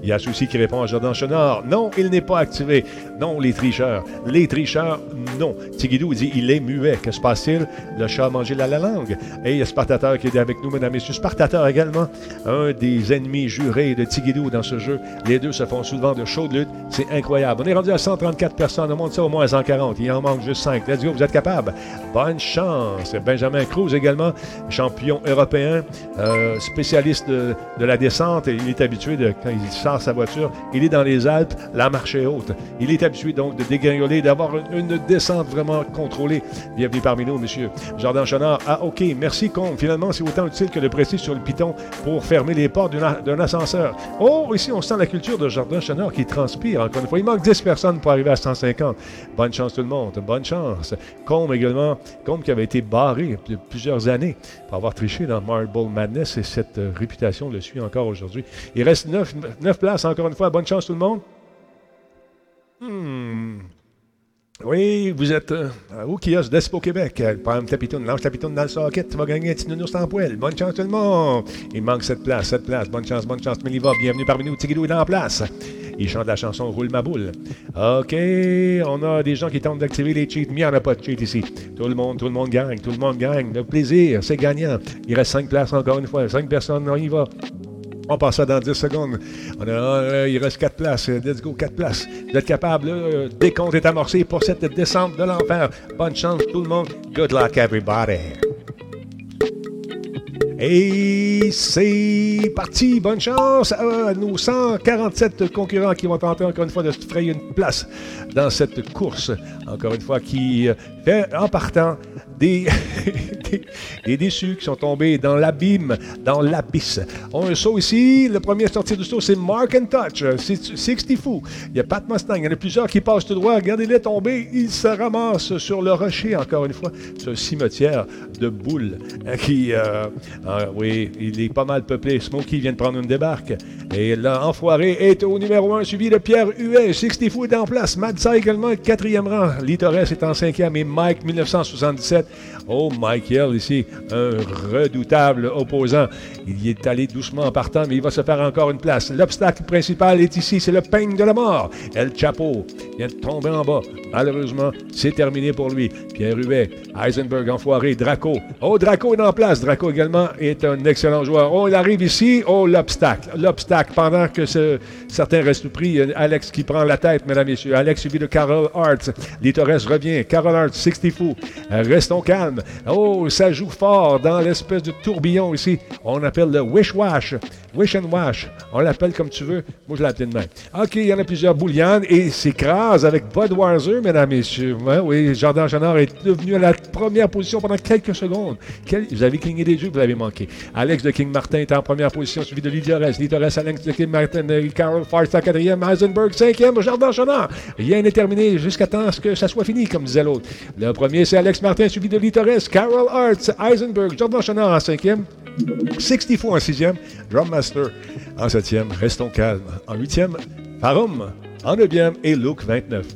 Il y a Souci qui répond à Jordan Chenard. Non, il n'est pas activé. Non, les tricheurs. Les tricheurs, non. Tigidou dit il est muet. Que se passe-t-il? Le chat a mangé la, la langue. Et il y a Spartateur qui est avec nous, mesdames et messieurs. Spartateur également, un des ennemis jurés de Tigidou dans ce jeu. Les deux se font souvent de chaudes luttes. C'est incroyable. On est rendu à 130 34 personnes. On monte ça au moins à 140. Il en manque juste 5. Let's go, vous êtes capable. Bonne chance. Benjamin Cruz également, champion européen, euh, spécialiste de, la descente. Il est habitué, de, quand il sort sa voiture, il est dans les Alpes, la marche est haute. Il est habitué donc de dégringoler, d'avoir une, descente vraiment contrôlée. Bienvenue parmi nous, monsieur. Jordan Chenard. Ah, OK. Merci, Combe. Finalement, c'est autant utile que de presser sur le piton pour fermer les portes d'un ascenseur. Oh, ici, on sent la culture de Jordan Chenard qui transpire. Encore une fois, il manque 10 personnes pour arriver à 150. Bonne chance tout le monde. Bonne chance. Combe également. Combe qui avait été barré depuis plusieurs années pour avoir triché dans Marble Madness et cette euh, réputation le suit encore aujourd'hui. Il reste 9, places encore une fois. Bonne chance tout le monde. Hmm. Oui, vous êtes euh, au kiosque d'Espo Québec. Prends ta pitoune, lance ta pitoune dans le socket, tu vas gagner un petit nounours en poêle. Bonne chance tout le monde. Il manque cette place, cette place. Bonne chance, bonne chance. va. bienvenue parmi nous. Tigidou est en place. Il chante la chanson Roule ma boule. OK, on a des gens qui tentent d'activer les cheats, mais il n'y en a pas de cheats ici. Tout le monde, tout le monde gagne, tout le monde gagne. Le plaisir, c'est gagnant. Il reste 5 places encore une fois. 5 personnes, on y va. On passe ça dans 10 secondes. On a, euh, il reste 4 places. Let's go, 4 places. Vous êtes capable. Le décompte est amorcé pour cette descente de l'enfer. Bonne chance, tout le monde. Good luck, everybody. Et c'est parti, bonne chance à nos 147 concurrents qui vont tenter encore une fois de se frayer une place dans cette course, encore une fois, qui fait en partant des, déçus qui sont tombés dans l'abîme, dans l'abysse. On a un saut ici. Le premier à sortir du saut, c'est Mark and Touch. 60 fou. Il y a Pat Mustang. Il y en a plusieurs qui passent tout droit. Regardez-les tomber. Ils se ramassent sur le rocher, encore une fois. Ce cimetière de boules qui, euh, ah, oui, il est pas mal peuplé. Smokey vient de prendre une débarque. Et l'enfoiré est au numéro 1, suivi de Pierre Huet. 60 fou est en place. Madsa également, quatrième rang. Litores est en cinquième. Et Mike, 1977. Oh, Michael ici, un redoutable opposant. Il y est allé doucement en partant, mais il va se faire encore une place. L'obstacle principal est ici, c'est le peigne de la mort. El Chapo vient de tomber en bas. Malheureusement, c'est terminé pour lui. Pierre Huet, Heisenberg enfoiré, Draco. Oh, Draco est en place. Draco également est un excellent joueur. Oh, il arrive ici. Oh, l'obstacle. L'obstacle. Pendant que certains restent pris, Alex qui prend la tête, mesdames et messieurs. Alex suivi de Carol Hart. Torres revient. Carol Hart, 60 fou. Restons calmes. Oh, ça joue fort dans l'espèce de tourbillon ici. On appelle le Wish Wash. Wish and Wash. On l'appelle comme tu veux. Moi, je l'appelle de même. OK, il y en a plusieurs boulianes et s'écrase avec Budweiser, mesdames et messieurs. oui, Jordan Chenard est devenu à la première position pendant quelques secondes. Vous avez cligné des yeux, vous l'avez manqué. Alex de King Martin est en première position, suivi de. Lydia Rez, Alex de King Martin, Carol Farst en quatrième, Heisenberg cinquième, Jordan Chenard. Rien n'est terminé jusqu'à temps que ça soit fini, comme disait l'autre. Le premier, c'est Alex Martin, suivi Lydia Rez, Carol Arts, Heisenberg, Jordan Chenard en cinquième. 64 en sixième, Drummaster en septième, Restons calmes. En huitième, Farum en neuvième et Luke 29.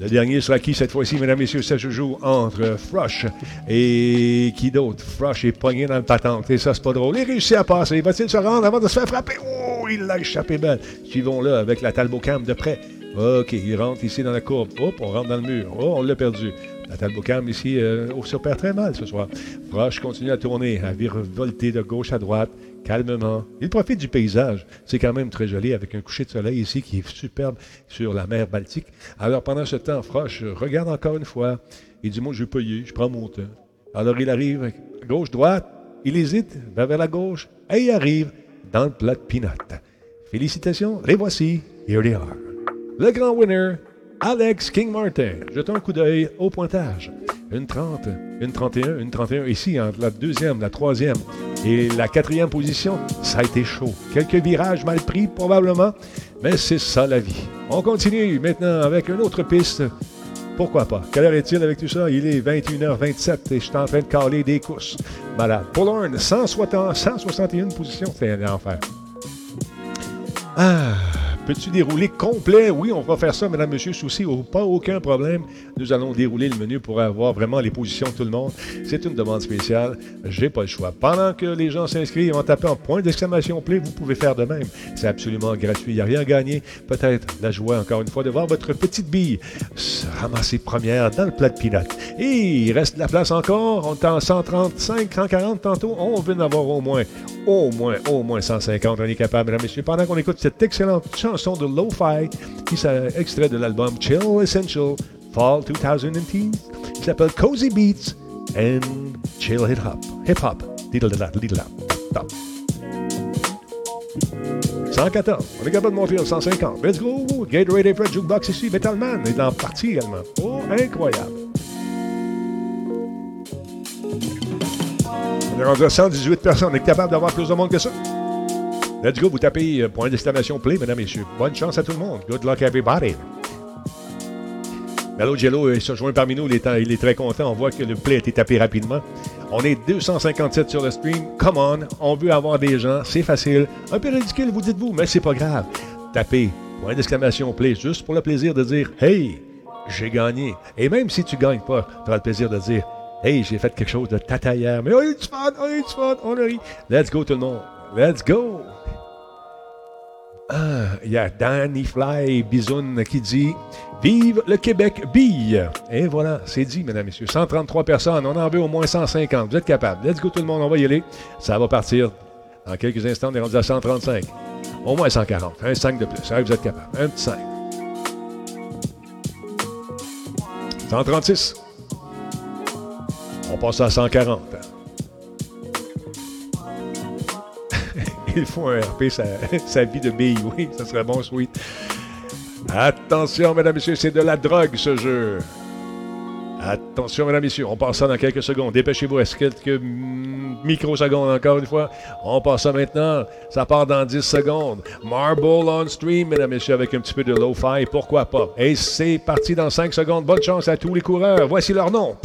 Le dernier sera qui cette fois-ci, mesdames messieurs? Ça se joue entre Frush et qui d'autre? Frush est poigné dans le patente et ça, c'est pas drôle. Il réussit à passer. Va-t-il se rendre avant de se faire frapper? Oh, il l'a échappé belle. Suivons-le avec la Talbocam de près. OK, il rentre ici dans la courbe. Hop, on rentre dans le mur. Oh, on l'a perdu. La Talbocam ici euh, se perd très mal ce soir. Frosh continue à tourner, à virevolter de gauche à droite. calmement. Il profite du paysage. C'est quand même très joli avec un coucher de soleil ici qui est superbe sur la mer Baltique. Alors pendant ce temps, Froche regarde encore une fois. Il dit, moi, je vais payer, je prends mon temps. Alors il arrive gauche-droite, il hésite, va vers la gauche, et il arrive dans le plat de peanut. Félicitations, les voici. Here they are. Le grand winner, Alex King Martin. Jetons un coup d'œil au pointage. Une 30, une 31, une 31 ici entre la deuxième, la troisième et la quatrième position. Ça a été chaud. Quelques virages mal pris probablement, mais c'est ça la vie. On continue maintenant avec une autre piste. Pourquoi pas? Quelle heure est-il avec tout ça? Il est 21h27 et je suis en train de caler des courses. Malade. Paul 161 positions. C'est un enfer. Ah, peux-tu dérouler complet? Oui, on va faire ça, mesdames, messieurs, souci, pas aucun problème. Nous allons dérouler le menu pour avoir vraiment les positions de tout le monde. C'est une demande spéciale. J'ai pas le choix. Pendant que les gens s'inscrivent en point d'exclamation play, vous pouvez faire de même. C'est absolument gratuit. Il n'y a rien à gagner. Peut-être la joie, encore une fois, de voir votre petite bille se ramasser première dans le plat de peanut. Et il reste de la place encore. On est en 135, 140 tantôt. On veut en avoir au moins, au moins, au moins 150. On est capable, mesdames, messieurs. Pendant qu'on écoute cette excellente chanson de Lo-Fi qui s'est extrait de l'album Chill Essential Fall 2010 qui s'appelle Cozy Beats and Chill Hip Hop. Hip Hop. Diddle diddle 114. On est capable de monter à 150. Let's go. Gatorade Fred Jukebox ici. Metalman est en partie également. Oh, incroyable. On est rendu à 118 personnes. On est capable d'avoir plus de monde que ça. Let's go, vous tapez euh, point d'exclamation play, mesdames et messieurs. Bonne chance à tout le monde. Good luck everybody. Mello Jello se rejoint parmi nous. Il est, il est, très content. On voit que le play a été tapé rapidement. On est 257 sur le stream. Come on. On veut avoir des gens. C'est facile. Un peu ridicule, vous dites-vous, mais c'est pas grave. Tapez point d'exclamation play juste pour le plaisir de dire Hey, j'ai gagné. Et même si tu gagnes pas, tu auras le plaisir de dire Hey, j'ai fait quelque chose de tata hier. Mais on a eu du fun, on a eu du fun, on a ri. Let's go tout le monde. Let's go. Ah, il y a Danny Fly Bisoun qui dit Vive le Québec bille. Et voilà, c'est dit, mesdames, messieurs. 133 personnes, on en veut au moins 150. Vous êtes capables. Let's go tout le monde, on va y aller. Ça va partir dans quelques instants. On est rendu à 135. Au moins 140. Un 5 de plus. vous êtes capables. Un petit 5. 136. On passe à 140. Il faut un RP, sa, vie de bille. Oui, ça serait bon, sweet. Attention, mesdames, messieurs, c'est de la drogue, ce jeu. Attention, mesdames, messieurs, on passe ça dans quelques secondes. Dépêchez-vous, reste quelques microsecondes encore une fois? On passe ça maintenant. Ça part dans 10 secondes. Marble on stream, mesdames, messieurs, avec un petit peu de low-fi. Pourquoi pas? Et c'est parti dans 5 secondes. Bonne chance à tous les coureurs. Voici leur nom.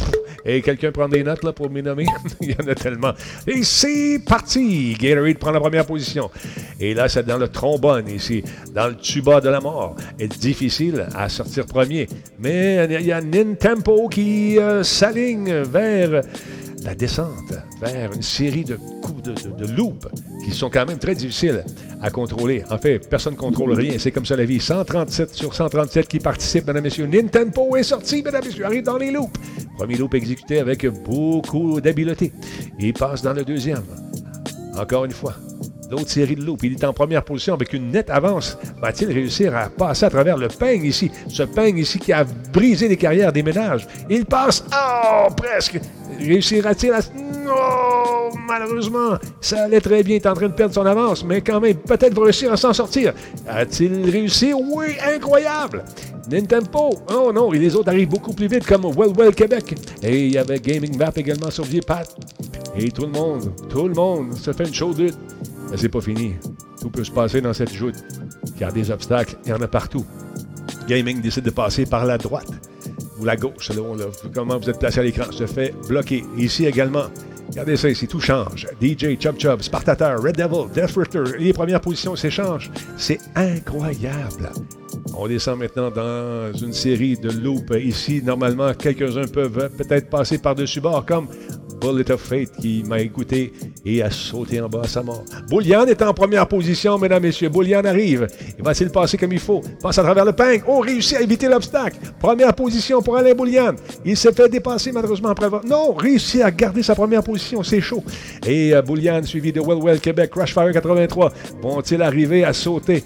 Et quelqu'un prend des notes là, pour me nommer? Il y en a tellement. Et c'est parti! Gatorade prend la première position. Et là, c'est dans le trombone ici, dans le tuba de la mort. est difficile à sortir premier. Mais il y a Nintempo qui euh, s'aligne vers la descente vers une série de coups de, de, qui sont quand même très difficiles à contrôler. En fait, personne ne contrôle rien. C'est comme ça la vie. 137 sur 137 qui participent, mesdames et messieurs. Nintendo est sorti, mesdames et messieurs. Arrive dans les loops. Premier loop exécuté avec beaucoup d'habileté. Il passe dans le deuxième. Encore une fois, d'autres séries de loops. Il est en première position avec une nette avance. Va-t-il réussir à passer à travers le peigne ici? Ce peigne ici qui a brisé les carrières des ménages. Il passe. Oh, presque. Réussira-t-il à. Non, malheureusement, ça allait très bien. Il est en train de perdre son avance, mais quand même, peut-être va réussir à s'en sortir. A-t-il réussi? Oui, incroyable! Nintendo. Oh non, et les autres arrivent beaucoup plus vite, comme Well Well Québec. Et il y avait Gaming Map également sur Pat. Et tout le monde, tout le monde se fait une chaude. Mais c'est pas fini. Tout peut se passer dans cette joute. A des obstacles, il y en a partout. Gaming décide de passer par la droite ou la gauche, selon comment vous êtes placé à l'écran, se fait bloquer. Ici également, regardez ça ici, tout change. DJ, Chub Chub, Spartateur, Red Devil, Death Richter, les premières positions s'échangent. C'est incroyable. On descend maintenant dans une série de loops. Ici, normalement, quelques-uns peuvent peut-être passer par-dessus bord, comme Bullet of Fate qui m'a écouté et a sauté en bas à sa mort. Boulian est en première position, mesdames, messieurs. Boulian arrive. Il va-t-il passer comme il faut? Passe à travers le pain. On réussit à éviter l'obstacle. Première position pour Alain Boulian. Il s'est fait dépasser malheureusement après. Non, réussit à garder sa première position. C'est chaud. Et euh, Boulian, suivi de Well Well Québec, Crashfire 83, vont-ils arriver à sauter?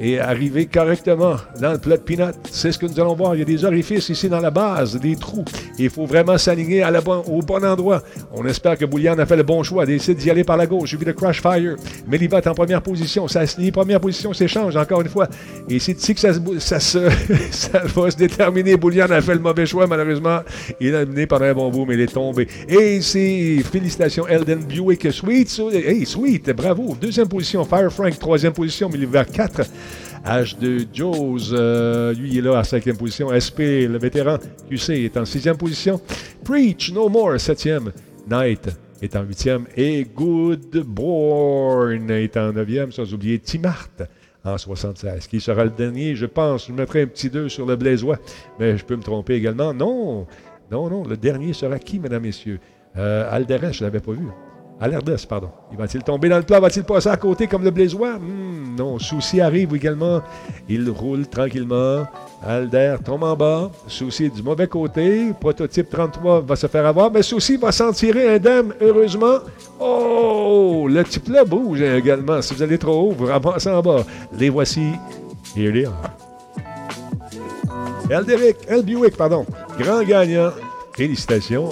Et arriver correctement dans le plat de peanut. C'est ce que nous allons voir. Il y a des orifices ici dans la base, des trous. Il faut vraiment s'aligner au bon endroit. On espère que Boulian a fait le bon choix, décide d'y aller par la gauche. Suivi de Crash Fire. Meliva est en première position. Ça se première position s'échange encore une fois. Et c'est ici que ça, va se déterminer. Boulian a fait le mauvais choix, malheureusement. Il a mené par un bon bout, mais il est tombé. Et c'est félicitations, Elden Buick. Sweet, hey, sweet, bravo. Deuxième position, Fire Frank. Troisième position, Meliva 4. H2 Joes, euh, lui, il est là à cinquième position. SP, le vétéran QC, est en sixième position. Preach No More, septième. Knight est en huitième. Et Goodborn est en neuvième, sans oublier Timart en 76, qui sera le dernier, je pense. Je mettrai un petit 2 sur le Blaisois, mais je peux me tromper également. Non, non, non, le dernier sera qui, mesdames, messieurs? Euh, je ne l'avais pas vu. Alerdes, pardon. Il va-t-il tomber dans le plat? Va-t-il passer à côté comme le Blaisois? Hmm, non. Souci arrive également. Il roule tranquillement. Alder tombe en bas. Souci du mauvais côté. Prototype 33 va se faire avoir. Mais Souci va s'en tirer indemne, heureusement. Oh! Le type là bouge également. Si vous allez trop haut, vous ramassez en bas. Les voici. Here they are. Elderic, Elbuick, pardon. Grand gagnant. Félicitations.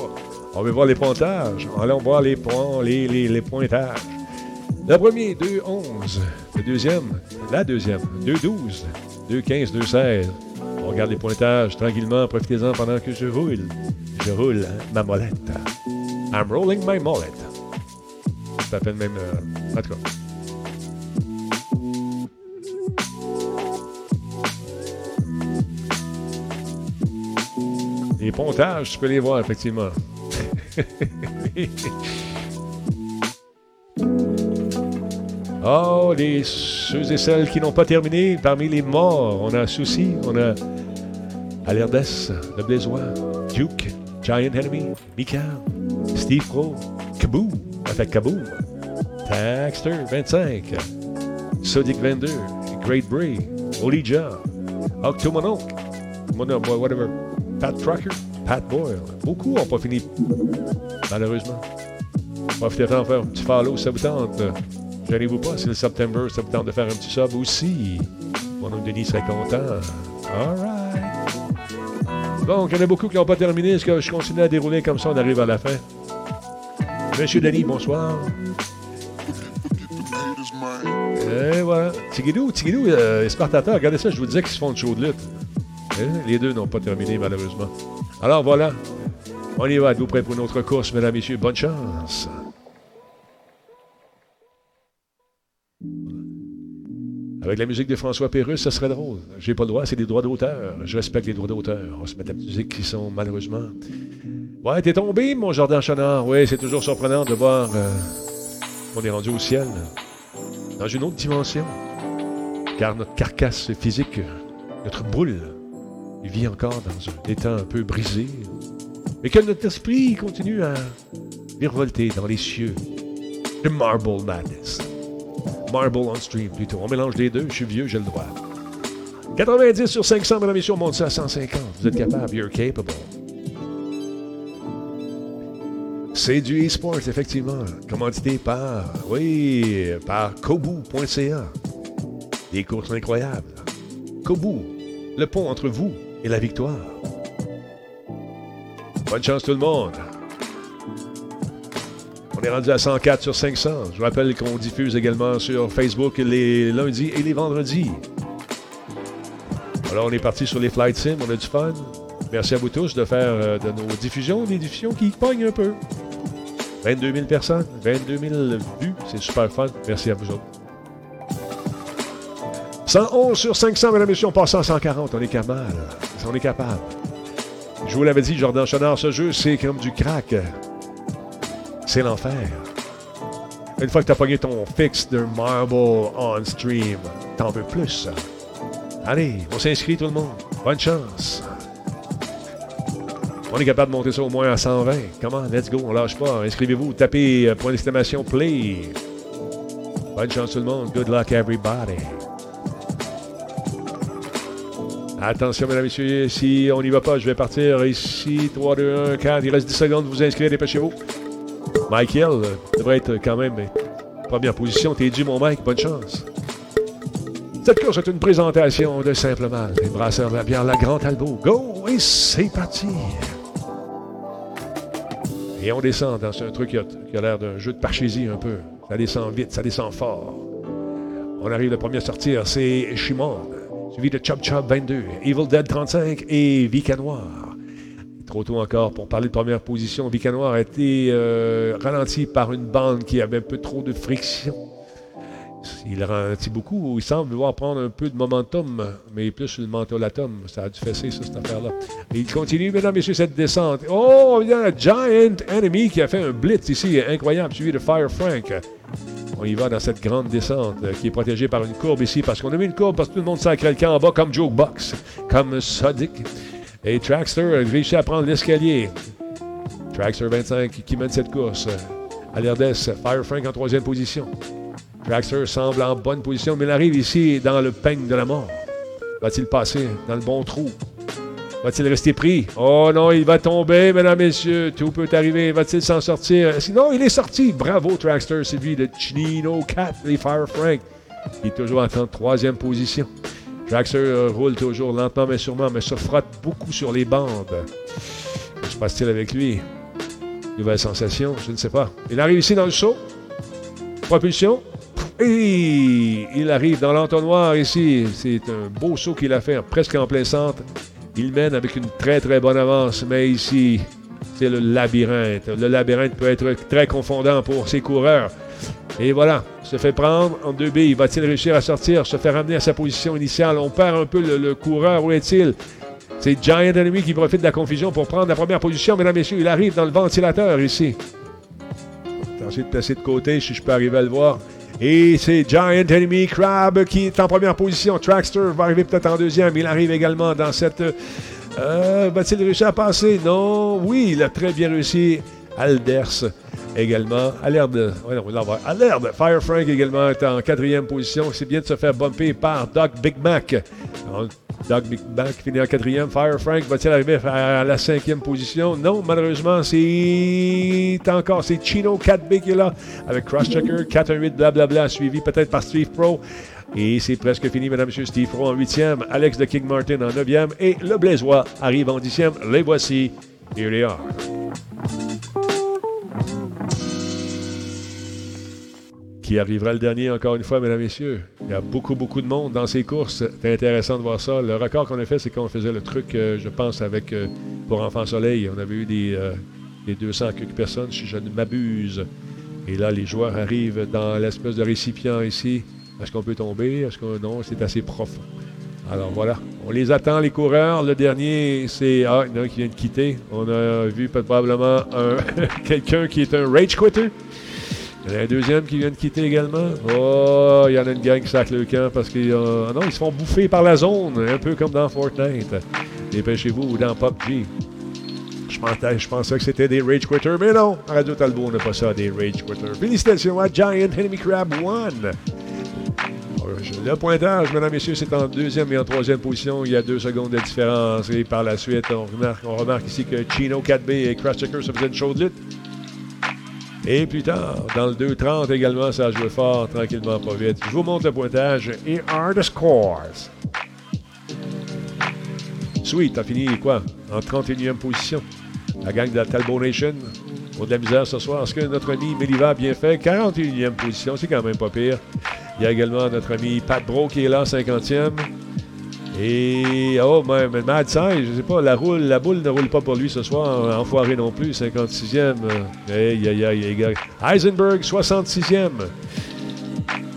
On veut voir les pointages. Allons voir les, points, les, les, les pointages. Le premier, 2-11. Le deuxième, la deuxième, 2-12. 2-15, 2-16. On regarde les pointages tranquillement. Profitez-en pendant que je roule. Je roule ma molette. I'm rolling my molette. Ça fait même. Euh, en tout cas. Les pontages, tu peux les voir, effectivement. oh, les ceux et celles qui n'ont pas terminé, parmi les morts, on a Souci, on a Alerdes, Le Blaisois, Duke, Giant Enemy, Mika, Steve Pro, Kaboo, avec Kaboom, Taxter 25, Sodic 22, Great Bray, Olija, Octomonok, whatever, Pat Trucker, Beaucoup n'ont pas fini, malheureusement. Profitez-en faire un petit follow, ça vous tente. Gênez-vous pas, c'est le September, ça vous tente de faire un petit sub aussi. Mon oncle Denis serait content. All right. Donc, il y en a beaucoup qui n'ont pas terminé. Est-ce que je continue à dérouler comme ça, on arrive à la fin? Monsieur Denis, bonsoir. Et voilà. Tigidou, Tigidou, euh, Spartateur, regardez ça, je vous disais qu'ils se font de chaud de lutte. Hein? Les deux n'ont pas terminé, malheureusement. Alors voilà, on y va. Êtes-vous prêts pour une autre course, mesdames, messieurs? Bonne chance. Avec la musique de François Pérusse, ça serait drôle. J'ai pas le droit, c'est des droits d'auteur. Je respecte les droits d'auteur. On se met la musique qui sont malheureusement. Ouais, t'es tombé, mon Jardin Chanard. Oui, c'est toujours surprenant de voir euh, qu'on est rendu au ciel, dans une autre dimension. Car notre carcasse physique, notre boule, il vit encore dans un état un peu brisé, mais que notre esprit continue à virevolter dans les cieux de Marble Madness. Marble on stream plutôt. On mélange les deux, je suis vieux, j'ai le droit. 90 sur 500, mesdames et messieurs, on monte ça à 150. Vous êtes capable, you're capable. C'est du e-sport, effectivement. Commandité par, oui, par Kobu.ca. Des courses incroyables. Kobu, le pont entre vous et la victoire. Bonne chance tout le monde. On est rendu à 104 sur 500. Je vous rappelle qu'on diffuse également sur Facebook les lundis et les vendredis. Alors on est parti sur les Flight Sim, on a du fun. Merci à vous tous de faire euh, de nos diffusions des diffusions qui pognent un peu. 22 000 personnes, 22 000 vues, c'est super fun. Merci à vous autres. 111 sur 500, mesdames et messieurs, on passe à 140, on est capable. On est capable. Je vous l'avais dit, Jordan Chenard, ce jeu, c'est comme du crack. C'est l'enfer. Une fois que tu as pogné ton fixe de Marble on stream, t'en veux plus. Allez, on s'inscrit tout le monde. Bonne chance. On est capable de monter ça au moins à 120. Comment? Let's go, on lâche pas. Inscrivez-vous, tapez euh, point d'exclamation play. Bonne chance tout le monde. Good luck everybody. Attention, mesdames et messieurs, si on n'y va pas, je vais partir ici. 3, 2, 1, 4. Il reste 10 secondes. Vous inscrivez, dépêchez-vous. Michael euh, devrait être quand même première position. T'es dû, mon Mike. Bonne chance. Cette course est une présentation de Simple Mal, les brasseurs de la bière La Grande Albo. Go! Et c'est parti! Et on descend dans un truc qui a, l'air d'un jeu de parchésie un peu. Ça descend vite, ça descend fort. On arrive, le premier à sortir, c'est Shimon, suivi de Chop Chop 22, Evil Dead 35 et Vika Noir. Trop tôt encore pour parler de première position. Vika Noir a été euh, ralenti par une bande qui avait un peu trop de friction. Il ralentit beaucoup. Il semble vouloir prendre un peu de momentum, mais plus sur le mentolatum. Ça a dû fesser, ça, cette affaire-là. il continue, mesdames messieurs, cette descente. Oh, il y a un Giant Enemy qui a fait un blitz ici, incroyable, suivi de Fire Frank. On y va dans cette grande descente euh, qui est protégée par une courbe ici, parce qu'on a mis une courbe parce que tout le monde sacre le camp en bas, comme Joe Box, comme Sodic. Et Traxter a réussi à prendre l'escalier. Traxter 25 qui mène cette course. À Fire Frank en troisième position. Traxter semble en bonne position, mais il arrive ici dans le peigne de la mort. Va-t-il passer dans le bon trou? Va-t-il rester pris? Oh non, il va tomber, mesdames, messieurs. Tout peut arriver. Va-t-il s'en sortir? Sinon, il est sorti. Bravo, Traxter. C'est lui, de Chinino Cat, les Fire Frank. Il est toujours en troisième position. Traxter euh, roule toujours lentement, mais sûrement, mais se frotte beaucoup sur les bandes. Que se passe-t-il avec lui? Nouvelle sensation? Je ne sais pas. Il arrive ici dans le saut. Propulsion. Et il arrive dans l'entonnoir ici. C'est un beau saut qu'il a fait, presque en plein centre. Il mène avec une très très bonne avance, mais ici, c'est le labyrinthe. Le labyrinthe peut être très confondant pour ses coureurs. Et voilà, se fait prendre en deux billes. Va-t-il réussir à sortir, se faire ramener à sa position initiale? On perd un peu le, coureur. Où est-il? C'est Giant Enemy qui profite de la confusion pour prendre la première position. Mesdames, Messieurs, il arrive dans le ventilateur ici. Tenter de placer de côté si je peux arriver à le voir. Et c'est Giant Enemy Crab qui est en première position. Trackster va arriver peut-être en deuxième. Il arrive également dans cette. Euh, Va-t-il réussir à passer? Non. Oui, il a très bien réussi. Alders également. Alerde, Alerde, Fire Frank également est en quatrième position. C'est bien de se faire bumper par Doc Big Mac. Doug Mac finit en quatrième. Fire Frank va-t-il arriver à la cinquième position? Non, malheureusement, c'est encore c'est Chino 4B qui est là avec Crosschecker 4-1-8 blablabla suivi peut-être par Steve Pro. Et c'est presque fini, mesdames messieurs. Steve Pro en huitième, Alex de King Martin en neuvième et le Blaisois arrive en dixième. Les voici. Here they are. Qui arrivera le dernier encore une fois, mesdames et messieurs. Il y a beaucoup, beaucoup de monde dans ces courses. C'est intéressant de voir ça. Le record qu'on a fait, c'est qu'on faisait le truc, euh, je pense, avec euh, pour Enfant Soleil. On avait eu des, euh, des 200 quelques personnes, si je ne m'abuse. Et là, les joueurs arrivent dans l'espèce de récipient ici. Est-ce qu'on peut tomber? Est-ce que non? C'est assez profond. Alors voilà, on les attend, les coureurs. Le dernier, c'est. Ah, il y en a un qui vient de quitter. On a vu probablement quelqu'un qui est un rage quitter. Il y en a un deuxième qui vient de quitter également. Oh, il y en a une gang qui sac le camp parce qu'ils ah non, ils se font bouffer par la zone, un peu comme dans Fortnite. Dépêchez-vous ou dans PUBG. Je je pensais que c'était des Rage Quitters, mais non, Radio Talbot, on n'a pas ça, des Rage Quitters. Félicitations à Giant Enemy Crab One. Le pointage, mesdames et messieurs, c'est en deuxième et en troisième position. Il y a deux secondes de différence. Et par la suite, on remarque, ici que Chino 4B et Crosschecker se faisaient une chaude lutte. Et plus tard, dans le 2-30 également, ça a joué fort, tranquillement, pas vite. Je vous montre le pointage et un scores. Sweet a fini quoi? En 31e position. La gang de la Talbot Nation. Pour de la misère ce soir. Est-ce que notre ami Meliva a bien fait? 41e position, c'est quand même pas pire. Il y a également notre ami Pat Bro qui est là, 50e. Et, oh, mais, Mad Science, je sais pas, la, boule ne roule pas pour lui ce soir. Enfoiré non plus, 56e. Aïe, aïe, aïe, gars. Heisenberg, 66e.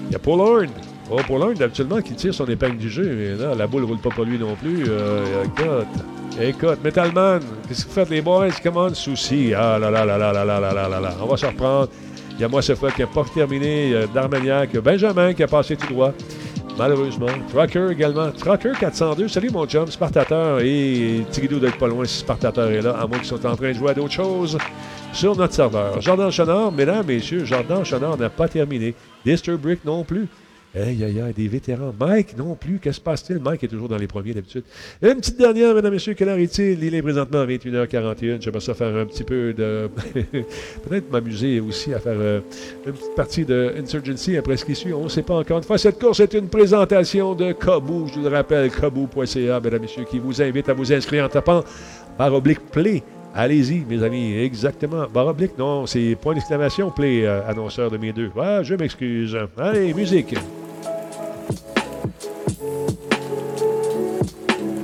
Il y a Paul Horn. Oh, Paul Horn, habituellement, qui tire son épingle du jeu. Mais là, la boule ne roule pas pour lui non plus. Euh, écoute, écoute, Metalman, qu'est-ce que vous faites, les boys? Comment on, souci. Ah là là là là là là là là là là. On va se reprendre. Il y a moi, ce fois qui n'a pas terminé. D'Armagnac. Benjamin qui a passé tout droit. Malheureusement. Trucker également. Trucker 402. Salut mon chum, Spartateur. Et Tigidou d'être pas loin si Spartateur est là, à moins qu'ils soient en train de jouer à d'autres choses sur notre serveur. Jordan Chenard, mesdames, messieurs, Jordan Chenard n'a pas terminé. Disturbrick non plus. Aïe, aïe, aïe, des vétérans. Mike non plus. Qu'est-ce qui se passe-t-il? Mike est toujours dans les premiers d'habitude. Une petite dernière, mesdames, messieurs. Quelle heure est-il? Il est présentement à 21h41. J'aimerais ça faire un petit peu de. Peut-être m'amuser aussi à faire euh, une petite partie de Insurgency après ce qui suit. On ne sait pas encore une fois. Cette course est une présentation de Kabou. Je vous le rappelle, kabou.ca, mesdames, messieurs, qui vous invite à vous inscrire en tapant par oblique play. Allez-y, mes amis, exactement. Barre oblique, non, c'est point d'exclamation, play, euh, annonceur de mes deux. Ah, je m'excuse. Allez, musique.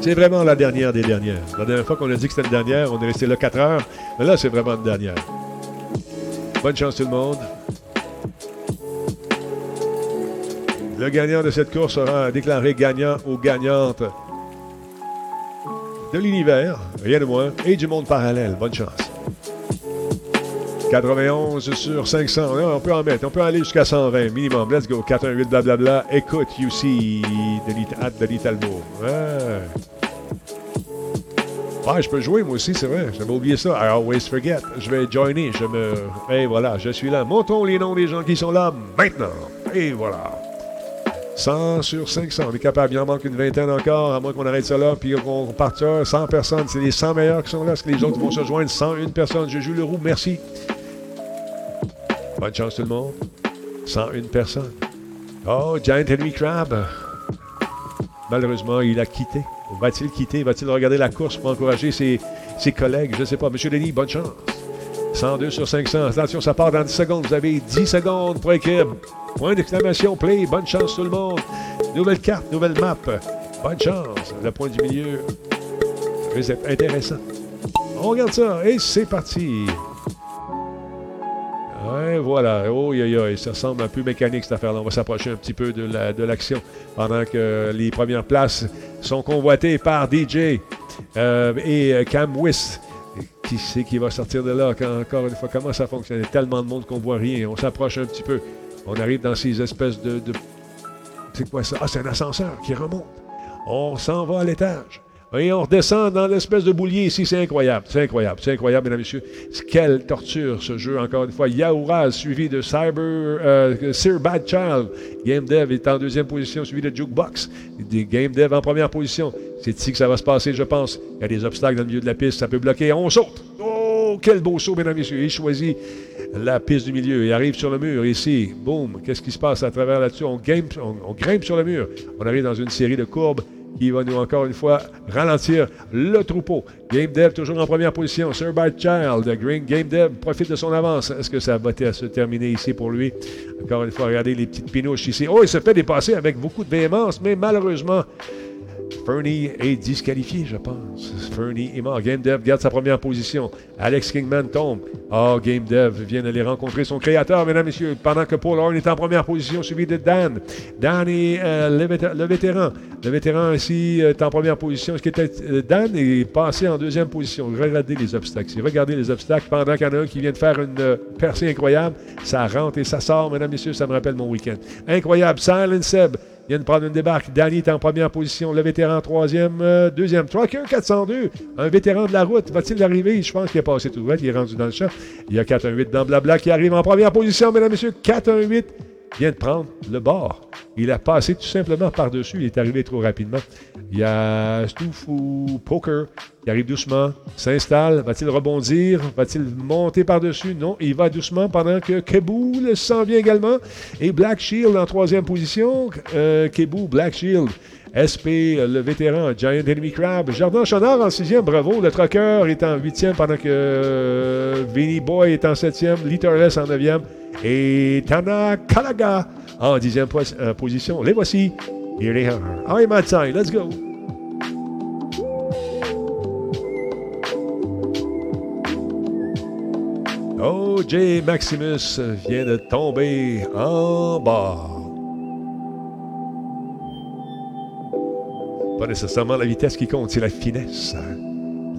C'est vraiment la dernière des dernières. La dernière fois qu'on a dit que c'était une dernière, on est resté là 4 heures. Mais là, c'est vraiment une dernière. Bonne chance tout le monde. Le gagnant de cette course sera déclaré gagnant ou gagnante de l'univers, rien de moins, et du monde parallèle. Bonne chance. 91 sur 500. on peut en mettre. On peut aller jusqu'à 120 minimum. Let's go. 418 blablabla. Écoute, UC, Denis, at Denis Talbot. Ouais. Ouais, je peux jouer moi aussi, c'est vrai. J'avais oublié ça. I always forget. Je vais joiner. Je me. Et voilà, je suis là. Montons les noms des gens qui sont là maintenant. Et voilà. 100 sur 500. On est capable. Il en manque une vingtaine encore, à moins qu'on arrête ça là, puis qu'on parte 100 personnes. C'est les 100 meilleurs qui sont là. Est-ce que les autres vont se joindre? 101 personnes. Je joue le roux. Merci. Bonne chance tout le monde. 101 personnes. Oh, Giant Henry Crab. Malheureusement, il a quitté. Va-t-il quitter? Va-t-il regarder la course pour encourager ses, collègues? Je ne sais pas. Monsieur Denis, bonne chance. 102 sur 500. Attention, ça part dans 10 secondes. Vous avez 10 secondes pour écrire. Point d'exclamation, play. Bonne chance tout le monde. Nouvelle carte, nouvelle map. Bonne chance. Le point du milieu. C'est intéressant. On regarde ça et c'est parti. Ouais, voilà. Oh, yo, ça semble un peu mécanique cette affaire-là. On va s'approcher un petit peu de l'action pendant que les premières places sont convoitées par DJ euh, et Cam Wiss. Qui sait qui va sortir de là? Encore une fois, comment ça fonctionne? Il y a tellement de monde qu'on voit rien. On s'approche un petit peu. On arrive dans ces espèces de... de... C'est quoi ça? Ah, c'est un ascenseur qui remonte. On s'en va à l'étage. Et on redescend dans l'espèce de boulier ici. C'est incroyable. C'est incroyable. C'est incroyable, mesdames et messieurs. Quelle torture, ce jeu, encore une fois. Yaoura, suivi de Cyber, euh, Sir Bad Child. Game Dev est en deuxième position, suivi de Jukebox. Game Dev en première position. C'est ici que ça va se passer, je pense. Il y a des obstacles dans le milieu de la piste. Ça peut bloquer. On saute. Oh, quel beau saut, mesdames et messieurs. Il choisit la piste du milieu. Il arrive sur le mur ici. Boum. Qu'est-ce qui se passe à travers là-dessus? On grimpe sur le mur. On arrive dans une série de courbes qui va nous encore une fois ralentir le troupeau. Game Dev toujours en première position. Sir Bart Child, Green Game Dev profite de son avance. Est-ce que ça va se terminer ici pour lui? Encore une fois, regardez les petites pinouches ici. Oh, il se fait dépasser avec beaucoup de véhémence, mais malheureusement, Fernie est disqualifié, je pense. Fernie est mort. Game Dev garde sa première position. Alex Kingman tombe. Oh, Game Dev vient d'aller rencontrer son créateur, mesdames, et messieurs, pendant que Paul Horn est en première position, suivi de Dan. Dan est euh, le, vétéran. Le vétéran ici est en première position. Ce qui était, euh, Dan est passé en deuxième position. Regardez les obstacles. Regardez les obstacles pendant qu'il y en a un qui vient de faire une euh, percée incroyable. Ça rentre et ça sort, mesdames, messieurs. Ça me rappelle mon week-end. Incroyable. Silent Seb vient de prendre une débarque. Danny est en première position. Le vétéran troisième, euh, deuxième. Trucker 402, un vétéran de la route. Va-t-il arriver? Je pense qu'il est passé tout droit. Il est rendu dans le champ. Il y a 418 dans Blabla qui arrive en première position, mesdames et messieurs. 418 vient de prendre le bord. Il a passé tout simplement par-dessus. Il est arrivé trop rapidement. Il y a Stouff ou Poker qui arrive doucement, s'installe. Va-t-il rebondir? Va-t-il monter par-dessus? Non, il va doucement pendant que Keboul s'en vient également. Et Black Shield en troisième position. Euh, Black Shield. SP, le vétéran, Giant Enemy Crab. Jardin Chonard en sixième, bravo. Le Trucker est en huitième pendant que euh, Vinny Boy est en septième. Litterless en neuvième. Et Tana Kalaga en dixième euh, position. Les voici. Here they are. All right, Matsai, let's go. Oh, J. Maximus vient de tomber en bas. Pas nécessairement la vitesse qui compte, c'est la finesse.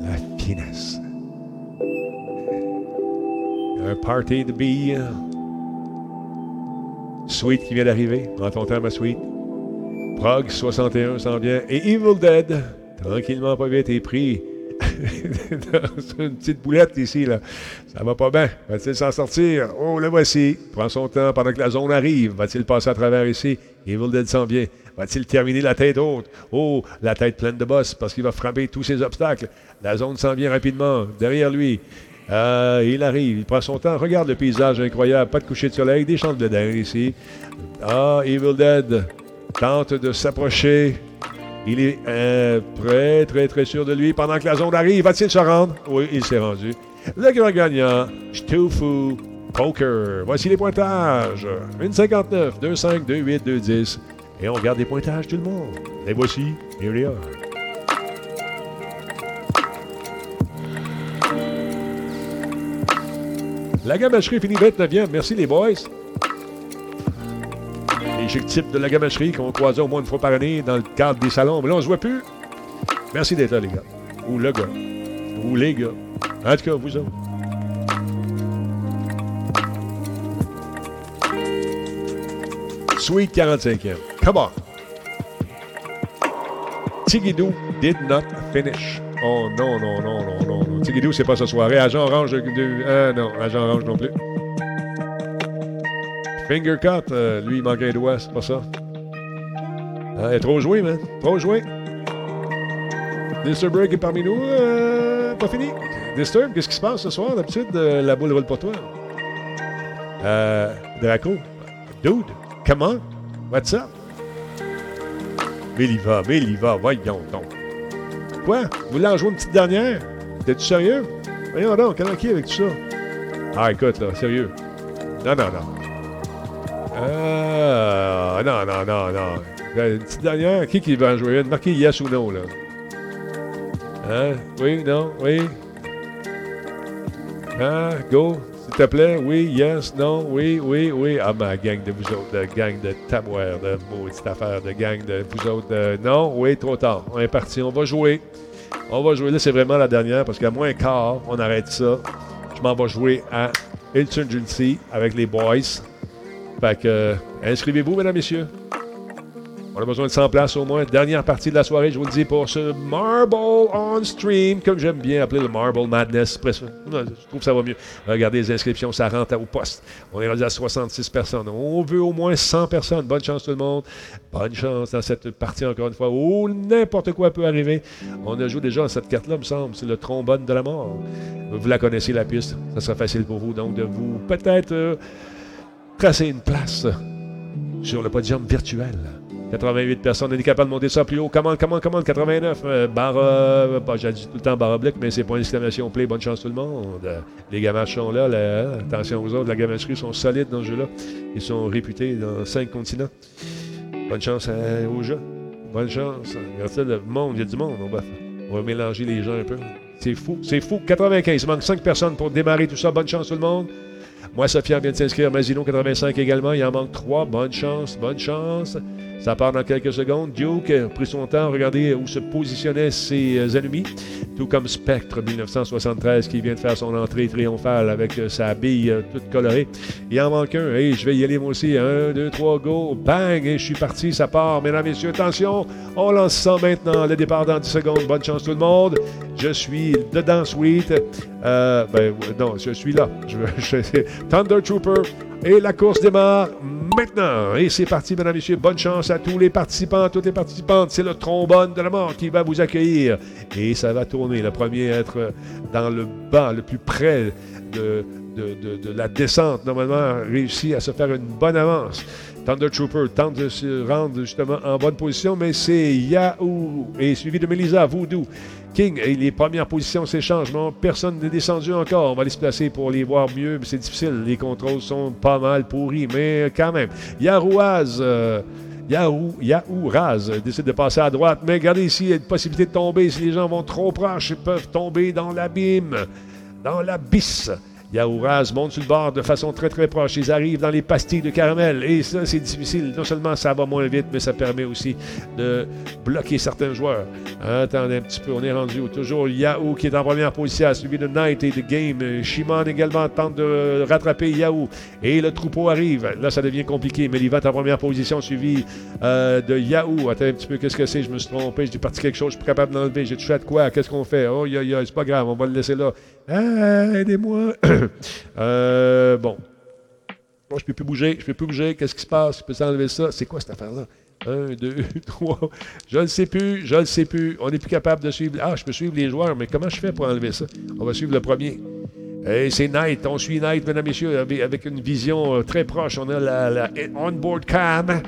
La finesse. Un party de billes. Sweet qui vient d'arriver. En ton terme, Sweet. Prague 61 s'en vient. Et Evil Dead, tranquillement pas vite, est pris dans une petite boulette ici. Là. Ça va pas bien. Va-t-il s'en sortir? Oh, le voici. Prends son temps pendant que la zone arrive. Va-t-il passer à travers ici? Evil Dead s'en vient. Va-t-il terminer la tête haute? Oh, la tête pleine de boss parce qu'il va frapper tous ses obstacles. La zone s'en vient rapidement. Derrière lui, ah, il arrive, il prend son temps. Regarde le paysage incroyable. Pas de coucher de soleil, des champs de blé ici. Ah, Evil Dead tente de s'approcher. Il est euh, très, très, très sûr de lui. Pendant que la zone arrive, va-t-il se rendre? Oui, il s'est rendu. Le grand gagnant, Stufu Poker. Voici les pointages. 1,59, 2,5, 2,8, 2,10. Et on regarde les pointages, tout le monde. Et voici, here they are. La gamacherie finit 29e. Merci les boys. Les type de la gamacherie qu'on croisait au moins une fois par année dans le cadre des salons. Mais là, on se voit plus. Merci d'être là, les gars. Ou le gars. Ou les gars. En tout cas, vous autres. Sweet 45e. Come on. Tigidou did not finish. Oh non, non, non, non, non. Tigidou, c'est pas ce soirée. Agent Orange de. Euh, non, Agent Orange non plus. Finger cut, euh, lui, il manque un doigt, c'est pas ça. Ah, est trop joué, man. Trop joué. Disturberg est parmi nous. Euh, pas fini. Disturb, qu'est-ce qui se passe ce soir? D'habitude, euh, la boule roule pas toi. Euh, Draco. Dude, come on. What's up? Y va. Voyons donc. Quoi? Vous voulez en jouer une petite dernière? T'es-tu sérieux? Voyons donc, qui avec tout ça? Ah, écoute, là, sérieux. Non, non, non. Euh, non, non, non, non. Une petite dernière, qui qui va en jouer une? Marquez yes ou non, là. Hein? Oui, non, oui. Hein? Go, s'il te plaît. Oui, yes, non, oui, oui, oui. Ah, ma gang de vous autres, de gang de tabouères, de maudite affaire, de gang de vous autres. non, oui, trop tard. On est parti, on va jouer. On va jouer. Là, c'est vraiment la dernière parce qu'à moins quart, on arrête ça. Je m'en vais jouer à Insurgency avec les boys. Fait que, euh, inscrivez-vous, mesdames, messieurs. On a besoin de 100 places au moins. Dernière partie de la soirée, je vous le dis, pour ce Marble on Stream, comme j'aime bien appeler le Marble Madness. Je trouve que ça va mieux. Regardez les inscriptions, ça rentre au poste. On est rendu à 66 personnes. On veut au moins 100 personnes. Bonne chance tout le monde. Bonne chance dans cette partie, encore une fois, où n'importe quoi peut arriver. On a joué déjà cette carte-là, me semble. C'est le trombone de la mort. Vous la connaissez, la piste. Ça sera facile pour vous, donc, de vous peut-être... Euh, tracer une place sur le podium virtuel. 88 personnes, on est capable de monter ça plus haut. Comment, comment, comment, 89, euh, barre, euh, j'ai dit tout le temps barre oblique, mais c'est point d'exclamation play, bonne chance tout le monde. les gamaches sont là, attention aux autres, la gamacherie sont solides dans ce jeu-là. Ils sont réputés dans cinq continents. Bonne chance au jeu. Bonne chance. Il le monde, il y a du monde. On va, on va mélanger les gens un peu. C'est fou, c'est fou. 95, il manque 5 personnes pour démarrer tout ça. Bonne chance tout le monde. Moi, Sophia vient de s'inscrire. Mazino 85 également. Il en manque trois. Bonne chance, bonne chance. Ça part dans quelques secondes. Duke a pris son temps. Regardez où se positionnaient ses euh, ennemis. Tout comme Spectre 1973 qui vient de faire son entrée triomphale avec euh, sa bille euh, toute colorée. Il en manque un. Et je vais y aller moi aussi. Un, deux, trois, go. Bang! Et je suis parti. Ça part. Mesdames, messieurs, attention. On lance ça maintenant. Le départ dans 10 secondes. Bonne chance tout le monde. Je suis dedans, Sweet. Ben, non, je suis là. Je, Thunder Trooper. Et la course démarre maintenant. Et c'est parti, mesdames messieurs. Bonne chance à tous les participants, toutes les participantes. C'est le trombone de la mort qui va vous accueillir. Et ça va tourner. Le premier à être dans le bas, le plus près de, de, la descente, normalement, réussit à se faire une bonne avance. Thunder Trooper tente de se rendre justement en bonne position, mais c'est Yahoo et suivi de Melissa Voodoo King, les premières positions s'échangent. Personne n'est descendu encore. On va aller se placer pour les voir mieux, mais c'est difficile. Les contrôles sont pas mal pourris, mais quand même. Yarouaz. Euh, Yahoo, Yahoo Raz décide de passer à droite. Mais regardez ici, il y a une possibilité de tomber. Si les gens vont trop proches, ils peuvent tomber dans l'abîme, dans l'abysse. Yaouraz monte sur le bord de façon très très proche. Ils arrivent dans les pastilles de caramel. Et ça, c'est difficile. Non seulement ça va moins vite, mais ça permet aussi de bloquer certains joueurs. Attendez un petit peu, on est rendu où toujours Yahoo qui est en première position, suivi de Knight et de Game. Shimon également tente de rattraper Yahoo. Et le troupeau arrive. Là, ça devient compliqué. Mais il va en première position, suivi euh, de Yahoo. Attends un petit peu, qu'est-ce que c'est? Je me suis trompé. J'ai parti quelque chose. Je suis capable d'enlever. J'ai touché à quoi? Qu'est-ce qu'on fait? Oh, ya, c'est pas grave. On va le laisser là. Ah, aidez-moi. euh, bon. Bon, je peux plus bouger. Je peux plus bouger. Qu'est-ce qui se passe? Je peux s'enlever ça. C'est quoi cette affaire-là? Un, deux, trois. Je ne sais plus. Je ne sais plus. On n'est plus capable de suivre. Ah, je peux suivre les joueurs, mais comment je fais pour enlever ça? On va suivre le premier. C'est Knight. On suit Knight, mesdames et messieurs, avec une vision euh, très proche. On a la, la on-board cam.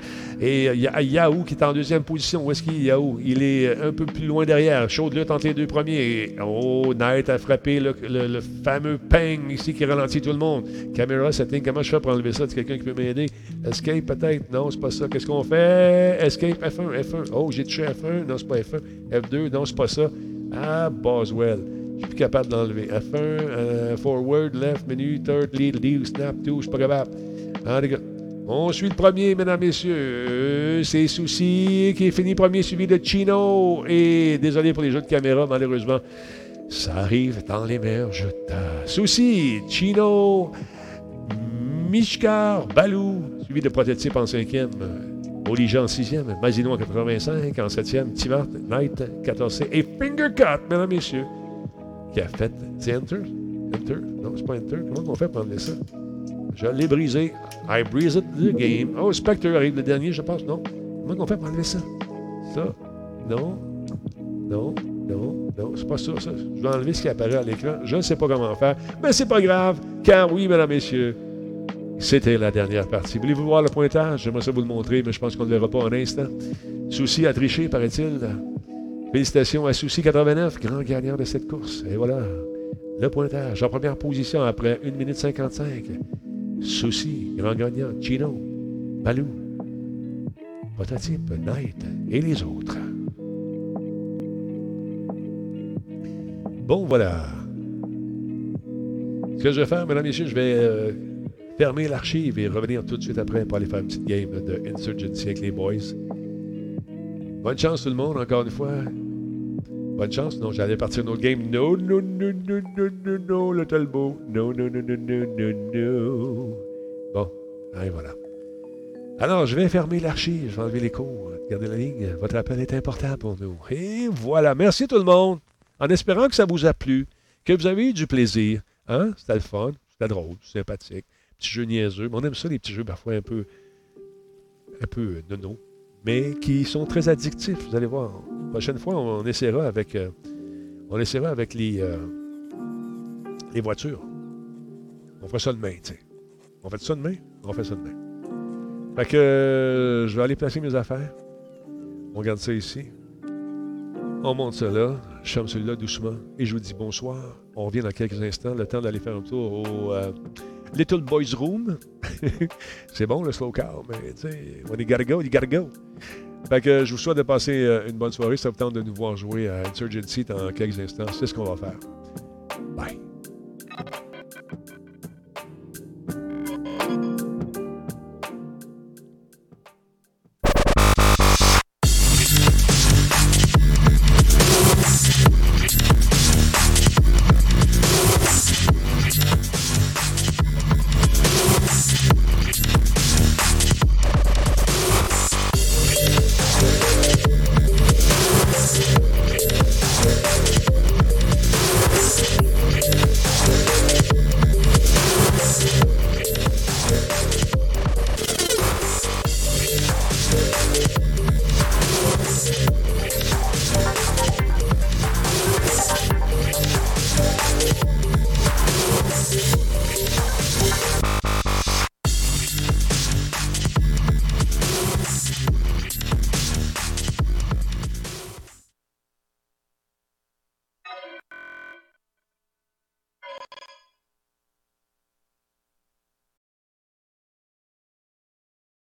Et il y a Yahoo qui est en deuxième position. Où est-ce qu'il est, Yahoo? Il est euh, un peu plus loin derrière. Chaude lutte entre les deux premiers. oh, Knight a frappé le, fameux ping ici qui ralentit tout le monde. Caméra setting, comment je fais pour enlever ça? Est-ce quelqu'un qui peut m'aider? Escape peut-être? Non, c'est pas ça. Qu'est-ce qu'on fait? Escape F1, F1. Oh, j'ai touché F1. Non, c'est pas F1. F2, non, c'est pas ça. Ah, Boswell. Je suis plus capable d'enlever. F1, euh, forward, left, menu, third, lead, lead, snap, tout. Je suis pas capable. Ah, gars. On suit le premier, mesdames, messieurs. C'est Souci qui est fini premier, suivi de Chino. Et désolé pour les jeux de caméra, malheureusement. Ça arrive dans les jeux de Souci, Chino, Mishkar, Balou, suivi de Prototype en cinquième. Olijan en sixième, Mazino en 85, en septième, Timart, Knight, 14 et Fingercut, mesdames, messieurs qui a fait. C'est Enter? Enter? Non, c'est pas Enter. Comment on fait pour enlever ça? Je l'ai brisé. I breeze it the game. Oh, Spectre arrive le dernier, je pense. Non. Comment on fait pour enlever ça? Ça? Non. Non. Non. Non. C'est pas ça, ça. Je vais enlever ce qui apparaît à l'écran. Je ne sais pas comment faire. Mais c'est pas grave. Car oui, mesdames, messieurs, c'était la dernière partie. Voulez-vous voir le pointage? J'aimerais ça vous le montrer, mais je pense qu'on ne le verra pas en instant. Souci à tricher, paraît-il. Félicitations à Souci 89, grand gagnant de cette course. Et voilà, le pointage en première position après 1 minute 55. Souci, grand gagnant, Chino, Balou, Prototype, Knight et les autres. Bon, voilà. Ce que je vais faire, mesdames et messieurs, je vais euh, fermer l'archive et revenir tout de suite après pour aller faire une petite game de Insurgency avec les boys. Bonne chance tout le monde, encore une fois. Bonne chance. Non, j'allais partir une autre game. Non, non, non, non, non, non, non, le Talbot. Non, non, non, non, non, non, non. Bon, et voilà. Alors, je vais fermer l'archive, je vais enlever les cours. Gardez la ligne. Votre appel est important pour nous. Et voilà. Merci tout le monde. En espérant que ça vous a plu, que vous avez eu du plaisir. Hein? C'était le fun, c'était drôle, sympathique. Petit jeu niaiseux. on aime ça, les petits jeux parfois un peu. un peu nono mais qui sont très addictifs. Vous allez voir. La prochaine fois, on essaiera avec, euh, on essaiera avec les, euh, les voitures. On fera ça demain, tu sais. On fait ça demain? On fait ça demain. Fait que euh, je vais aller placer mes affaires. On garde ça ici. On monte ça là. Je ferme celui-là doucement. Et je vous dis bonsoir. On revient dans quelques instants. Le temps d'aller faire un tour au Little Boys Room. c'est bon le slow car, mais tu sais, when you gotta go, you gotta go. Fait que je vous souhaite de passer euh, une bonne soirée. Ça vous tente de nous voir jouer à Insurgency dans quelques instants. C'est ce qu'on va faire. Bye.